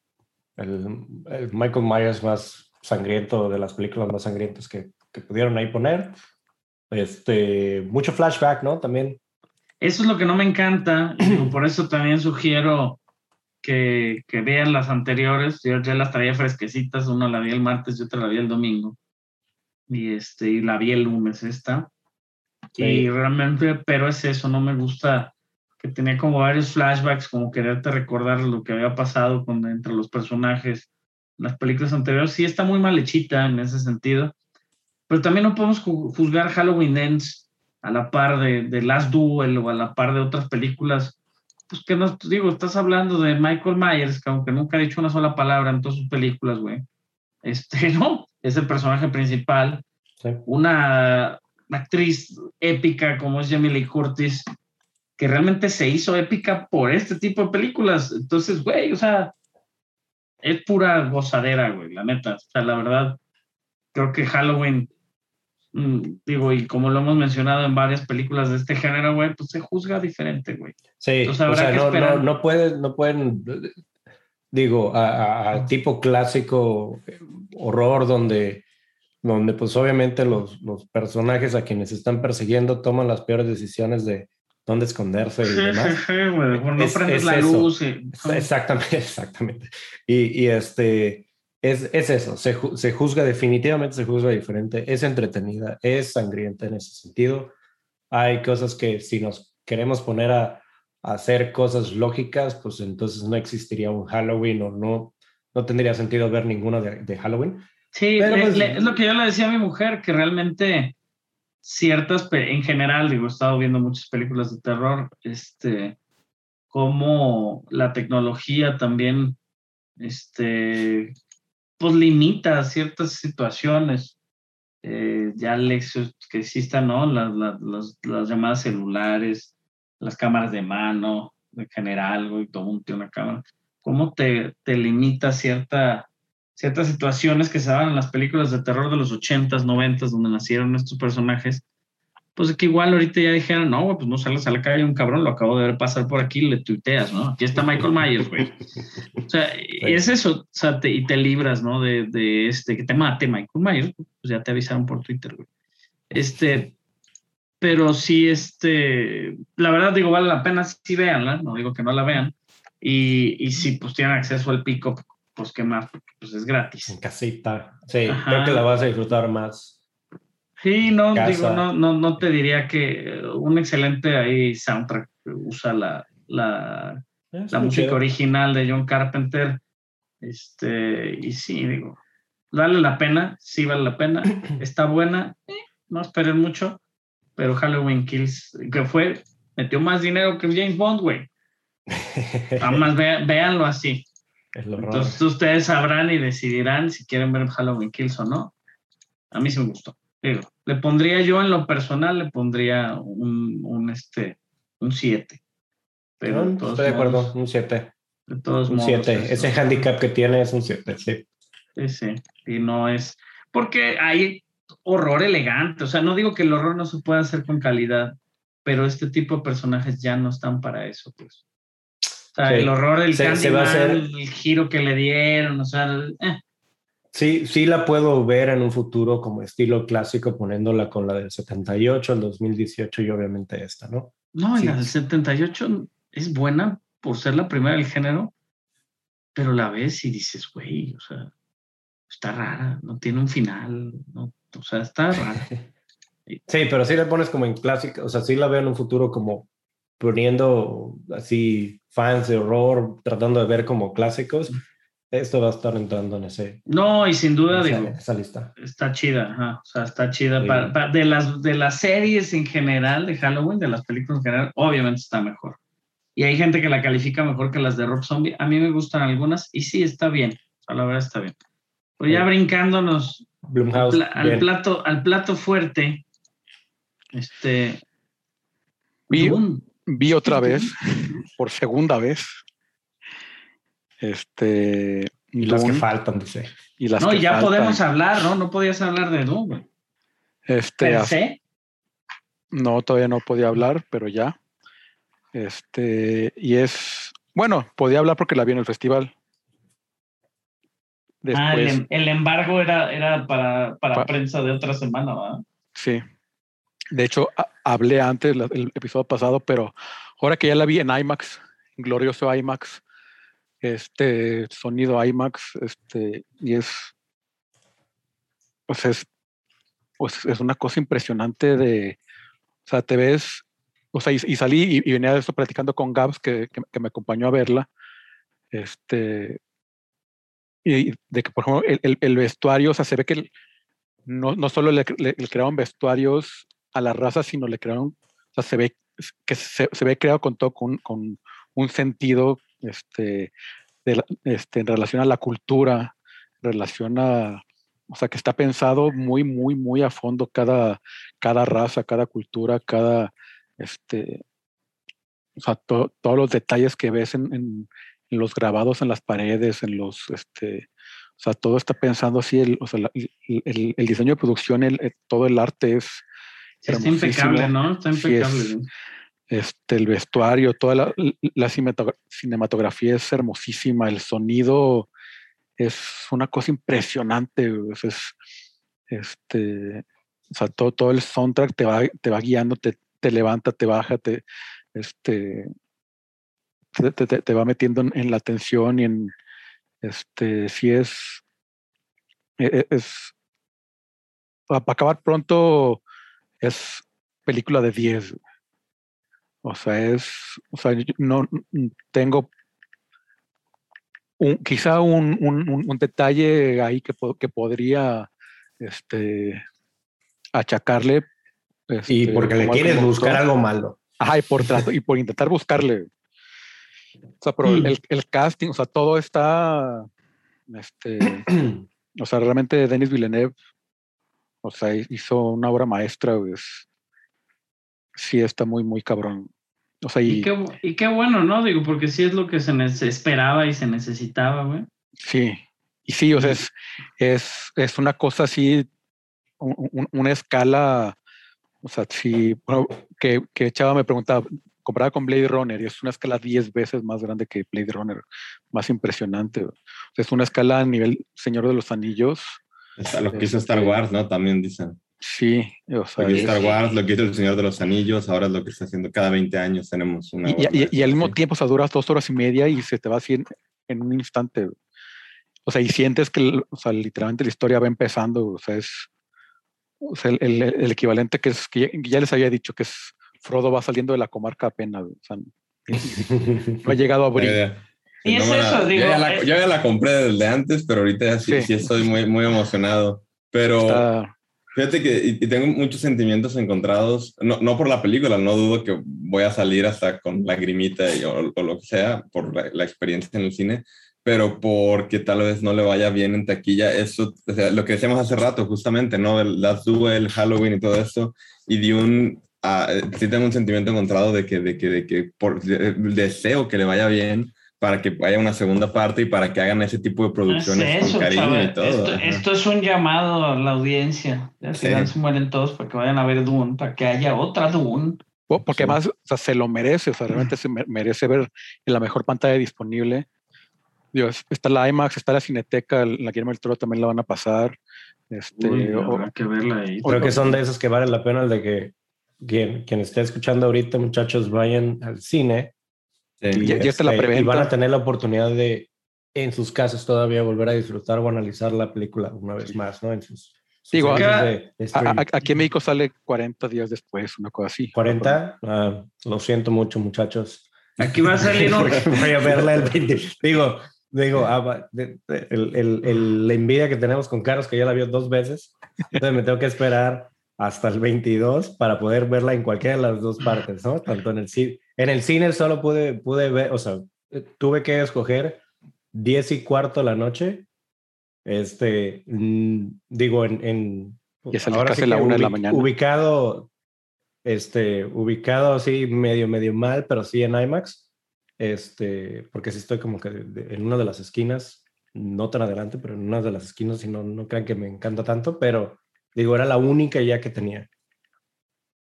el, el Michael Myers más sangriento de las películas más sangrientas que, que pudieron ahí poner. Este, mucho flashback, ¿no? También. Eso es lo que no me encanta, y por eso también sugiero que, que vean las anteriores. Yo ya las traía fresquecitas, una la vi el martes y otra la vi el domingo. Y, este, y la vi el lunes esta. Y Sí. realmente, pero es eso, no me gusta que tenía como varios flashbacks, como quererte recordar lo que había pasado con, entre los personajes. Las películas anteriores sí está muy mal hechita en ese sentido. Pero también no podemos ju- juzgar Halloween Ends a la par de, de Last Duel o a la par de otras películas. Pues que no, digo, estás hablando de Michael Myers, que aunque nunca ha dicho una sola palabra en todas sus películas, güey. Este, no, es el personaje principal Sí. una actriz épica como es Jamie Lee Curtis, que realmente se hizo épica por este tipo de películas. Entonces, güey, o sea, es pura gozadera, güey, la neta. O sea, la verdad, creo que Halloween, mm, digo, y como lo hemos mencionado en varias películas de este género, güey, pues se juzga diferente, güey. Sí, Entonces, o sea, que no, esperar. no, no pueden, no pueden, digo, a, tipo clásico horror donde, donde pues obviamente los, los personajes a quienes están persiguiendo toman las peores decisiones de dónde esconderse y demás. No Es- prendes es la eso. luz. y- Exactamente, exactamente. Y, y este, es, es eso, se, se juzga definitivamente, se juzga diferente, es entretenida, es sangrienta en ese sentido. Hay cosas que si nos queremos poner a, a hacer cosas lógicas, pues entonces no existiría un Halloween o no, no tendría sentido ver ninguno de, de Halloween. Sí, Pero, le- pues, le- es lo que yo le decía a mi mujer, que realmente ciertas, en general, digo, he estado viendo muchas películas de terror, este, como la tecnología también, este, pues limita ciertas situaciones. Eh, ya que existan, ¿no? Las, las, llamadas celulares, las cámaras de mano, en general, güey, todo mundo tiene una cámara. ¿Cómo te, te limita cierta ciertas situaciones que se daban en las películas de terror de los 80s, 90s, donde nacieron estos personajes, pues que igual ahorita ya dijeron, no, pues no sales a la calle un cabrón, lo acabo de ver pasar por aquí, le tuiteas, ¿no? Aquí está Michael Myers, güey. O sea, es eso, o sea, te- y te libras, ¿no? De, de este, que te mate Michael Myers, pues ya te avisaron por Twitter, güey. Este, pero sí, este, la verdad digo, vale la pena, sí véanla, no digo que no la vean, y, y si pues tienen acceso al pico, pues qué más, porque pues es gratis. En casita. Sí, Ajá. creo que la vas a disfrutar más. Sí, no, Casa. digo, no, no, no te diría que un excelente ahí soundtrack usa la, la, Es la música chido. original de John Carpenter. Este, y sí, digo, vale la pena, sí vale la pena, está buena, eh, no esperen mucho, pero Halloween Kills, que fue, metió más dinero que James Bond, güey. Además, ve- véanlo así. Entonces ustedes sabrán y decidirán si quieren ver Halloween Kills o no. A mí sí me gustó. Digo, le pondría yo en lo personal, le pondría un, un este, un 7. Pero No, todos Estoy de acuerdo, modos- un 7. de todos Un modos, 7. eso. Ese handicap que tiene es un 7, sí. Sí, sí. Y no es. Porque hay horror elegante. O sea, no digo que el horror no se pueda hacer con calidad, pero este tipo de personajes ya no están para eso, pues. Sea, Sí. el horror del Se- se va a hacer- el giro que le dieron, o sea, eh. Sí, sí la puedo ver en un futuro como estilo clásico, poniéndola con la del 78, el 2018 y obviamente esta, ¿no? No, y Sí. la del 78 es buena por ser la primera del género, pero la ves y dices, güey, o sea, está rara, no tiene un final, no, o sea, está rara. Sí, pero sí la pones como en clásica, o sea, sí la veo en un futuro como poniendo así fans de horror, tratando de ver como clásicos. Esto va a estar entrando en ese, No, y sin duda, esa, digo, esa lista. está chida, ajá, o sea, está chida. Sí. para- para- de, las, de las series en general de Halloween, de las películas en general, obviamente está mejor. Y hay gente que la califica mejor que las de Rob Zombie. A mí me gustan algunas y sí, está bien. O sea, la verdad está bien. Pues ya Sí. brincándonos Blumhouse. Al, plato, al plato fuerte, este. Dune. Vi otra vez, por segunda vez, este... Y las que faltan, dice. y las No, que y ya faltan. podemos hablar, ¿no? No podías hablar de güey. Este, se. No, todavía no podía hablar, pero ya. Este, y es, bueno, podía hablar porque la vi en el festival. Ah, el, em- el embargo era, era para, para Pa- prensa de otra semana, ¿verdad? sí. De hecho, ha- hablé antes la- el episodio pasado, pero ahora que ya la vi en IMAX, glorioso IMAX, este sonido IMAX, este, y es, pues es, pues es una cosa impresionante de, o sea, te ves, o sea, y, y salí y, venía de esto platicando con Gabs, que, que- me acompañó a verla, este, y de que, por ejemplo, el, el- el vestuario, o sea, se ve que no, no solo le- le crearon vestuarios a la raza, sino le crearon, o sea, se ve que se, ve creado con todo, con, con un sentido, este, de este, en relación a la cultura, en relación a, o sea, que está pensado muy, muy, muy a fondo cada, cada raza, cada cultura, cada, este, o sea, to- todos los detalles que ves en, en- los grabados en las paredes, en los, este, o sea, todo está pensando así, el, o sea, el, el- diseño de producción, el, todo el arte es, está impecable, ¿no? Está Sí, es- impecable. este, el vestuario, toda la, la cinematogra- cinematografía es hermosísima, el sonido es una cosa impresionante, es, este, o sea, todo, todo el soundtrack te va, te va guiando, te, te levanta, te baja, te, este, te, te- te- va metiendo en, en la atención y en, este, si es, e- e- es, para acabar pronto, es película de 10. güey. O sea, es, o sea, yo no tengo un, quizá un, un- un- detalle ahí que, que podría este, achacarle. Y este, porque le quieres buscar algo malo. Ajá, y por, trato- y por intentar buscarle. O sea, pero Mm. el, el casting, o sea, todo está, este, o sea, realmente Denis Villeneuve, o sea, hizo una obra maestra, pues, sí está muy, muy cabrón. O sea, Y y, qué, y qué bueno, ¿no? Digo, porque sí es lo que se esperaba y se necesitaba, güey. sí, y sí, o sea, es, es, es una cosa así, un- un- una escala, o sea, sí, bueno, que, que Chava me preguntaba, comparada con Blade Runner, y es una escala 10 veces más grande que Blade Runner, más impresionante. O sea, es una escala a nivel Señor de los Anillos. Está lo que hizo Star Este, Wars, ¿no? También dicen. Sí, o sea, Lo que hizo Star Wars, lo que hizo El Señor de los Anillos, ahora es lo que está haciendo cada 20 años. Tenemos una. y, y- y- al mismo sí. tiempo, o sea, duras dos horas y media y se te va así en, en un instante. O sea, y sientes que, o sea, literalmente la historia va empezando. O sea, es o sea, el, el- el equivalente que es, que ya, les había dicho, que es Frodo va saliendo de la comarca apenas. O sea, no ha llegado a abrir. Ya. Y es No me la- eso, yo digo, ya la- es- Yo ya la compré desde antes, pero ahorita ya sí, Sí. sí estoy muy, muy emocionado. Pero. Está, Fíjate que y, y tengo muchos sentimientos encontrados, no, no por la película, no dudo que voy a salir hasta con lagrimita y, o, o lo que sea por la, la experiencia en el cine, pero porque tal vez no le vaya bien en taquilla, eso, o sea, lo que decíamos hace rato justamente, ¿no? El Last Duel, Halloween y todo esto, y de un, eh, sí tengo un sentimiento encontrado de que, de que, de que por, de- deseo que le vaya bien para que haya una segunda parte y para que hagan ese tipo de es producciones eso, con cariño y todo. Esto, esto es un llamado a la audiencia. Al Sí. final se mueren todos para que vayan a ver Dune, para que haya otra Dune. po- porque Sí. además o sea, se lo merece, o sea, realmente se me- merece ver en la mejor pantalla disponible. Digo, es- está la IMAX, está la Cineteca, la Guillermo del Toro también la van a pasar. Este, Uy, o- que verla ahí. Creo que son de esos que vale la pena el de que quien, quien esté escuchando ahorita, muchachos, vayan al cine Sí. y, Ya- ya está la este, y van a tener la oportunidad de en sus casas todavía volver a disfrutar o analizar la película una vez más, ¿no? En sus, sus Digo, acá- de- de a- a- aquí en México sale 40 días después, una cosa así. 40, ah, lo siento mucho, muchachos. Aquí va a salir un, Voy a verla el 20. Digo, digo, ah, el- el- el- la envidia que tenemos con Carlos, que ya la vio dos veces. Entonces me tengo que esperar hasta el 22 para poder verla en cualquiera de las dos partes, ¿no? Tanto en el cine. En el cine solo pude, pude ver, o sea, tuve que escoger 10 y cuarto la noche. Este, mm, digo, en. en Y salir casi la una de la mañana. Ubicado, este, ubicado así medio, medio mal, pero sí en IMAX. Este, porque sí estoy como que de- de- en una de las esquinas, no tan adelante, pero en una de las esquinas, y no, no crean que me encanta tanto, pero digo, era la única ya que tenía.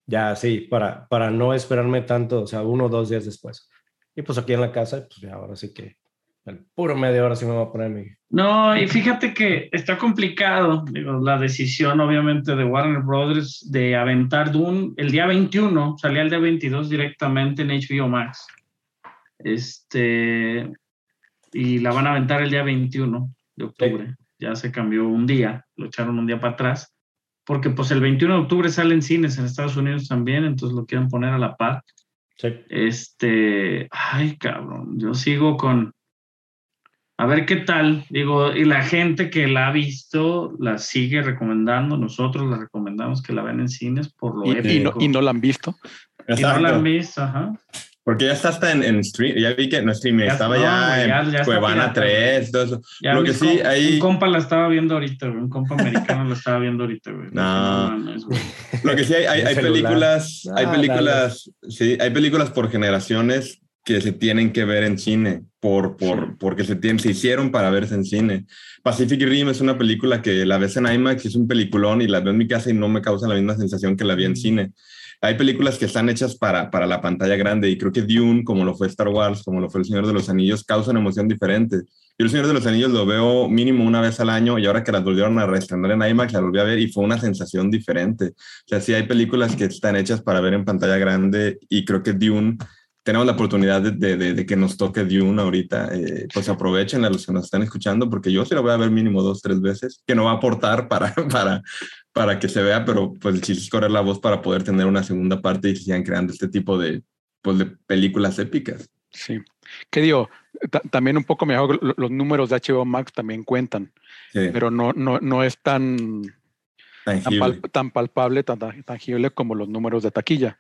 Ya, sí, para, para no esperarme tanto, o sea, uno o dos días después. Y pues aquí en la casa, pues ya ahora sí que el puro media hora sí me voy a poner mi... No, y fíjate que está complicado, digo, la decisión obviamente de Warner Brothers de aventar Dune el día 21, salía el día 22 directamente en HBO Max. Este, y la van a aventar el día 21 de octubre. Ya se cambió un día, lo echaron un día para atrás, porque pues el 21 de octubre salen cines en Estados Unidos también, entonces lo quieren poner a la par. Sí. Este, ay, cabrón, yo sigo con. A ver qué tal. Digo, y la gente que la ha visto la sigue recomendando. Nosotros la recomendamos que la vean en cines por lo Y, y no, épico. y no la han visto. Y no la han visto, ajá. Porque ya está hasta en, en stream, ya vi que no stream, Ya- estaba no, ya, ya- en ya Cuevana pirata, 3, todo eso. Ya Lo que sí, com- ahí- Un compa la estaba viendo ahorita, güey. Un compa americano la estaba viendo ahorita, güey. No. mames, güey. Lo que sí hay, hay, hay películas, hay Ah, películas, sí, hay películas por generaciones que se tienen que ver en cine, por, por, Sí. porque se, tienen, se hicieron para verse en cine. Pacific Rim es una película que la ves en IMAX, es un peliculón y la veo en mi casa y no me causa la misma sensación que la vi en cine. Hay películas que están hechas para, para la pantalla grande y creo que Dune, como lo fue Star Wars, como lo fue El Señor de los Anillos, causa una emoción diferente. Yo El Señor de los Anillos lo veo mínimo una vez al año y ahora que las volvieron a reestrenar en IMAX, la volví a ver y fue una sensación diferente. O sea, sí hay películas que están hechas para ver en pantalla grande y creo que Dune, tenemos la oportunidad de, de- de- de que nos toque Dune ahorita, eh, pues aprovechen a los que nos están escuchando porque yo sí lo voy a ver mínimo dos, tres veces, que no va a aportar para, para, para que se vea, pero pues el chiste es correr la voz para poder tener una segunda parte y que sigan creando este tipo de, pues, de películas épicas. Sí. ¿Qué digo? Ta- también un poco me hago lo- los números de HBO Max también cuentan, Sí, pero no, no, no es tan, tan, tan palpable, tan tangible como los números de taquilla.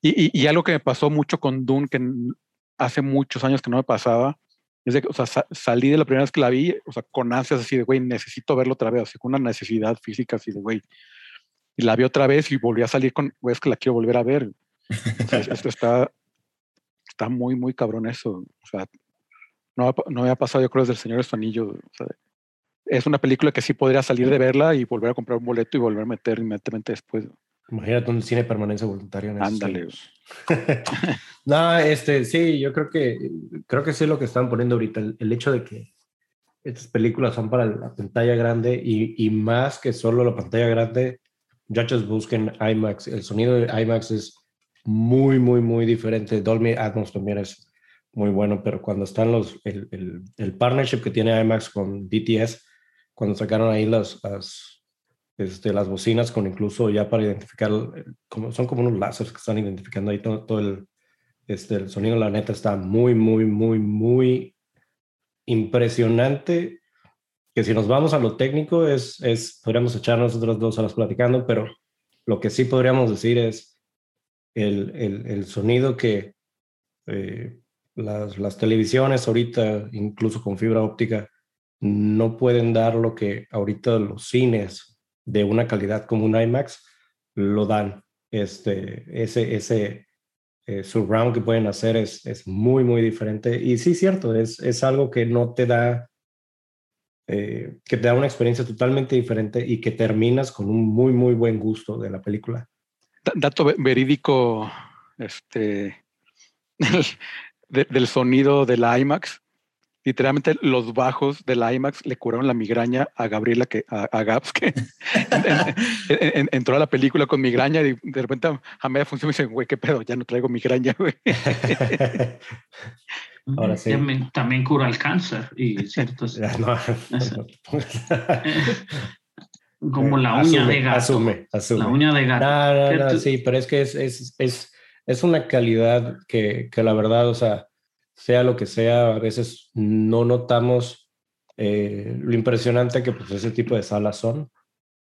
Y, y, y algo que me pasó mucho con Dune, que hace muchos años que no me pasaba, es de que, o sea, sa- salí de la primera vez que la vi, o sea, con ansias así de, güey, necesito verlo otra vez, así con una necesidad física así de, güey. Y la vi otra vez y volví a salir con, güey, es que la quiero volver a ver. O sea, es- esto está, está muy, muy cabrón eso. O sea, no, no me ha pasado, yo creo, desde El Señor de. O sea, es una película que sí podría salir de verla y volver a comprar un boleto y volver a meter inmediatamente después. Imagínate un cine permanencia voluntario. En Ándale. no, este, sí, yo creo que, creo que sí es lo que están poniendo ahorita, el, el hecho de que estas películas son para la pantalla grande y, y más que solo la pantalla grande, muchachos busquen IMAX. El sonido de IMAX es muy, muy, muy diferente. Dolby Atmos también es muy bueno, pero cuando están los, el, el, el partnership que tiene IMAX con DTS, cuando sacaron ahí las, las, este, las bocinas con incluso ya para identificar, eh, como, son como unos láseres que están identificando ahí todo, todo el, este, el sonido, la neta está muy, muy, muy, muy impresionante. Que si nos vamos a lo técnico, es, es podríamos echar nosotros dos horas platicando, pero lo que sí podríamos decir es el, el, el sonido que eh, las, las televisiones ahorita, incluso con fibra óptica, no pueden dar lo que ahorita los cines de una calidad como un IMAX lo dan. Este, ese, ese eh, surround que pueden hacer es, es muy, muy diferente. Y sí, cierto, es, es algo que no te da, eh, que te da una experiencia totalmente diferente y que terminas con un muy, muy buen gusto de la película. Da- Dato ve- verídico este, del, de- del sonido de la IMAX. Literalmente los bajos de la IMAX le curaron la migraña a Gabriela, que, a, a Gabs, que en- en- en- entró a la película con migraña y de repente a media función me dice, güey, qué pedo, ya no traigo migraña, güey. Ahora sí. También, también cura el cáncer y ciertos. Ya, no. como la uña Asume, de gato. Asume, asume. La uña de gato. No, no, ¿Qué no, tú- sí, pero es que es, es, es, es una calidad que, que la verdad, o sea, sea lo que sea, a veces no notamos eh, lo impresionante que pues ese tipo de salas son,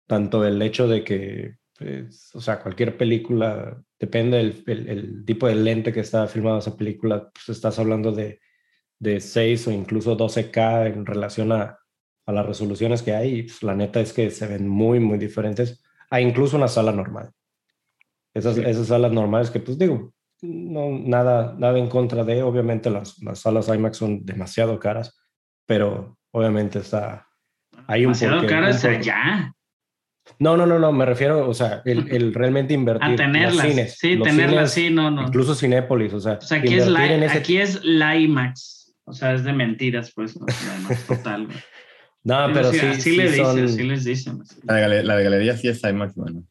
tanto el hecho de que, pues, o sea, cualquier película, depende del el, el tipo de lente que está filmada esa película, pues estás hablando de, de 6 o incluso 12K en relación a, a las resoluciones que hay, y, pues, la neta es que se ven muy, muy diferentes a incluso una sala normal. Esas, Sí. esas salas normales que, pues digo, no, nada, nada en contra de, obviamente las, las salas IMAX son demasiado caras, pero obviamente está, hay un Demasiado porqué, cara un allá. No, no, no, no, me refiero, o sea, el, el realmente invertir. A los tenerlas. cines, sí, los tenerlas, cines, sí, no, no. Incluso Cinépolis, o sea, O sea, aquí es, la, en ese aquí es la IMAX. O sea, es de mentiras, pues. No, total. No, pero sí, así sí le son- dicen, sí les dicen. La, de la de galería sí es IMAX, bueno.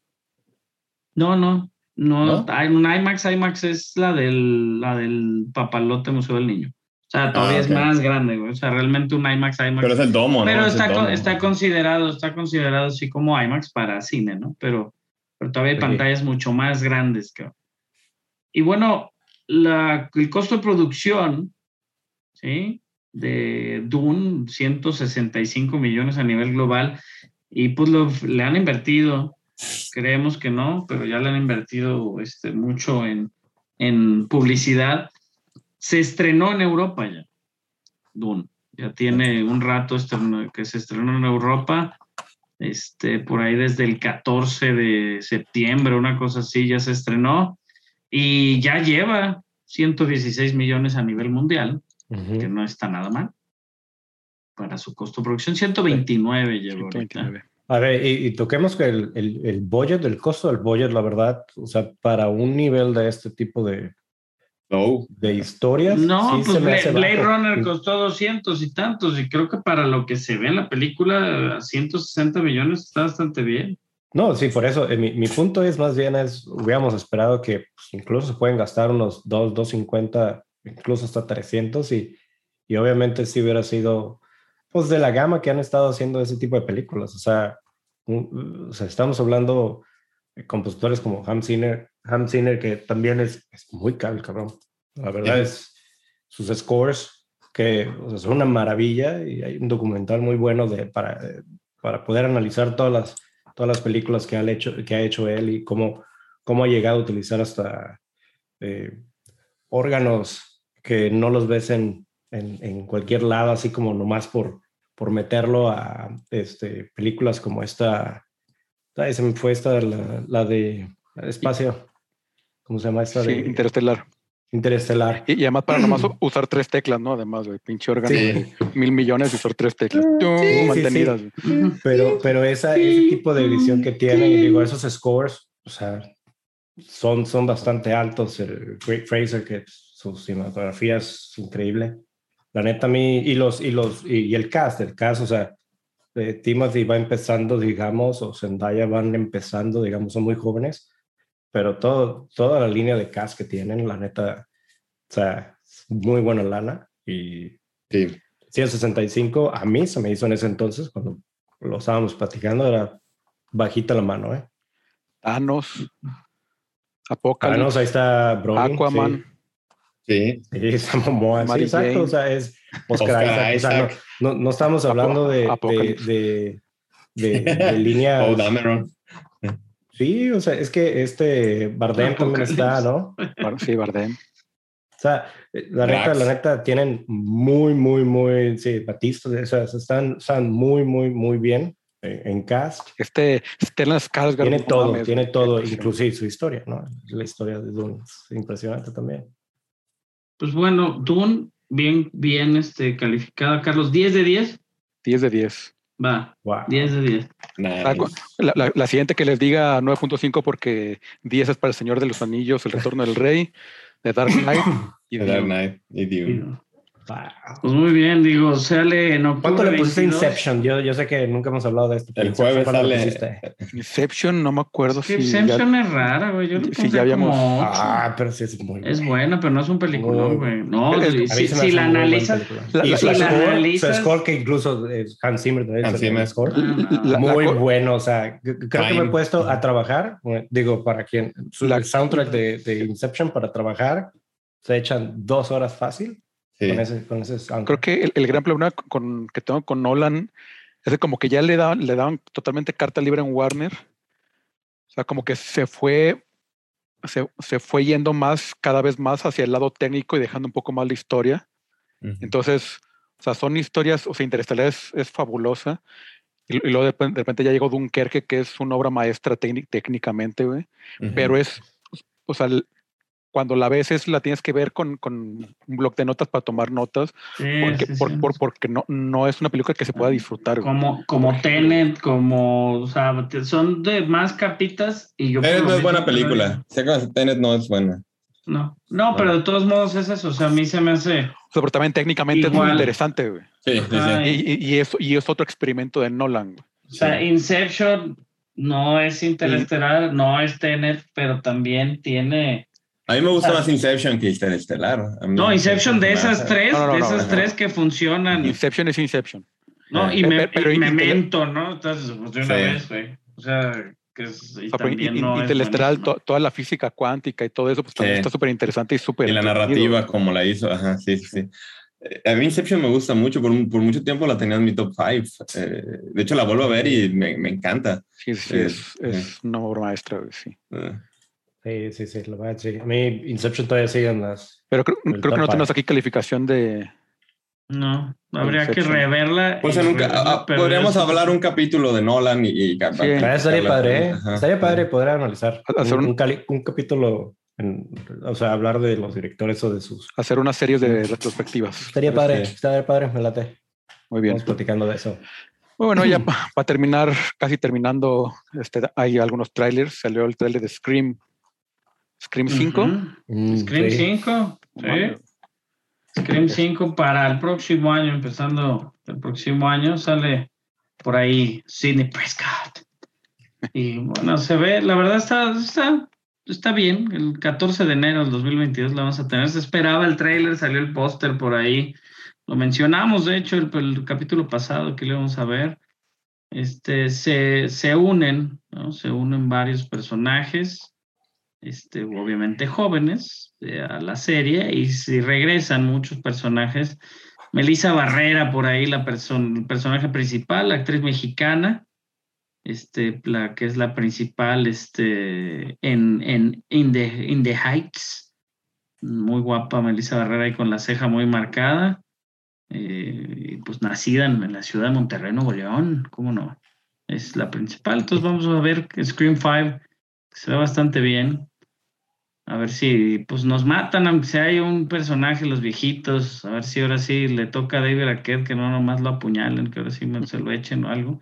No, no, no, ¿No? hay un IMAX, IMAX es la del, la del papalote Museo del Niño. O sea, todavía Ah, es ok. más grande, güey. O sea, realmente un IMAX, IMAX. Pero es el domo, ¿no? Pero Es el está, domo. está considerado, está considerado así como IMAX para cine, ¿no? Pero, pero todavía hay pantallas mucho más grandes. cabrón. Y bueno, la, el costo de producción, ¿sí? De Dune, 165 millones a nivel global. Y pues lo- le han invertido, creemos que no, pero ya le han invertido este, mucho en, en publicidad. Se estrenó en Europa ya, Dune. Ya tiene un rato que se estrenó en Europa. Este, por ahí desde el 14 de septiembre, una cosa así, ya se estrenó. Y ya lleva 116 millones a nivel mundial, Ujú. que no está nada mal. Para su costo de producción, 129 lleva ahorita. 129. A ver, y, y toquemos que el, el, el budget, el costo del budget, la verdad, o sea, para un nivel de este tipo de, No, de historias. No, sí pues se me Bla- hace Blade bajo. Runner costó 200 y tantos, y creo que para lo que se ve en la película, a 160 millones está bastante bien. No, sí, por eso. eh, mi, mi punto es más bien, es, hubiéramos esperado que pues, incluso se pueden gastar unos 2, 250, incluso hasta 300, y, y obviamente sí hubiera sido, pues, de la gama que han estado haciendo ese tipo de películas. O sea, un- o sea estamos hablando de compositores como Hans Zimmer, Hans Zimmer que también es, es muy caro el cabrón. La verdad Sí. es, sus scores, que o sea, son una maravilla, y hay un documental muy bueno de, para, para poder analizar todas las todas las películas que ha hecho, que ha hecho él y cómo, cómo ha llegado a utilizar hasta eh, órganos que no los ves en, en, en cualquier lado, así como nomás por, por meterlo a este, películas como esta, ay, se me fue esta, la, la de espacio, ¿cómo se llama esta? Sí, de interestelar. Interestelar. Y, y además para nomás usar tres teclas, ¿no? Además, güey, pinche órgano Sí. de mil millones y usar tres teclas. Tum, sí, sí. mantenidas. güey. Pero, pero esa, ese tipo de edición que tienen, y digo, esos scores, o sea, son, son bastante altos. El Great Fraser, que su cinematografía es increíble. La neta, a mí, y, los, y, los, y, y el cast, el cast, o sea, eh, Timothy va empezando, digamos, o Zendaya van empezando, digamos, son muy jóvenes, pero todo, toda la línea de cast que tienen, la neta, o sea, muy buena lana. Y sí. 165, a mí se me hizo en ese entonces, cuando lo estábamos platicando, era bajita la mano, ¿eh? Thanos, Apocalypse, no, ahí está Brolin. Aquaman. Sí. Sí, sí está Momoa, sí, Mary exacto, Jane. o sea, es Oscar, Oscar Isaac, o sea, no- Isaac. no, no estamos hablando de, de, de, de, de línea... Dameron. Sí, o sea, es que este Bardem también está, ¿no? Sí, Bardem. O sea, la neta, la neta, tienen muy, muy, muy, sí, Batista, o sea, están, están muy, muy, muy bien eh, en cast. Este Stellan Skarsgård. Tiene todo, tiene todo, inclusive su historia, ¿no? La historia de Dune es impresionante también. Pues bueno, Dune, bien, bien este, calificada, Carlos, 10 de 10, 10 de 10. va, Wow. 10 de 10. Nice. La, la- la siguiente que les diga 9.5 porque 10 es para el Señor de los Anillos, El Retorno del Rey, The Dark Knight y The Dark. Knight y Dune. Pues muy bien, digo, sale en octubre ¿Cuánto le pusiste a 22. Inception? Yo, yo sé que nunca hemos hablado de esto. pero El jueves ¿cuánto le sale. Inception, no me acuerdo Es que si. ya- Inception es rara, güey. Yo si ya habíamos- como. Ah, pero sí es muy Es buena, pero no es un peliculón, güey. No, Es- si, si- la analizas. La- la- su la score, su analizas- score que incluso es Hans Zimmer, ¿no? Hans Zimmer. score. Ah. La- muy bueno, o sea, creo que me he puesto a trabajar, eh, digo, para quien, su, La- el soundtrack de, de Inception para trabajar, se echan dos horas fácil Sí. con ese, con ese. Creo que el, el gran problema con, que tengo con Nolan es que como que ya le daban, le daban totalmente carta libre en Warner. O sea, como que se fue, se, se fue yendo más, cada vez más hacia el lado técnico y dejando un poco más la historia. Ujú. Entonces, o sea, son historias, o sea, Interestelar es, es fabulosa. Y, y luego de, repente- de repente ya llegó Dunkerque, que es una obra maestra técnic- técnicamente, güey. Ujú. Pero es, o sea, el- cuando la ves es, la tienes que ver con, con un blog de notas para tomar notas, Sí, porque, sí, por- sí. por- porque no, no es una película que se pueda disfrutar. güey. Como, como Tenet, como, o sea, son de más capitas y yo... Tenet no es buena película. Si acaso Tenet no es buena. No, no, pero de todos modos es eso, o sea, a mí se me hace... O sea, pero también técnicamente es muy interesante, güey. Sí, sí. Y, y, y es, y es otro experimento de Nolan, güey. O sea, Inception no es Interestelar, no es Tenet, pero también tiene... A mí me gusta Ah. más Inception que Interestelar. No, Inception de esas tres, No, no, no, de esas no. tres que funcionan, Inception es Inception. ¿no? Eh, Y, me, pero- y Memento, ¿no? Entonces, pues de una Sí. vez, güey. O sea, que es, y O sea, pero también in- no es Interestelar, to- toda la física cuántica y todo eso, pues también Sí. está súper interesante y súper. Y la narrativa como la hizo, ajá, sí, sí, sí. Eh, A mí Inception me gusta mucho, por, por mucho tiempo la tenía en mi top 5. de hecho, la vuelvo a ver y me, me encanta. Sí, sí, Eh, es, es una obra maestra, güey, sí. Eh, Sí, sí, sí, la verdad, sí. A mí Inception todavía sigue en las... Pero creo, creo que no tenemos aquí calificación de. No, habría que Inception. reverla. Pues en un reverla, ah, podríamos hablar un capítulo de Nolan y... y Sí. Estaría padre, ¿eh? Estaría padre poder analizar Hacer un, un- un cali- un capítulo, en- o sea, hablar de los directores o de sus... hacer unas series de retrospectivas. Estaría Pero padre, sí. estaría padre, me late. Muy bien. Vamos platicando de eso. Bueno, ya para terminar, casi terminando, este, hay algunos trailers. Salió el trailer de Scream. Scream 5. Ujú. Mm, Scream sí. 5. Sí. Scream 5 para el próximo año, empezando el próximo año, sale por ahí Sidney Prescott. Y bueno, se ve, la verdad está, está, está bien. El 14 de enero del 2022 la vamos a tener. Se esperaba el tráiler, salió el póster por ahí. Lo mencionamos, de hecho, el, el capítulo pasado que le vamos a ver. Este, se, se unen, ¿no? Se unen varios personajes este, obviamente jóvenes eh, a la serie y si regresan muchos personajes. Melissa Barrera por ahí, la el personaje principal, la actriz mexicana, este, la que es la principal este, en, en in, the, Heights. Muy guapa Melissa Barrera ahí con la ceja muy marcada. Eh, y pues nacida en, la ciudad de Monterrey, Nuevo León, ¿cómo no? Es la principal. Entonces vamos a ver que Scream 5 se ve bastante bien. A ver si pues nos matan, aunque sea hay un personaje, los viejitos. A ver si ahora sí le toca a David Arquette que no nomás lo apuñalen, que ahora sí se lo echen o algo.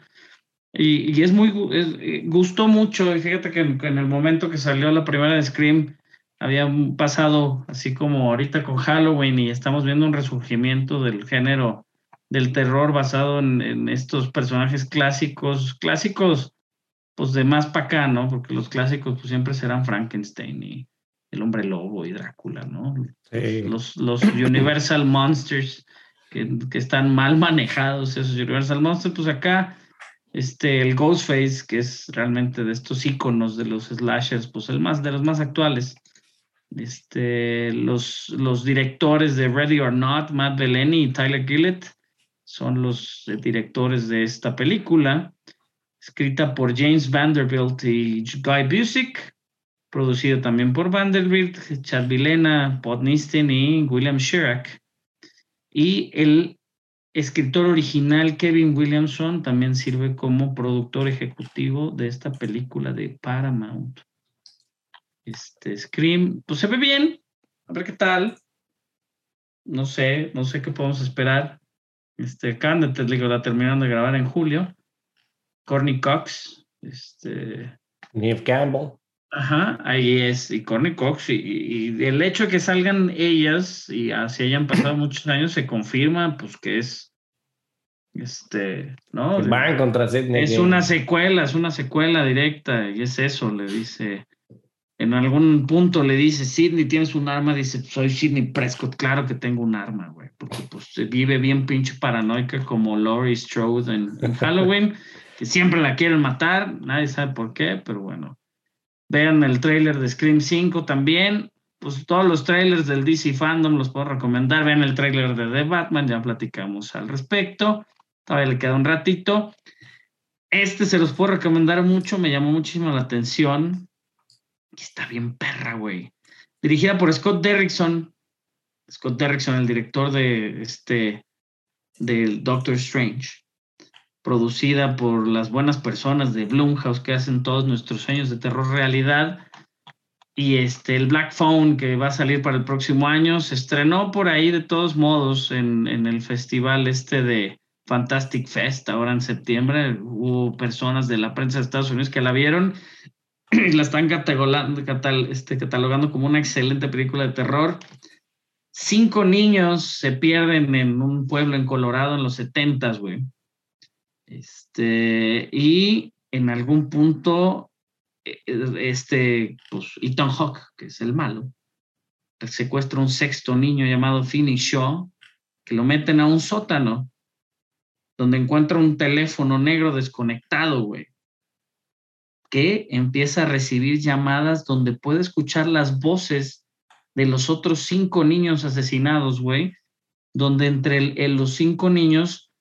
Y, y es muy, eh, gustó mucho. y Fíjate que en, en el momento que salió la primera de Scream, había pasado así como ahorita con Halloween y estamos viendo un resurgimiento del género del terror basado en, en estos personajes clásicos, clásicos pues de más para acá, ¿no? Porque los clásicos pues siempre serán Frankenstein y el hombre lobo y Drácula, ¿no? Sí. Los, los Universal Monsters que, que están mal manejados, esos Universal Monsters, pues acá este, el Ghostface, que es realmente de estos iconos de los slashers, pues el más de los más actuales. Este, los, los directores de Ready or Not, Matt Belleni y Tyler Gillett, son los eh, directores de esta película, escrita por James Vanderbilt y Guy Busick, producido también por Vanderbilt, Chad Villena, Pod Nisten y William Sherrack. Y el escritor original Kevin Williamson también sirve como productor ejecutivo de esta película de Paramount. Este Scream, pues se ve bien, a ver qué tal. No sé, no sé qué podemos esperar. Este, Candet, te digo, la terminaron de grabar en julio. Corny Cox, este, Neve Campbell. Ajá, ahí es, y Courtney Cox, y, y el hecho de que salgan ellas y así hayan pasado muchos años se confirma, pues que es, este, ¿no? Van contra Sidney. Es una secuela, es una secuela directa, y es eso, le dice, en algún punto le dice, Sidney, ¿tienes un arma? Dice, soy Sidney Prescott, claro que tengo un arma, güey, porque pues se vive bien pinche paranoica como Laurie Strode en, en Halloween, que siempre la quieren matar, nadie sabe por qué, pero bueno. Vean el tráiler de Scream 5 también, pues todos los trailers del DC Fandom los puedo recomendar, vean el tráiler de The Batman, ya platicamos al respecto, todavía le queda un ratito. Este se los puedo recomendar mucho, me llamó muchísimo la atención. Está bien perra, güey. Dirigida por Scott Derrickson. Scott Derrickson, el director de este del Doctor Strange. Producida por las buenas personas de Blumhouse que hacen todos nuestros sueños de terror realidad. Y este, el Black Phone que va a salir para el próximo año se estrenó por ahí de todos modos en, en el festival este de Fantastic Fest ahora en septiembre. Hubo personas de la prensa de Estados Unidos que la vieron y la están catal- este, catalogando como una excelente película de terror. Cinco niños se pierden en un pueblo en Colorado en los 70, güey. Este, y en algún punto, eh, este, pues, Ethan Hawke, que es el malo, secuestra un sexto niño llamado Finney Shaw, que lo meten a un sótano, donde encuentra un teléfono negro desconectado, güey que empieza a recibir llamadas donde puede escuchar las voces de los otros cinco niños asesinados, güey, donde entre el- los cinco niños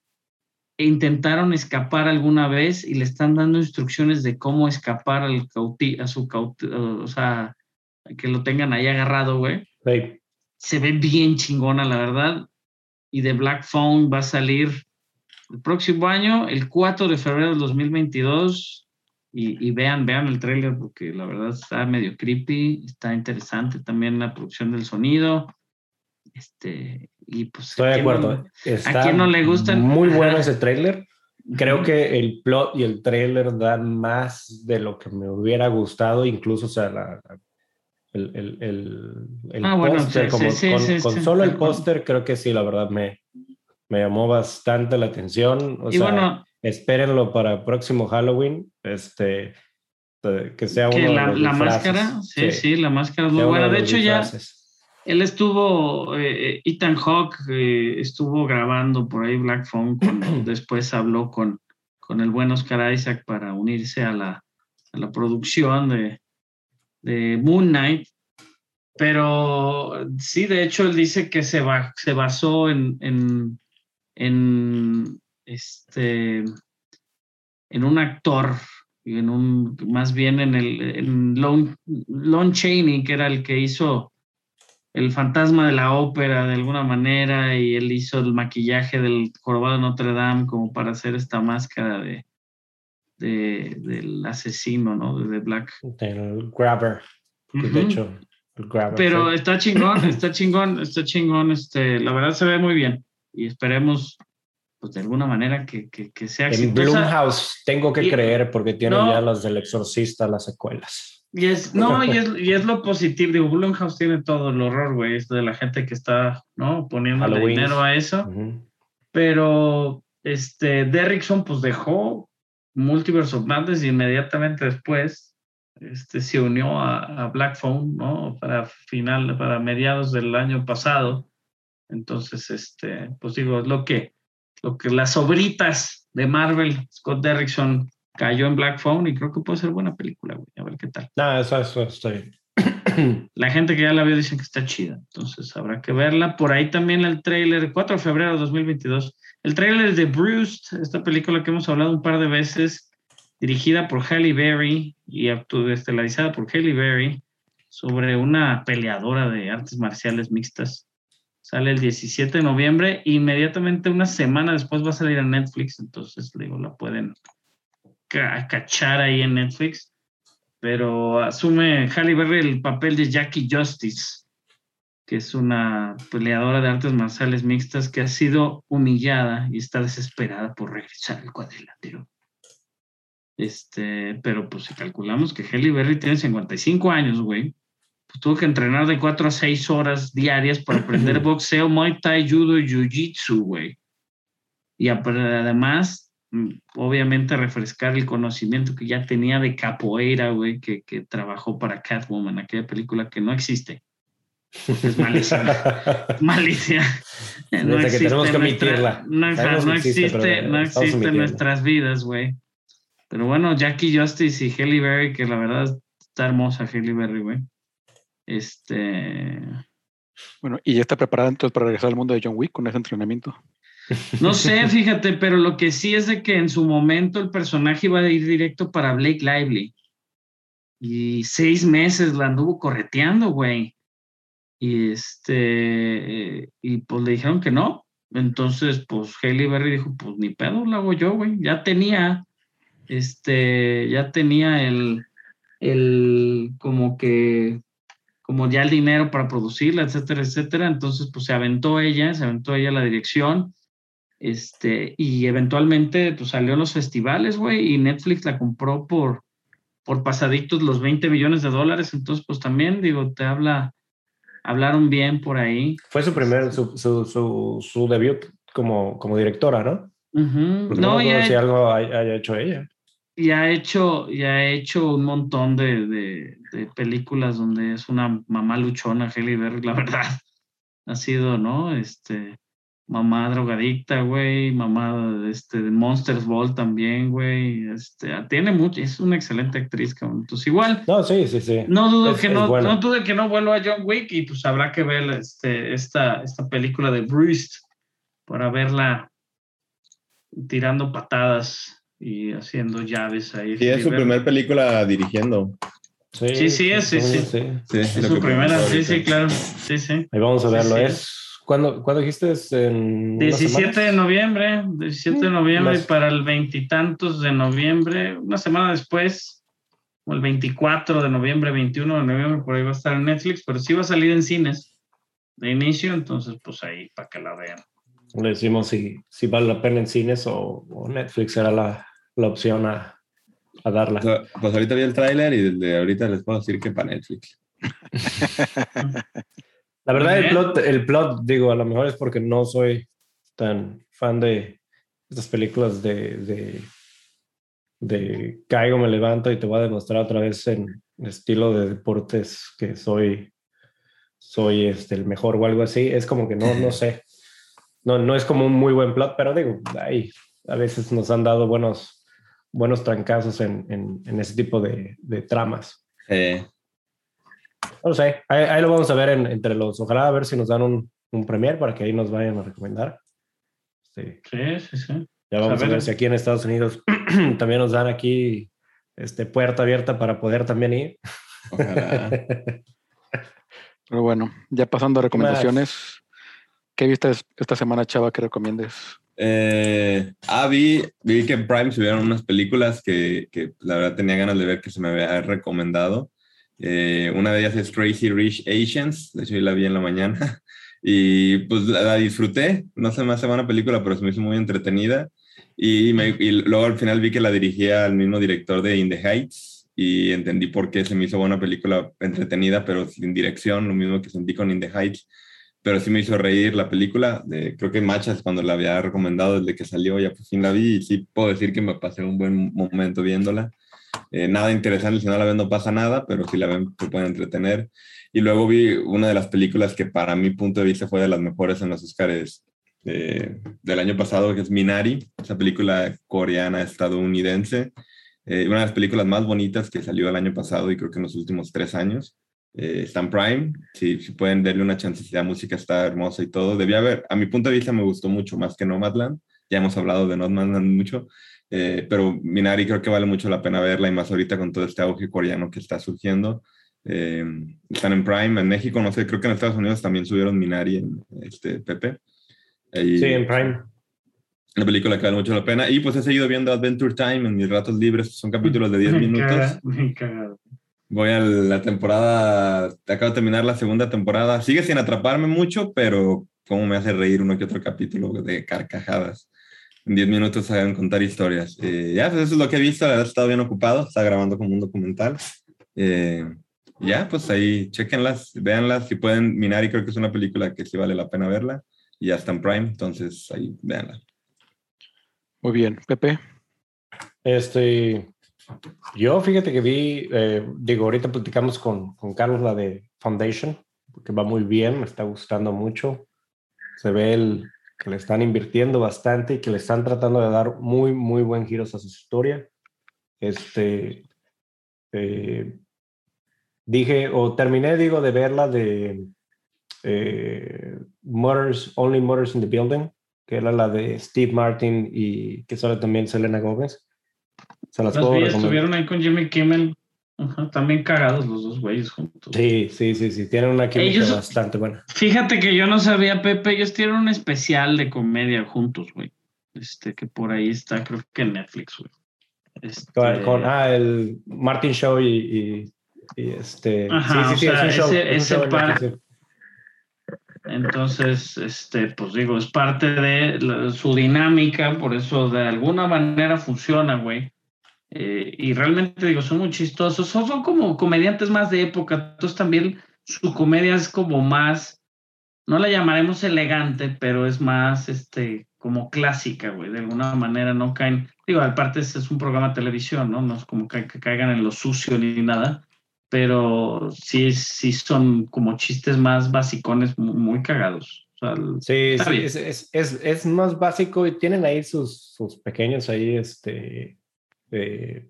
intentaron escapar alguna vez y le están dando instrucciones de cómo escapar al cauti- a su cauti- o sea, que lo tengan ahí agarrado, güey. Sí. Se ve bien chingona, la verdad. Y de Black Phone va a salir el próximo año, el 4 de febrero del 2022. Y, y vean, vean el tráiler porque la verdad está medio creepy, está interesante también la producción del sonido. Este, y pues Estoy ¿a de quién no- acuerdo. Está quién no le gustan? Muy bueno ese tráiler. Creo que el plot y el tráiler dan más de lo que me hubiera gustado, incluso, o sea, la, el, el, el, el Ah, bueno, póster, sí, como- sí, sí, con, sí, con solo el póster, creo que sí, la verdad me, me llamó bastante la atención. O y sea, bueno, espérenlo para próximo Halloween, este, eh, que sea uno que de la, los la máscara, sí, sí, la máscara es muy uno buena. De los hecho, ya. Él estuvo, eh, eh, Ethan Hawke eh, estuvo grabando por ahí Black Phone cuando después habló con, con el buen Oscar Isaac para unirse a la, a la producción de, de Moon Knight. Pero sí, de hecho, él dice que se, ba- se basó en, en, en, este, en un actor, en un, más bien en el en Lon, Lon Chaney, que era el que hizo el fantasma de la ópera de alguna manera, y él hizo el maquillaje del jorobado de Notre Dame como para hacer esta máscara de, de- del asesino, ¿no? De, de Black. El grabber, que de Ujú. hecho, el grabber. Pero sí. está chingón, está chingón, está chingón. Este, la verdad se ve muy bien. Y esperemos, pues de alguna manera, que, que, que sea En exitosa. Blumhouse tengo que Y- creer porque tienen No. ya las del exorcista, las secuelas. Y es, no, y es, y es lo positivo. Digo, Blumhouse tiene todo el horror, güey. Esto de la gente que está, ¿no? Poniendo dinero a eso. Ujú. Pero, este, Derrickson, pues dejó Multiverse of Madness y inmediatamente después, este, se unió a, a Black Phone, ¿no? Para final, para mediados del año pasado. Entonces, este, pues digo, es lo que, lo que las sobritas de Marvel, Scott Derrickson cayó en Black Phone y creo que puede ser buena película, güey. A ver qué tal. No, eso, eso estoy. La gente que ya la vio dice que está chida, entonces habrá que verla. Por ahí también el tráiler, 4 de febrero de 2022. El tráiler de Bruce, esta película que hemos hablado un par de veces, dirigida por Halle Berry y estelarizada por Halle Berry, sobre una peleadora de artes marciales mixtas. Sale el 17 de noviembre e inmediatamente una semana después va a salir a Netflix, entonces digo, la pueden cachar ahí en Netflix pero asume Halle Berry el papel de Jackie Justice, que es una peleadora de artes marciales mixtas que ha sido humillada y está desesperada por regresar al cuadrilátero. Este, pero pues si calculamos que Halle Berry tiene 55 años, güey, pues tuvo que entrenar de 4 a 6 horas diarias para aprender boxeo, Muay Thai, Judo y Jiu-Jitsu, güey. Y además, obviamente, refrescar el conocimiento que ya tenía de capoeira, güey, que, que trabajó para Catwoman, aquella película que no existe. Es. Malicia. Neta que tenemos que en nuestra- omitirla. No, Sabemos no existe, existe, no existe en nuestras vidas, güey. Pero bueno, Jackie Justice y Halle Berry, que la verdad está hermosa Halle Berry, güey. Este. Bueno, y ya está preparada entonces para regresar al mundo de John Wick con ese entrenamiento. No sé, fíjate, pero lo que sí es de que en su momento el personaje iba a ir directo para Blake Lively. Y seis meses la anduvo correteando, güey. Y este, y pues le dijeron que no. Entonces, pues Hailey Berry dijo, pues ni pedo, lo hago yo, güey. Ya tenía, este, ya tenía el, el, como que, como ya el dinero para producirla, etcétera, etcétera. Entonces, pues se aventó ella, se aventó ella la dirección. Este, y eventualmente, pues salió en los festivales, güey, y Netflix la compró por, por pasaditos los 20 millones de dólares. Entonces, pues también, digo, te habla, hablaron bien por ahí. Fue su primer, su, su, su, su debut como, como directora, ¿no? Ujú. Porque No, no, y recuerdo ha, si algo hay- haya hecho ella. y ha hecho, y ha hecho un montón de, de- de películas donde es una mamá luchona, Halle Berry, la verdad. Ha sido, ¿no? Este, mamá drogadicta, güey, mamá este, de Monsters Ball también, güey. Este, tiene mucho, es una excelente actriz, cabrón. Entonces, igual, No, sí, sí, sí. no dudo Es- que es no, no dude que no vuelva a John Wick y pues habrá que ver este, esta, esta película de Bruce para verla tirando patadas y haciendo llaves ahí. Sí, es su Halle Berry. primer película dirigiendo. Sí, sí, es, sí, sí. Sí, Es su primera, sí, sí, claro. Sí, sí. Ahí vamos a Sí, verlo. sí. Es, ¿cuándo, ¿Cuándo dijiste? ¿Es en unas 17 de noviembre, 17 de noviembre Las- y para el veintitantos de noviembre, una semana después, o el 24 de noviembre, 21 de noviembre, por ahí va a estar en Netflix, pero sí va a salir en cines de inicio, entonces pues ahí para que la vean. Le decimos si, si vale la pena en cines o, o Netflix será la, la opción a, a darla. Pues, pues ahorita vi el tráiler y desde ahorita les puedo decir que para Netflix. La verdad, el plot, el plot, digo, a lo mejor es porque no soy tan fan de estas películas de, de, de caigo, me levanto y te voy a demostrar otra vez en estilo de deportes que soy, soy este, el mejor o algo así. Es como que no, no sé. No, no es como un muy buen plot, pero digo, ahí a veces nos han dado buenos, buenos trancazos en, en, en ese tipo de, de tramas. Eh, No sé, ahí, ahí lo vamos a ver en- entre los. Ojalá a ver si nos dan un, un premier para que ahí nos vayan a recomendar. Sí, Sí, sí, sí. ya vamos A a ver. ver si aquí en Estados Unidos también nos dan aquí este, puerta abierta para poder también ir. ojalá. Pero bueno, ya pasando a recomendaciones, ¿qué viste es- esta semana, Chava, que recomiendes? Eh, ah, vi, vi que en Prime subieron unas películas que, que la verdad tenía ganas de ver que se me había recomendado. Eh, una de ellas es Crazy Rich Asians, de hecho yo la vi en la mañana y pues la, la disfruté. No se me hace buena película, pero se me hizo muy entretenida. Y, me- y luego al final vi que la dirigía el mismo director de In the Heights y entendí por qué se me hizo buena película entretenida, pero sin dirección, lo mismo que sentí con In the Heights pero sí me hizo reír la película. De, creo que Machas, cuando la había recomendado desde que salió, ya por fin la vi y sí puedo decir que me pasé un buen momento viéndola. Eh, nada interesante, si no la ven no pasa nada, pero si la ven se pueden entretener. Y luego vi una de las películas que para mi punto de vista fue de las mejores en los Oscars eh, del año pasado, que es Minari, esa película coreana estadounidense. Eh, una de las películas más bonitas que salió el año pasado y creo que en los últimos tres años. Eh, está en Prime, si, si pueden darle una chance, la música está hermosa y todo. Debía haber, a mi punto de vista me gustó mucho más que Nomadland, ya hemos hablado de Nomadland mucho, eh, pero Minari creo que vale mucho la pena verla y más ahorita con todo este auge coreano que está surgiendo. Eh, están en Prime, en México, no sé, creo que en Estados Unidos también subieron Minari en este Pepe. Sí, en Prime. La película que vale mucho la pena. Y pues he seguido viendo Adventure Time en mis ratos libres, son capítulos de 10 Me minutos. me caga. Voy a la temporada, acabo de terminar la segunda temporada. Sigue sin atraparme mucho, pero cómo me hace reír uno que otro capítulo de carcajadas. En 10 minutos saben contar historias. Eh, ya, pues eso es lo que he visto. La verdad, he estado bien ocupado. Estaba grabando como un documental. Eh, ya, pues ahí, chequenlas, véanlas. Si pueden, Minari creo que es una película que sí vale la pena verla. Y ya está en Prime, entonces ahí, véanla. Muy bien, Pepe. Este, yo fíjate que vi, eh, digo, ahorita platicamos con, con Carlos la de Foundation, que va muy bien, me está gustando mucho. Se ve el, que le están invirtiendo bastante y que le están tratando de dar muy, muy buen giros a su historia. Este, eh, dije, o terminé, digo, de verla de eh, Murders, Only Murders in the Building, que era la de Steve Martin y que sale también Selena Gomez. Se las Las puedo vi, estuvieron ahí con Jimmy Kimmel. Ajá, también cagados los dos güeyes juntos. Sí, sí, sí, sí, tienen una química Ellos- bastante buena. Fíjate que yo no sabía, Pepe, ellos tienen un especial de comedia juntos, güey. Este, que por ahí está, creo que en Netflix, güey. Este, Con, con- ah, el Martin Show y, y- y este. Ajá, o sea, es un show, ese- un en sí. Entonces, este, pues digo, es parte de la- su dinámica, por eso de alguna manera funciona, güey. Eh, y realmente digo, son muy chistosos, son, son como comediantes más de época, entonces también su comedia es como más, no la llamaremos elegante, pero es más, este, como clásica, güey, de alguna manera no caen, digo, aparte es un programa de televisión, ¿no? No es como que, que caigan en lo sucio ni nada, pero sí, sí son como chistes más basicones, muy, muy cagados. El- Sí, sí, es, es, es, es más básico y tienen ahí sus, sus pequeños ahí, este, eh,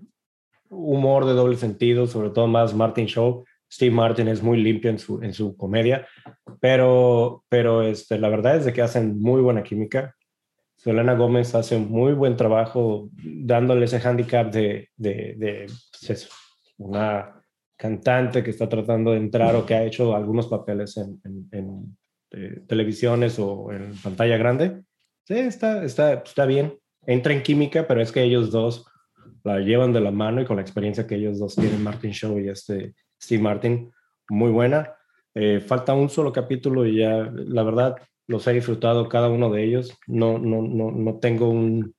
humor de doble sentido, sobre todo más Martin Show. Steve Martin es muy limpio en su, en su comedia, pero, pero este, la verdad es que hacen muy buena química. Selena Gómez hace muy buen trabajo dándole ese handicap de, de, de pues una cantante que está tratando de entrar o que ha hecho algunos papeles en, en- en, eh, televisiones o en pantalla grande. Sí, está, está, está bien. Entra en química, pero es que ellos dos la llevan de la mano y con la experiencia que ellos dos tienen, Martin Shaw y este Steve Martin, muy buena. Eh, falta un solo capítulo y ya, la verdad, los he disfrutado cada uno de ellos. No, no, no, no tengo un...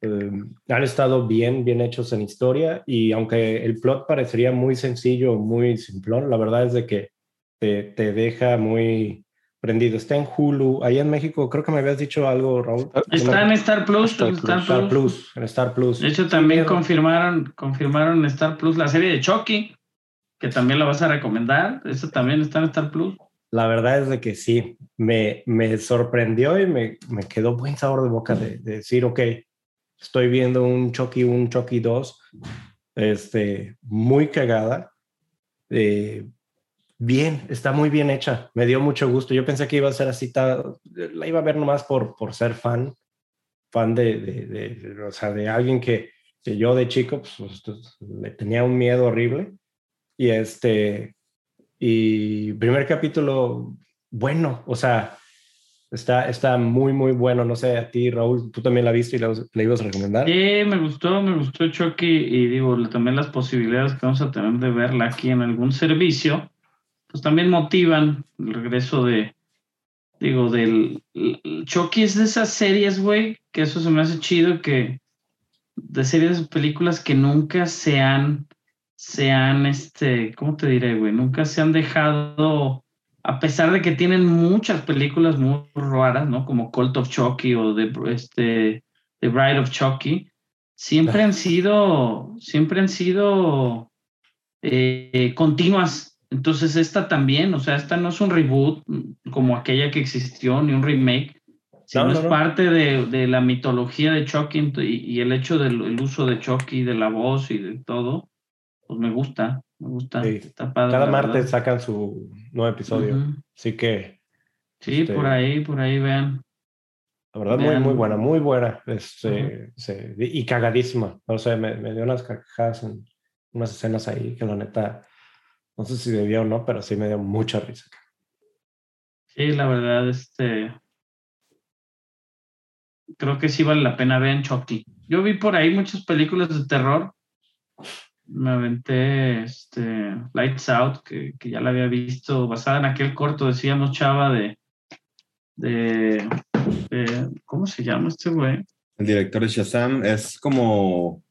eh, han estado bien, bien hechos en historia y aunque el plot parecería muy sencillo, muy simplón, la verdad es de que te, te deja muy prendido. Está en Hulu, ahí en México, creo que me habías dicho algo, Raúl. Está en Star Plus. Star Star Plus. Star Plus. Plus, en Star Plus. De hecho, Sí, también miedo. confirmaron, confirmaron en Star Plus la serie de Chucky, que también la vas a recomendar. Eso también está en Star Plus. La verdad es de que sí, me, me sorprendió y me, me quedó buen sabor de boca de, de decir, ok, estoy viendo un Chucky, un Chucky 2, este, muy cagada. eh, bien, está muy bien hecha, me dio mucho gusto. Yo pensé que iba a ser así, la iba a ver nomás por, por ser fan, fan de, de, de- o sea, de alguien que, que yo de chico pues, pues, le tenía un miedo horrible. Y este, y primer capítulo, bueno, o sea, está, está muy, muy bueno. No sé, a ti, Raúl, tú también la viste y la ibas a recomendar. Sí, me gustó, me gustó Chucky y digo, también las posibilidades que vamos a tener de verla aquí en algún servicio, pues también motivan el regreso de, digo, del el- Chucky es de esas series, güey, que eso se me hace chido, que de series de películas que nunca se han, se han, este, ¿cómo te diré, güey? Nunca se han dejado, a pesar de que tienen muchas películas muy raras, ¿no? Como Cult of Chucky o de, este, The Bride of Chucky, siempre han sido, siempre han sido eh, continuas. Entonces esta también, o sea, esta no es un reboot mm, como aquella que existió, ni un remake, sino No, no, es no. parte de, de la mitología de Chucky y, y el hecho del el uso de Chucky, de la voz y de todo, pues me gusta, me gusta. Sí. Está padre, Cada martes verdad. sacan su nuevo episodio. Ujú. Así que, Sí, Este- por ahí, por ahí vean. la verdad, muy, Vean. muy buena, muy buena. Este, se- y cagadísima. O sea, me, me dio unas carcajadas en unas escenas ahí que la neta, no sé si debió o no, pero sí me dio mucha risa. Sí, la verdad, este. Creo que sí vale la pena ver Chucky. Yo vi por ahí muchas películas de terror. Me aventé este, Lights Out, que, que ya la había visto, basada en aquel corto, decíamos, Chava, de. de, de- ¿Cómo se llama este güey? El director de Shazam es como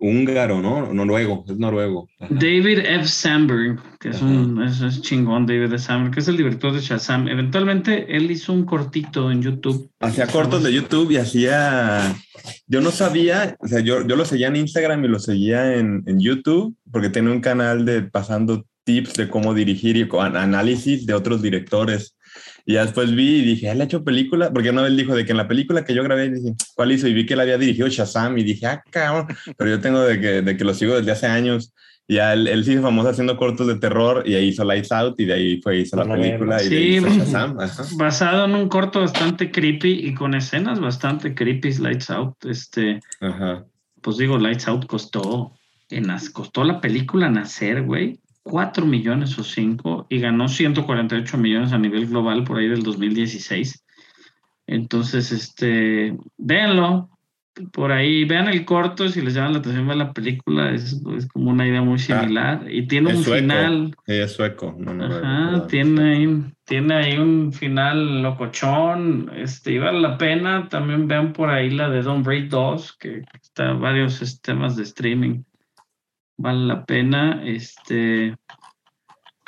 húngaro, ¿no? Noruego, es noruego. Ajá. David F. Sandberg, que es un es, es chingón, David F. Sandberg, que es el director de Shazam. Eventualmente él hizo un cortito en YouTube. Hacía cortos de YouTube y hacía. Yo no sabía, o sea, yo, yo lo seguía en Instagram y lo seguía en, en YouTube, porque tenía un canal de pasando tips de cómo dirigir y con análisis de otros directores. Y ya después vi y dije, él ha hecho película, porque una vez dijo de que en la película que yo grabé, dije, ¿cuál hizo? Y vi que él había dirigido Shazam y dije, ah, cabrón, pero yo tengo de que, de que lo sigo desde hace años. Y ya él, él se hizo famoso haciendo cortos de terror y ahí hizo Lights Out y de ahí fue, hizo la Bueno, película y de sí. hizo Shazam. Ajá. basado en un corto bastante creepy y con escenas bastante creepy, Lights Out. Este, Ajá. pues digo, Lights Out costó, en costó la película nacer, güey, 4 millones o 5 y ganó 148 millones a nivel global por ahí del 2016. Entonces, este, véanlo, por ahí, vean el corto, si les llama la atención ver la película, es, es como una idea muy similar y tiene Ah, un sueco. final. Sí, es sueco. No, no, Ajá, tiene ahí, tiene ahí un final locochón, este, y vale la pena. También vean por ahí la de Don't Break 2, que está en varios sistemas de streaming. Vale la pena, este,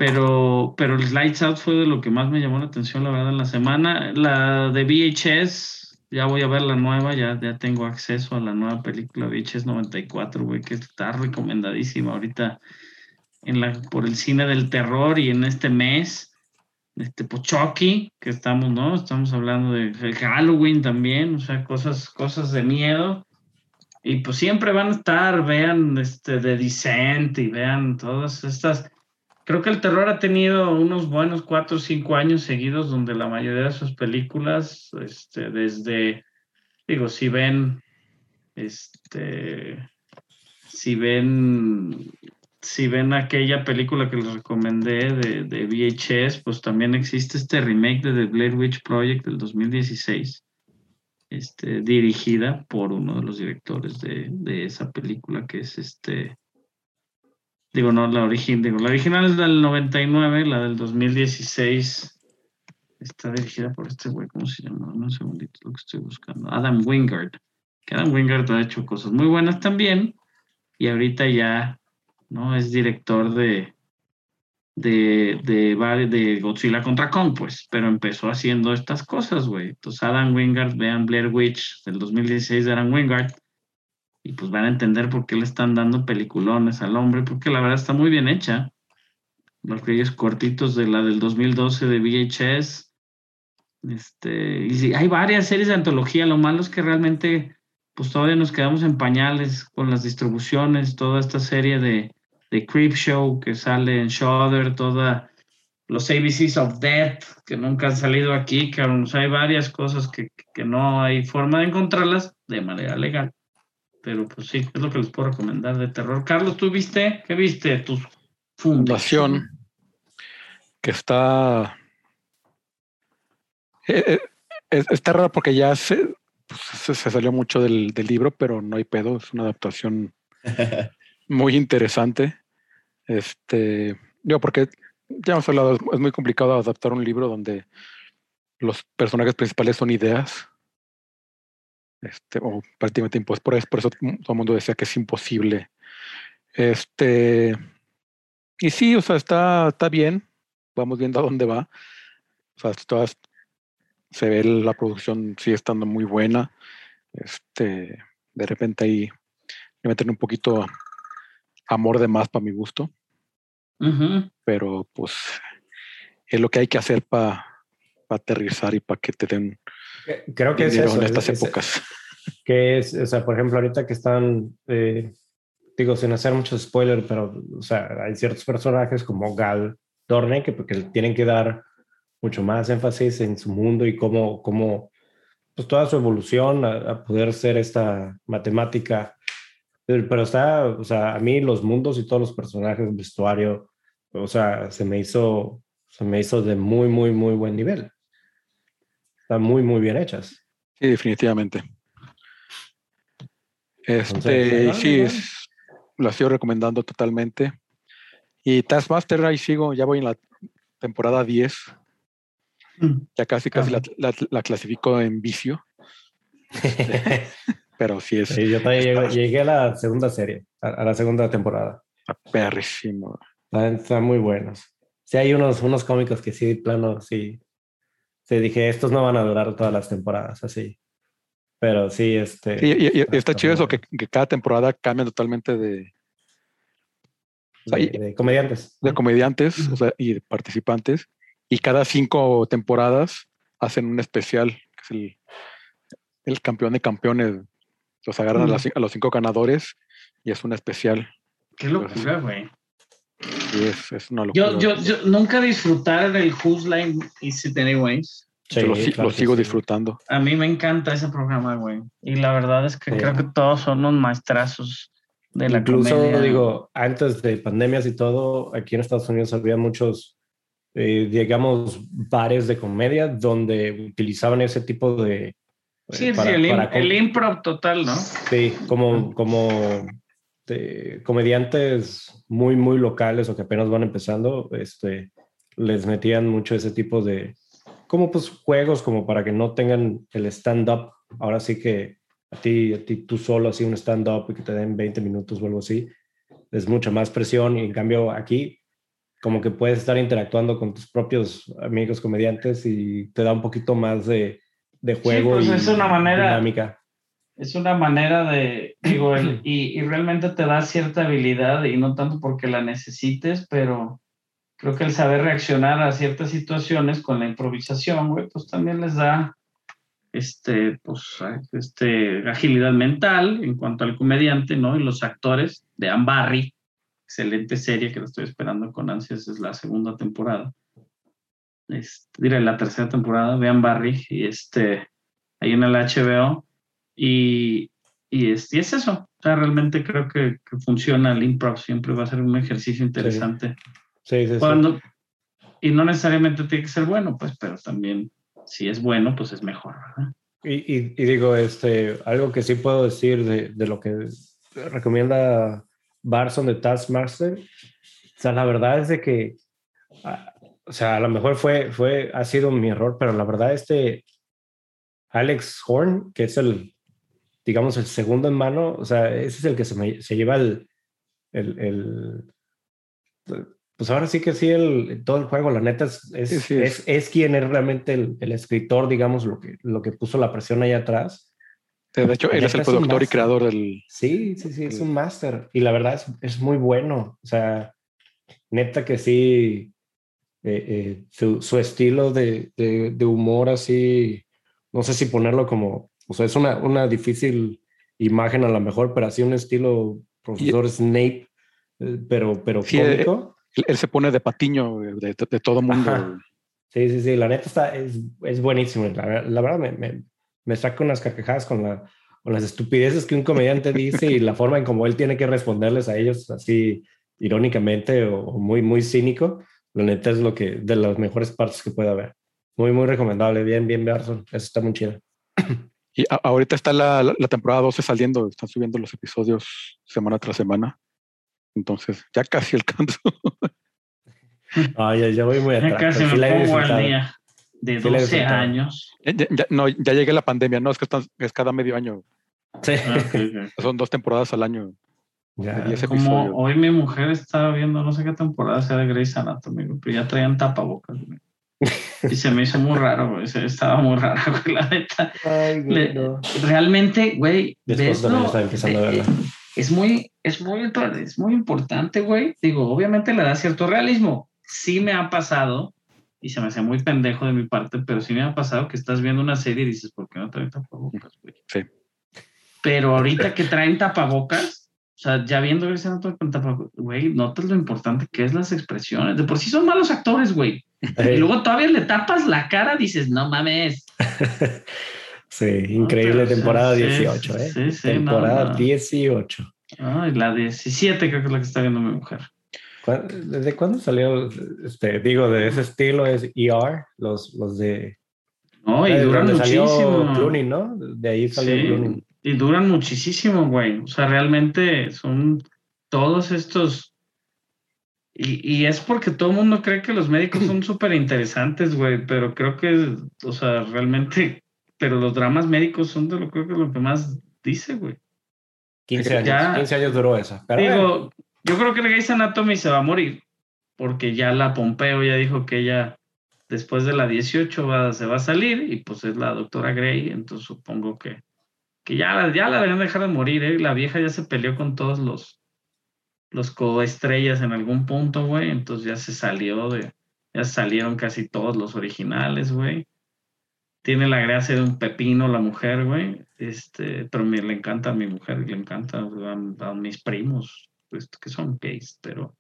pero, pero el Lights Out fue de lo que más me llamó la atención, la verdad, en la semana. La de VHS, ya voy a ver la nueva, ya, ya tengo acceso a la nueva película VHS 94, güey, que está recomendadísima ahorita en la, por el cine del terror y en este mes, este pues, Chucky, que estamos, ¿no? Estamos hablando de Halloween también, o sea, cosas, cosas de miedo. Y pues siempre van a estar, vean este The Descent y vean todas estas. Creo que el terror ha tenido unos buenos cuatro o cinco años seguidos donde la mayoría de sus películas, este, desde, digo, si ven, este, si ven si ven aquella película que les recomendé de, de VHS, pues también existe este remake de The Blair Witch Project del 2016, este, dirigida por uno de los directores de, de esa película, que es este, digo, no, la original, digo, la original es del 99, la del 2016 está dirigida por este güey, ¿cómo se llama? Un segundito, lo que estoy buscando. Adam Wingard, que Adam Wingard ha hecho cosas muy buenas también, y ahorita ya ¿no? Es director de, de, de, de Godzilla contra Kong, pues, pero empezó haciendo estas cosas, güey. Entonces, Adam Wingard, vean Blair Witch del 2016 de Adam Wingard, y pues van a entender por qué le están dando peliculones al hombre, porque la verdad está muy bien hecha. Los reyes cortitos de la del 2012 de VHS. Este, y hay varias series de antología, lo malo es que realmente pues todavía nos quedamos en pañales con las distribuciones, toda esta serie de, de Creep Show que sale en Shudder, toda los ABCs of Death que nunca han salido aquí, que hay varias cosas que, que, no hay forma de encontrarlas de manera legal. Pero pues sí, es lo que les puedo recomendar de terror. Carlos, ¿tú viste? ¿Qué viste? Tu fundación que está... Eh, eh, está raro porque ya se, pues, se, salió mucho del, del libro, pero no hay pedo, es una adaptación muy interesante. Este, yo porque ya hemos hablado, es muy complicado adaptar un libro donde los personajes principales son ideas. Este, o prácticamente imposible. Por eso, por eso todo el mundo decía que es imposible. Este, y sí, o sea, está, está bien. Vamos viendo a dónde va. O sea, todas, se ve la producción sigue estando muy buena. Este, de repente ahí me meten un poquito amor de más para mi gusto. Pero pues es lo que hay que hacer para aterrizar y para que te den creo que es eso, en estas épocas. que es, o sea, por ejemplo, ahorita que están, eh, digo, sin hacer mucho spoiler, pero, o sea, hay ciertos personajes como Gal Dorne que porque tienen que dar mucho más énfasis en su mundo y cómo, cómo pues toda su evolución a, a poder ser esta matemática pero está, o sea, a mí los mundos y todos los personajes, vestuario, o sea, se me hizo, se me hizo de muy, muy, muy buen nivel. Están muy, muy bien hechas. Sí, definitivamente. Este, sí, lo sigo recomendando totalmente. Y Taskmaster, ahí sigo, ya voy en la temporada 10. Mm. Ya casi, casi la, la, la clasifico en vicio. pero sí es. yo también llegué, a la segunda serie, a, la segunda temporada. Perrísimo. Están, muy buenos. Sí, hay unos, unos cómicos que sí, plano, sí. Sí, dije, estos no van a durar todas las temporadas, así. Pero sí, este. y, está chido eso, que, que, cada temporada cambia totalmente de. de, comediantes. De comediantes o sea, y de participantes. Y cada cinco temporadas hacen un especial, que es el, el campeón de campeones los agarran a, los cinco ganadores y es un especial. Qué locura, güey. Sí, es, es, una locura. Yo, yo, yo nunca disfrutar del Who's Line Is It Anyways. yo lo, sigo disfrutando. A mí me encanta ese programa, güey. Y la verdad es que creo que todos son unos maestrazos de la Incluso, digo, antes de pandemias y todo, aquí en Estados Unidos había muchos, eh, digamos, bares de comedia donde utilizaban ese tipo de, Sí, sí, el, el improv total, ¿no? Sí, como, como comediantes muy, muy locales o que apenas van empezando, este, les metían mucho ese tipo de, como pues juegos, como para que no tengan el stand-up. Ahora sí que a ti, a ti tú solo así un stand-up y que te den 20 minutos o algo así, es mucha más presión y en cambio aquí como que puedes estar interactuando con tus propios amigos comediantes y te da un poquito más de de juego pues y es una manera, dinámica. Es una manera de, digo, y, y, realmente te da cierta habilidad y no tanto porque la necesites, pero creo que el saber reaccionar a ciertas situaciones con la improvisación, güey, pues también les da este, pues, este, agilidad mental en cuanto al comediante, ¿no? Y los actores de Anne Barry, excelente serie que la estoy esperando con ansias, es la segunda temporada este, diré, la tercera temporada, vean Barry, y este, ahí en el HBO, y, y, es, y es eso, O sea, realmente creo que, que funciona el improv, siempre va a ser un ejercicio interesante. Sí, sí, sí. Cuando, y no necesariamente tiene que ser bueno, pues, pero también si es bueno, pues es mejor, ¿verdad? Y, y- y digo, este, algo que sí puedo decir de, de lo que recomienda Barson de Taskmaster, o sea, la verdad es de que, o sea, a lo mejor fue, fue, ha sido mi error, pero la verdad este Alex Horn, que es el, digamos, el segundo en mano, o sea, ese es el que se, me- se lleva el, el, el- pues ahora sí que sí, el, todo el juego, la neta, es, es, Sí, es. es, es quien es realmente el, el escritor, digamos, lo que, lo que puso la presión ahí atrás. De hecho, él es el productor y creador del. Sí, sí, sí, es un máster. Y la verdad es, es muy bueno. O sea, neta que sí, eh, eh, su, su estilo de, de, de humor así, no sé si ponerlo como, o sea, es una, una difícil imagen a lo mejor, pero así un estilo profesor Snape, eh, pero, pero Sí, eh, cómico. Él, él se pone de patiño de, de- de todo mundo. Ajá. Sí, sí, sí, la neta está, es, es buenísimo. La, la verdad me, me, me saca unas carcajadas con, la, con las estupideces que un comediante dice y la forma en cómo él tiene que responderles a ellos así irónicamente o, o muy, muy cínico. La neta es lo que, de las mejores partes que puede haber. Muy, muy recomendable. Bien, bien, Barson. Eso está muy chido. Y a- ahorita está la, la- la temporada 12 saliendo, están subiendo los episodios semana tras semana. Entonces, ya casi alcanzo. Ay, ya, ya voy muy Ya atrás. casi pero sí me pongo al día de Sí la he 12 disfrutado. años. Ya, ya- ya- no, ya llegué a la pandemia, no, es que están- es cada medio año. Sí. Ah, ok, ok. Son dos temporadas al año. Ya. de 10 Como hoy mi mujer estaba viendo, no sé qué temporada sea de Grey's Anatomy, pero ya traían tapabocas, güey. Y se me hizo muy raro, güey. Estaba muy raro, güey, la neta. Ay, güey, no. Realmente, güey, esposa también está empezando a eh, verla. es muy, es muy, es muy importante, güey. Digo, obviamente le da cierto realismo. Sí me ha pasado, y se me hace muy pendejo de mi parte, pero sí me ha pasado que estás viendo una serie y dices, ¿por qué no traen tapabocas, güey? Sí. Pero ahorita que traen tapabocas, o sea, ya viendo Grey's Anatomy con tapabocas, güey, notas lo importante que es las expresiones. De por sí son malos actores, güey. Y luego todavía le tapas la cara, dices, no mames. Sí, increíble pero, o sea, temporada sí, 18, ¿eh? sí, sí, temporada no, no. 18. Ay, la 17 creo que es la que está viendo mi mujer. ¿Cuán- ¿Desde cuándo salió, este, digo, de ese estilo es ER, los, los de... No, y duran salió muchísimo. Clooney, ¿no? De ahí salió Sí, Clooney. y duran muchísimo, güey. O sea, realmente son todos estos. Y, y es porque todo el mundo cree que los médicos son súper interesantes, güey, pero creo que, o sea, realmente, pero los dramas médicos son de lo creo que lo que más dice, güey. 15 años, Ya- 15 años duró esa. Pero bueno, Digo, yo creo que el Grey's Anatomy se va a morir, porque ya la Pompeo ya dijo que ella después de la 18 va- se va a salir y pues es la doctora Grey, entonces supongo que, que ya, la- ya la deberían dejar de morir, ¿eh? La vieja ya se peleó con todos los, los coestrellas en algún punto, güey, entonces ya se salió de, ya salieron casi todos los originales, güey. Tiene la gracia de un pepino la mujer, güey. Este, pero me le encanta a mi mujer, le encanta a, mis primos, pues, que son gays, pero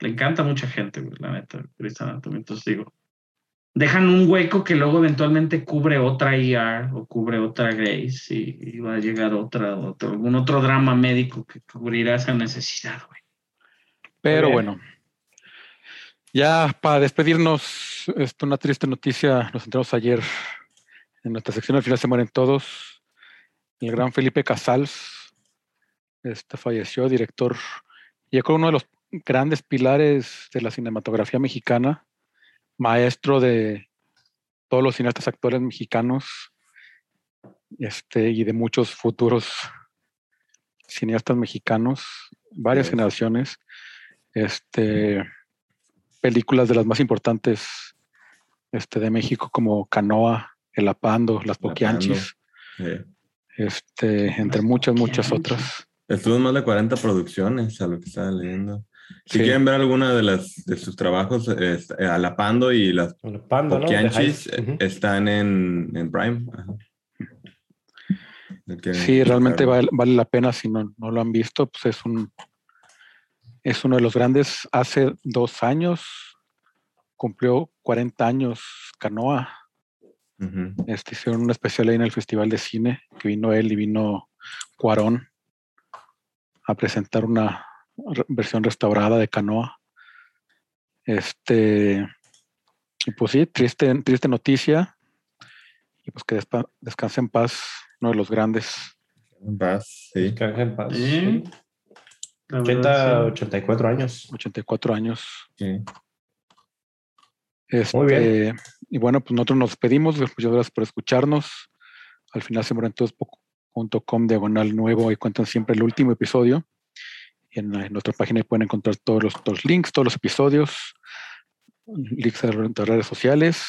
le encanta mucha gente, güey, la neta, Grey's Anatomy. Entonces digo, dejan un hueco que luego eventualmente cubre otra ER o cubre otra Grace y, y va a llegar otra, otro, algún otro drama médico que cubrirá esa necesidad, güey. Pero bueno, ya para despedirnos, esto, una triste noticia, nos enteramos ayer en nuestra sección al final se mueren todos. El gran Felipe Casals este, falleció, director, y yo creo uno de los grandes pilares de la cinematografía mexicana, maestro de todos los cineastas actuales mexicanos este, y de muchos futuros cineastas mexicanos, varias generaciones, este, películas de las más importantes este, de México como Canoa, El Apando, Las Poquianchis, este, entre muchas, muchas otras. Estuvo en más de 40 producciones, a lo que estaba leyendo. Si Sí. quieren ver alguna de las de sus trabajos, es- eh, Alapando y las el Pando, ¿no? Ujú. están en, en Prime. Ajá. Sí, realmente vale, vale la pena si no, no lo han visto, pues es un es uno de los grandes. Hace dos años cumplió 40 años Canoa. Este, hicieron un especial ahí en el Festival de Cine, que vino él y vino Cuarón. a presentar una re- versión restaurada de Canoa. Este, y pues sí, triste, triste noticia. Y pues que despa- descanse en paz, uno de los grandes. En paz, sí. Descansa en paz. Sí. Sí. La 80, verdad, sí. 84 años. 84 años. sí. Este, Muy bien. Y bueno, pues nosotros nos despedimos. Muchas gracias por escucharnos. Al final com diagonal nuevo. Ahí cuentan siempre el último episodio. En, nuestra página pueden encontrar todos los, todos los links, todos los episodios, links a las redes sociales.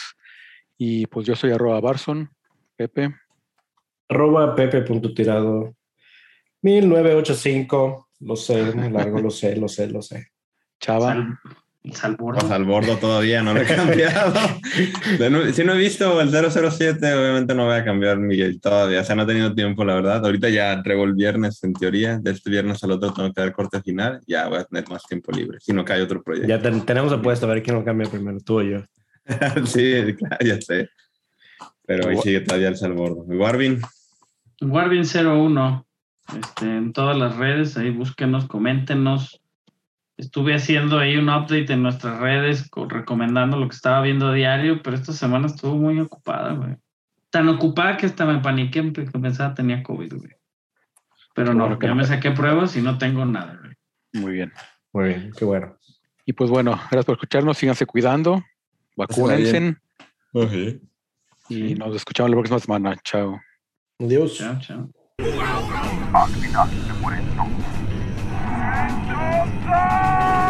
Y pues yo soy arroba Barson, Pepe. Arroba pepe.tirado 1985. Lo sé, muy largo, lo sé, lo sé, lo sé. Chava. Sal- Salbordo. Pues al bordo todavía, no lo he cambiado. Si no he visto el 007, obviamente no voy a cambiar Miguel todavía. O sea, no he tenido tiempo, la verdad. Ahorita ya entrego el viernes, en teoría. De este viernes al otro tengo que dar corte final. Ya voy a tener más tiempo libre. Si no cae otro proyecto. Ya ten- tenemos apuesto a ver quién lo cambia primero, tú o yo. sí, claro, ya sé. Pero ahí sigue todavía el salbordo. Warvin, Warvin 01. Este, en todas las redes, ahí búsquenos, coméntenos. Estuve haciendo ahí un update en nuestras redes, co- recomendando lo que estaba viendo a diario, pero esta semana estuvo muy ocupada, güey. Tan ocupada que hasta me paniqué porque pensaba tenía COVID, güey. Pero no, Bueno, ya no. me saqué pruebas y no tengo nada, güey. Muy bien. Muy bien, qué bueno. Y pues bueno, gracias por escucharnos. Síganse cuidando. Vacúnense. Y nos escuchamos la próxima semana. Chao. Adiós. Chao, chao. Nossa!